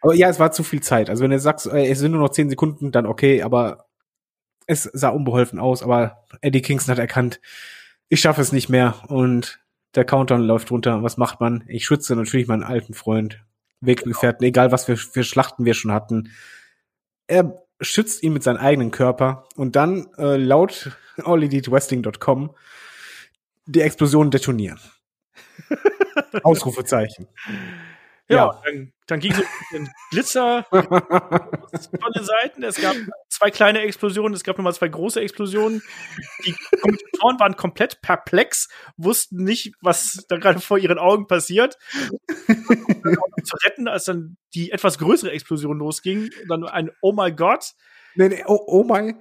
Aber ja, es war zu viel Zeit. Also wenn du sagst, es sind nur noch zehn Sekunden, dann okay, aber es sah unbeholfen aus. Aber Eddie Kingston hat erkannt, ich schaffe es nicht mehr und der Countdown läuft runter. Was macht man? Ich schütze natürlich meinen alten Freund, Weggefährten, genau. egal was für, für Schlachten wir schon hatten. Er schützt ihn mit seinem eigenen Körper und dann äh, laut alledeatwesting.com die Explosion detonieren. Ausrufezeichen. Ja, Ja. dann, dann ging so ein Glitzer von den Seiten. Es gab zwei kleine Explosionen, es gab nochmal zwei große Explosionen. Die Kommentatoren waren komplett perplex, wussten nicht, was da gerade vor ihren Augen passiert. zu retten, als dann die etwas größere Explosion losging. Dann ein Oh my God. Nee, nee, oh, oh mein.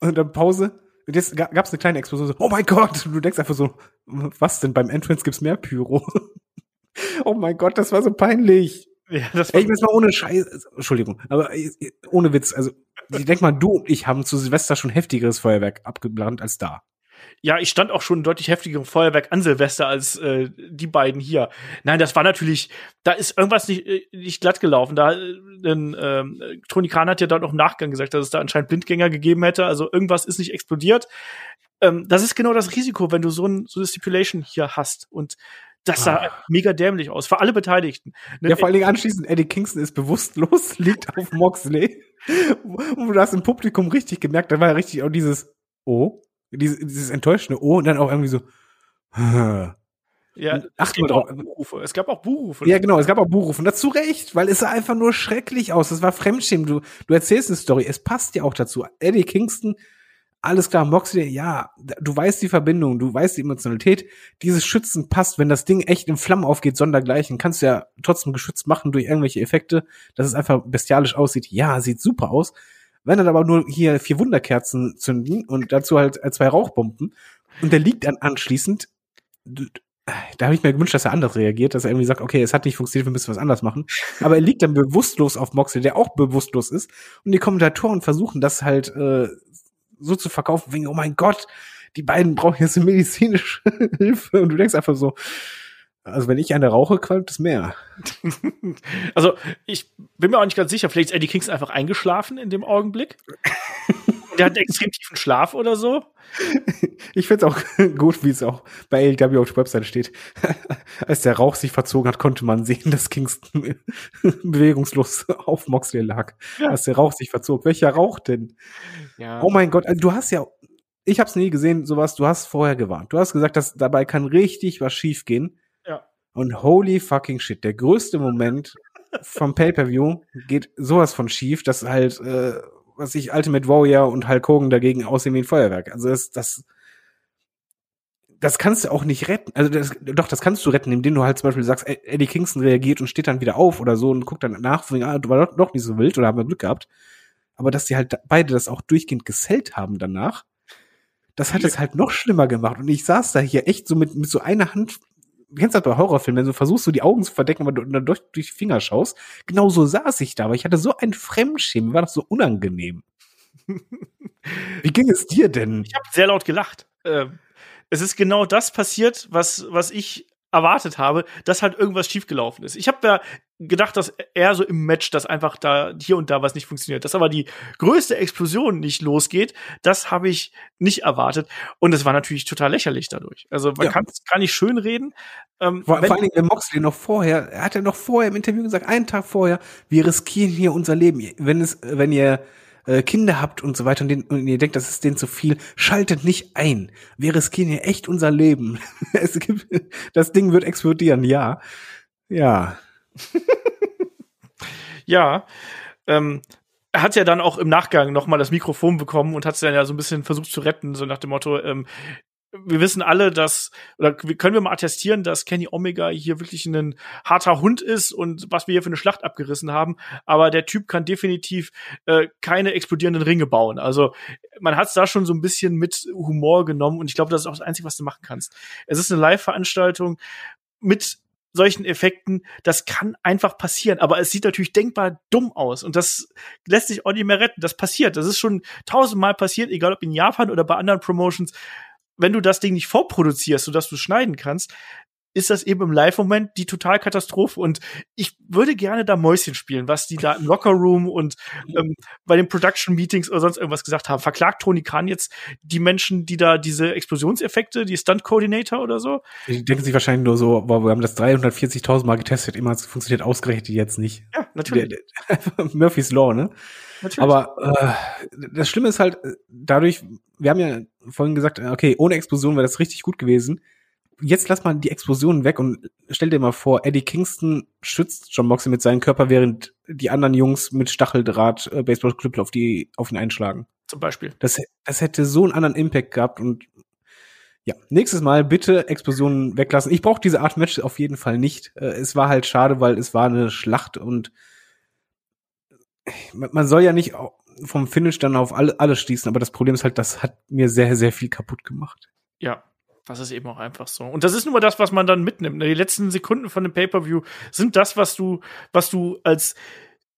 Und dann Pause. Und jetzt ga- gab's eine kleine Explosion. So, oh mein Gott. Und du denkst einfach so, was denn? Beim Entrance gibt's mehr Pyro. oh mein Gott, das war so peinlich. Ja, das Ey, ich weiß mal ohne Scheiß. Entschuldigung, aber äh, ohne Witz. Also, ich denk mal, du und ich haben zu Silvester schon heftigeres Feuerwerk abgebrannt als da. Ja, ich stand auch schon deutlich heftigerem Feuerwerk an Silvester als äh, die beiden hier. Nein, das war natürlich, da ist irgendwas nicht, äh, nicht glatt gelaufen. Da, äh, denn, ähm, Toni Kahn hat ja dort noch im Nachgang gesagt, dass es da anscheinend Blindgänger gegeben hätte. Also irgendwas ist nicht explodiert. Ähm, das ist genau das Risiko, wenn du so, ein, so eine Stipulation hier hast. Und das sah mega dämlich aus, für alle Beteiligten. Ne, Ja, vor allen Dingen anschließend, Eddie Kingston ist bewusstlos, liegt auf Moxley. Und du hast im Publikum richtig gemerkt, da war ja richtig auch dieses Oh, dieses, dieses enttäuschende Oh und dann auch irgendwie so. ja, Ach, es, gab mal auch drauf. Buhrufe. es gab auch Buhrufe. Ja, genau, es gab auch Buchrufe. Und dazu recht, weil es sah einfach nur schrecklich aus. Es war Fremdschämen. Du, du erzählst eine Story. Es passt ja auch dazu. Eddie Kingston, alles klar, Moxley, ja, du weißt die Verbindung, du weißt die Emotionalität. Dieses Schützen passt, wenn das Ding echt in Flammen aufgeht, sondergleichen, kannst du ja trotzdem geschützt machen durch irgendwelche Effekte, dass es einfach bestialisch aussieht. Ja, sieht super aus. Wenn dann aber nur hier vier Wunderkerzen zünden und dazu halt äh, zwei Rauchbomben und der liegt dann anschließend, da habe ich mir gewünscht, dass er anders reagiert, dass er irgendwie sagt, okay, es hat nicht funktioniert, wir müssen was anders machen. Aber er liegt dann bewusstlos auf Moxley, der auch bewusstlos ist. Und die Kommentatoren versuchen das halt äh, so zu verkaufen, wegen, oh mein Gott, die beiden brauchen jetzt eine medizinische Hilfe. Und du denkst einfach so, also wenn ich eine rauche, qualmt es mehr. Also, ich bin mir auch nicht ganz sicher, vielleicht ist Eddie Kingston einfach eingeschlafen in dem Augenblick. Der hat einen extrem tiefen Schlaf oder so. Ich find's auch gut, wie es auch bei AEW auf der Webseite steht. Als der Rauch sich verzogen hat, konnte man sehen, dass Kingston bewegungslos auf Moxley lag. Ja. Als der Rauch sich verzog. Welcher Rauch denn? Ja. Oh mein Gott, also du hast ja, ich hab's nie gesehen, sowas, du hast vorher gewarnt. Du hast gesagt, dass dabei kann richtig was schiefgehen. Ja. Und holy fucking shit, der größte Moment vom Pay-Per-View geht sowas von schief, dass halt, äh, was ich, Ultimate Warrior und Hulk Hogan dagegen aussehen wie ein Feuerwerk. Also das, das, das kannst du auch nicht retten. Also das, doch, das kannst du retten, indem du halt zum Beispiel sagst, Ed- Eddie Kingston reagiert und steht dann wieder auf oder so und guckt dann nach, ah, du war doch, doch nicht so wild oder haben wir Glück gehabt. Aber dass die halt beide das auch durchgehend gesellt haben danach, das hat es halt noch schlimmer gemacht. Und ich saß da hier echt so mit, mit so einer Hand, du kennst das bei Horrorfilmen, wenn du versuchst, so die Augen zu verdecken, aber du dann durch, durch die Finger schaust. Genau so saß ich da, aber ich hatte so ein Fremdschämen, mir war das so unangenehm. Wie ging es dir denn? Ich habe sehr laut gelacht. Ähm, es ist genau das passiert, was, was ich erwartet habe, dass halt irgendwas schiefgelaufen ist. Ich habe ja gedacht, dass eher so im Match, dass einfach da hier und da was nicht funktioniert. Dass aber die größte Explosion nicht losgeht, das habe ich nicht erwartet. Und es war natürlich total lächerlich dadurch. Also man Ja. kann es gar nicht schön reden. Ähm, Vor, vor allen Dingen, wenn Moxley noch vorher, er hat ja noch vorher im Interview gesagt, einen Tag vorher, wir riskieren hier unser Leben. Wenn es, wenn ihr äh, Kinder habt und so weiter und, den, und ihr denkt, das ist denen zu viel, schaltet nicht ein. Wir riskieren hier echt unser Leben. es gibt, das Ding wird explodieren, ja. Ja. Ja, ähm, er hat ja dann auch im Nachgang noch mal das Mikrofon bekommen und hat es dann ja so ein bisschen versucht zu retten, so nach dem Motto, ähm, wir wissen alle, dass, oder können wir mal attestieren, dass Kenny Omega hier wirklich ein harter Hund ist und was wir hier für eine Schlacht abgerissen haben. Aber der Typ kann definitiv äh, keine explodierenden Ringe bauen. Also man hat es da schon so ein bisschen mit Humor genommen und ich glaube, das ist auch das Einzige, was du machen kannst. Es ist eine Live-Veranstaltung mit solchen Effekten, das kann einfach passieren, aber es sieht natürlich denkbar dumm aus und das lässt sich auch nicht mehr retten. Das passiert, das ist schon tausendmal passiert, egal ob in Japan oder bei anderen Promotions. Wenn du das Ding nicht vorproduzierst, sodass du es schneiden kannst, ist das eben im Live-Moment die Totalkatastrophe. Und ich würde gerne da Mäuschen spielen, was die da im Locker-Room und ähm, bei den Production-Meetings oder sonst irgendwas gesagt haben. Verklagt Tony Khan jetzt die Menschen, die da diese Explosionseffekte, die Stunt-Coordinator oder so? Die denken sich wahrscheinlich nur so, boah, wir haben das 340.000 Mal getestet, immer funktioniert ausgerechnet jetzt nicht. Ja, natürlich. Murphy's Law, ne? Natürlich. Aber äh, das Schlimme ist halt, dadurch, wir haben ja vorhin gesagt, okay, ohne Explosion wäre das richtig gut gewesen jetzt lass mal die Explosionen weg und stell dir mal vor, Eddie Kingston schützt John Moxley mit seinem Körper, während die anderen Jungs mit Stacheldraht äh, Baseballklüppel auf die auf ihn einschlagen. Zum Beispiel. Das, das hätte so einen anderen Impact gehabt und ja, nächstes Mal bitte Explosionen weglassen. Ich brauche diese Art Match auf jeden Fall nicht. Äh, es war halt schade, weil es war eine Schlacht und man soll ja nicht vom Finish dann auf alle, alles schließen, aber das Problem ist halt, das hat mir sehr, sehr viel kaputt gemacht. Ja, das ist eben auch einfach so. Und das ist nur das, was man dann mitnimmt. Die letzten Sekunden von dem Pay-per-View sind das, was du, was du als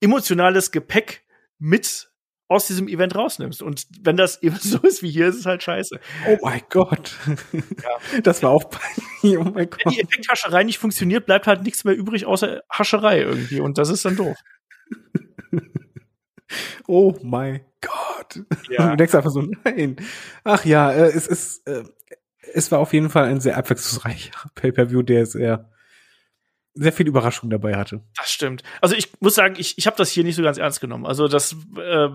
emotionales Gepäck mit aus diesem Event rausnimmst. Und wenn das eben so ist wie hier, ist es halt scheiße. Oh mein Gott. Ja. Das war auch peinlich. Oh mein Gott. Wenn die Effekthascherei nicht funktioniert, bleibt halt nichts mehr übrig außer Hascherei irgendwie. Und das ist dann doof. Oh mein Gott. Ja. Du denkst einfach so, nein. Ach ja, äh, es ist, äh, es war auf jeden Fall ein sehr abwechslungsreicher Pay-per-View, der sehr sehr viel Überraschung dabei hatte. Das stimmt. Also ich muss sagen, ich, ich habe das hier nicht so ganz ernst genommen. Also das äh,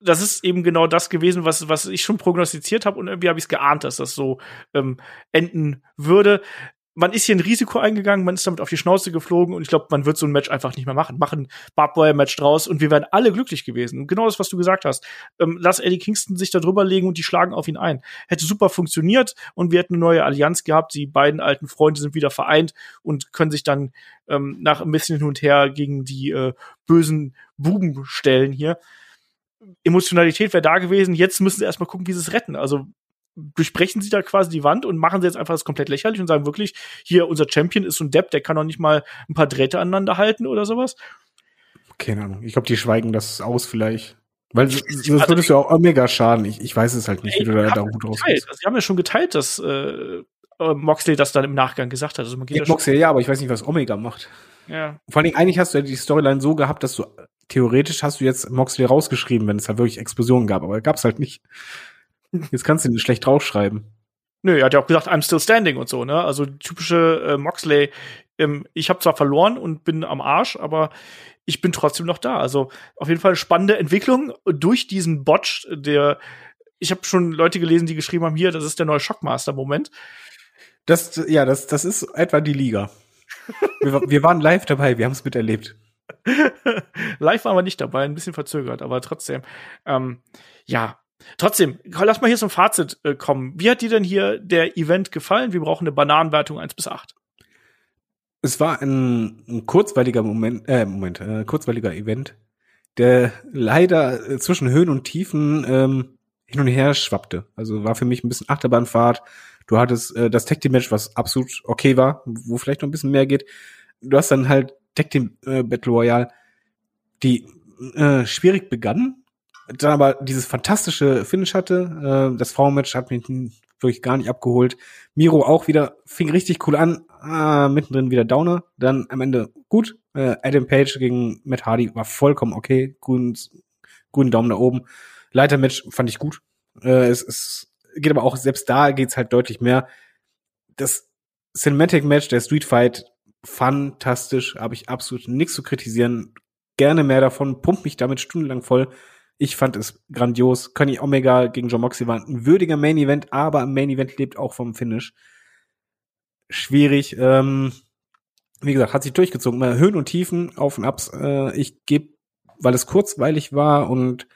das ist eben genau das gewesen, was, was ich schon prognostiziert habe und irgendwie habe ich es geahnt, dass das so ähm, enden würde man ist hier ein Risiko eingegangen, man ist damit auf die Schnauze geflogen und ich glaube, man wird so ein Match einfach nicht mehr machen. Machen Barbwire-Match draus und wir wären alle glücklich gewesen. Genau das, was du gesagt hast. Ähm, lass Eddie Kingston sich da drüber legen und die schlagen auf ihn ein. Hätte super funktioniert und wir hätten eine neue Allianz gehabt. Die beiden alten Freunde sind wieder vereint und können sich dann ähm, nach ein bisschen hin und her gegen die äh, bösen Buben stellen hier. Emotionalität wäre da gewesen. Jetzt müssen sie erstmal gucken, wie sie es retten. Also durchbrechen sie da quasi die Wand und machen sie jetzt einfach das komplett lächerlich und sagen wirklich, hier, unser Champion ist so ein Depp, der kann doch nicht mal ein paar Drähte aneinander halten oder sowas. Keine Ahnung. Ich glaube, die schweigen das aus vielleicht. Weil das also würdest du auch mega schaden. Ich, ich weiß es halt nicht, ey, wie du da, da gut raus also, Sie haben ja schon geteilt, dass äh, Moxley das dann im Nachgang gesagt hat. Also man geht ja, Moxley, ja, aber ich weiß nicht, was Omega macht. Ja. Vor allen Dingen, eigentlich hast du ja die Storyline so gehabt, dass du theoretisch hast du jetzt Moxley rausgeschrieben, wenn es halt wirklich Explosionen gab, aber gab es halt nicht. Jetzt kannst du ihn schlecht draufschreiben. Nö, er hat ja auch gesagt, I'm still standing und so, ne? Also typische äh, Moxley, ähm, ich habe zwar verloren und bin am Arsch, aber ich bin trotzdem noch da. Also auf jeden Fall spannende Entwicklung durch diesen Botch, der ich habe schon Leute gelesen, die geschrieben haben, hier, das ist der neue Shockmaster-Moment. Das, ja, das, das ist etwa die Liga. wir, wir waren live dabei, wir haben es miterlebt. live waren wir nicht dabei, ein bisschen verzögert, aber trotzdem. Ähm, ja, Trotzdem, lass mal hier zum Fazit äh, kommen. Wie hat dir denn hier der Event gefallen? Wir brauchen eine Bananenwertung 1 bis 8. Es war ein, ein kurzweiliger Moment, äh, Moment, äh, kurzweiliger Event, der leider äh, zwischen Höhen und Tiefen ähm, hin und her schwappte. Also war für mich ein bisschen Achterbahnfahrt. Du hattest äh, das Tag Team Match, was absolut okay war, wo vielleicht noch ein bisschen mehr geht. Du hast dann halt Tag Team äh, Battle Royale, die äh, schwierig begann, dann aber dieses fantastische Finish hatte. Äh, das V-Match hat mich wirklich gar nicht abgeholt. Miro auch wieder, fing richtig cool an, ah, mittendrin wieder Downer, dann am Ende gut. Äh, Adam Page gegen Matt Hardy war vollkommen okay, grünen, grünen Daumen da oben. Leitermatch fand ich gut. Äh, es, es geht aber auch, selbst da geht's halt deutlich mehr. Das Cinematic Match, der Street Fight, fantastisch, habe ich absolut nichts zu kritisieren. Gerne mehr davon, pumpt mich damit stundenlang voll. Ich fand es grandios. Conny Omega gegen John Moxley war ein würdiger Main Event, aber ein Main Event lebt auch vom Finish. Schwierig. Ähm, wie gesagt, hat sich durchgezogen. Höhen und Tiefen, Auf und Abs. Äh, ich gebe, weil es kurzweilig war und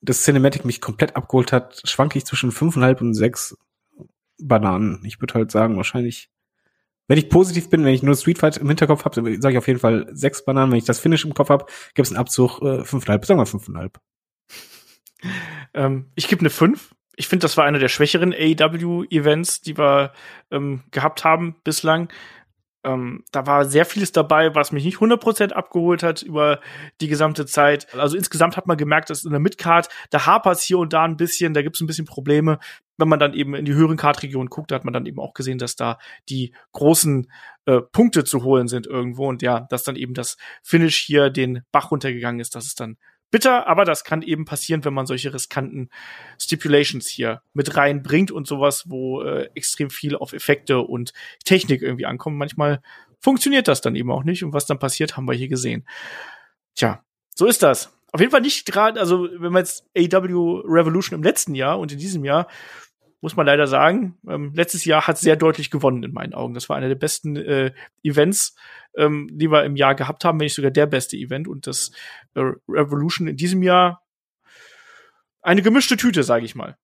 das Cinematic mich komplett abgeholt hat, schwanke ich zwischen fünfeinhalb und sechs Bananen. Ich würde halt sagen, wahrscheinlich, wenn ich positiv bin, wenn ich nur Street Fight im Hinterkopf habe, sage ich auf jeden Fall sechs Bananen. Wenn ich das Finish im Kopf habe, gibt es einen Abzug äh, fünfeinhalb, sagen wir fünfeinhalb. Ähm, ich gebe eine 5. Ich finde, das war einer der schwächeren AEW-Events, die wir ähm, gehabt haben bislang. Ähm, da war sehr vieles dabei, was mich nicht 100% abgeholt hat über die gesamte Zeit. Also insgesamt hat man gemerkt, dass in der Midcard, da hapert es hier und da ein bisschen, da gibt es ein bisschen Probleme. Wenn man dann eben in die höheren Card-Regionen guckt, da hat man dann eben auch gesehen, dass da die großen äh, Punkte zu holen sind irgendwo und ja, dass dann eben das Finish hier den Bach runtergegangen ist, dass es dann bitter, aber das kann eben passieren, wenn man solche riskanten Stipulations hier mit reinbringt und sowas, wo äh, extrem viel auf Effekte und Technik irgendwie ankommt. Manchmal funktioniert das dann eben auch nicht und was dann passiert, haben wir hier gesehen. Tja, so ist das. Auf jeden Fall nicht gerade, also wenn man jetzt AW Revolution im letzten Jahr und in diesem Jahr muss man leider sagen. Ähm, letztes Jahr hat sehr deutlich gewonnen in meinen Augen. Das war einer der besten äh, Events, ähm, die wir im Jahr gehabt haben, wenn nicht sogar der beste Event. Und das äh, Revolution in diesem Jahr eine gemischte Tüte, sage ich mal.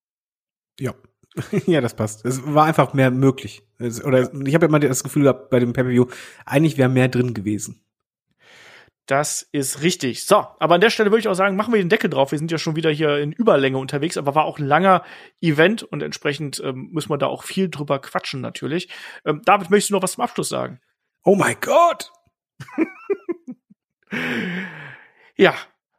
Ja. ja, das passt. Es war einfach mehr möglich. Es, oder ich habe immer das Gefühl gehabt bei dem Pay-Per-View, eigentlich wäre mehr drin gewesen. Das ist richtig. So, aber an der Stelle würde ich auch sagen, machen wir den Deckel drauf. Wir sind ja schon wieder hier in Überlänge unterwegs, aber war auch ein langer Event und entsprechend ähm, müssen wir da auch viel drüber quatschen natürlich. Ähm, David, möchtest du noch was zum Abschluss sagen? Oh mein Gott! ja,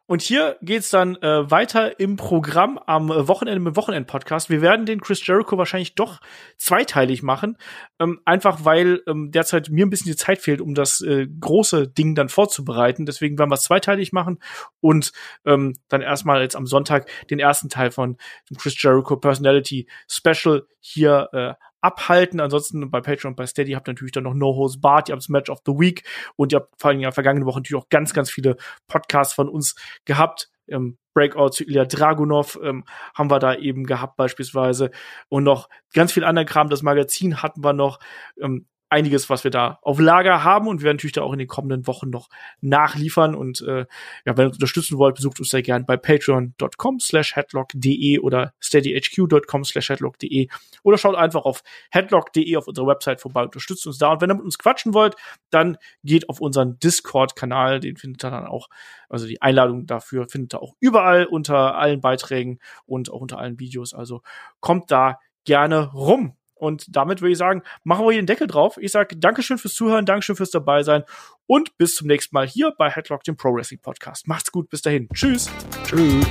und hier geht's dann äh, weiter im Programm am Wochenende mit Wochenend-Podcast. Wir werden den Chris Jericho wahrscheinlich doch zweiteilig machen. Ähm, einfach weil ähm, derzeit mir ein bisschen die Zeit fehlt, um das äh, große Ding dann vorzubereiten. Deswegen werden wir es zweiteilig machen und ähm, dann erstmal jetzt am Sonntag den ersten Teil von dem Chris Jericho Personality Special hier äh, abhalten. Ansonsten bei Patreon und bei Steady habt ihr natürlich dann noch No Host Bart, ihr habt das Match of the Week und ihr habt vor allem in der vergangenen Woche natürlich auch ganz, ganz viele Podcasts von uns gehabt. Ähm, Breakout zu Ilya Dragunov ähm, haben wir da eben gehabt beispielsweise und noch ganz viel anderen Kram. Das Magazin hatten wir noch. Ähm, einiges, was wir da auf Lager haben und wir werden natürlich da auch in den kommenden Wochen noch nachliefern. Und äh, ja, wenn ihr uns unterstützen wollt, besucht uns sehr gern bei patreon.com slash headlock.de oder steadyhq.com slash headlock.de oder schaut einfach auf headlock.de auf unserer Website vorbei, unterstützt uns da. Und wenn ihr mit uns quatschen wollt, dann geht auf unseren Discord-Kanal, den findet ihr dann auch, also die Einladung dafür findet ihr auch überall unter allen Beiträgen und auch unter allen Videos. Also kommt da gerne rum. Und damit würde ich sagen, machen wir hier den Deckel drauf. Ich sage Dankeschön fürs Zuhören, Dankeschön fürs dabei sein und bis zum nächsten Mal hier bei Headlock, dem Pro Wrestling Podcast. Macht's gut, bis dahin. Tschüss. Tschüss.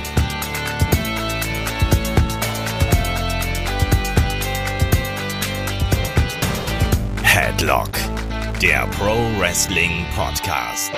Headlock, der Pro Wrestling Podcast.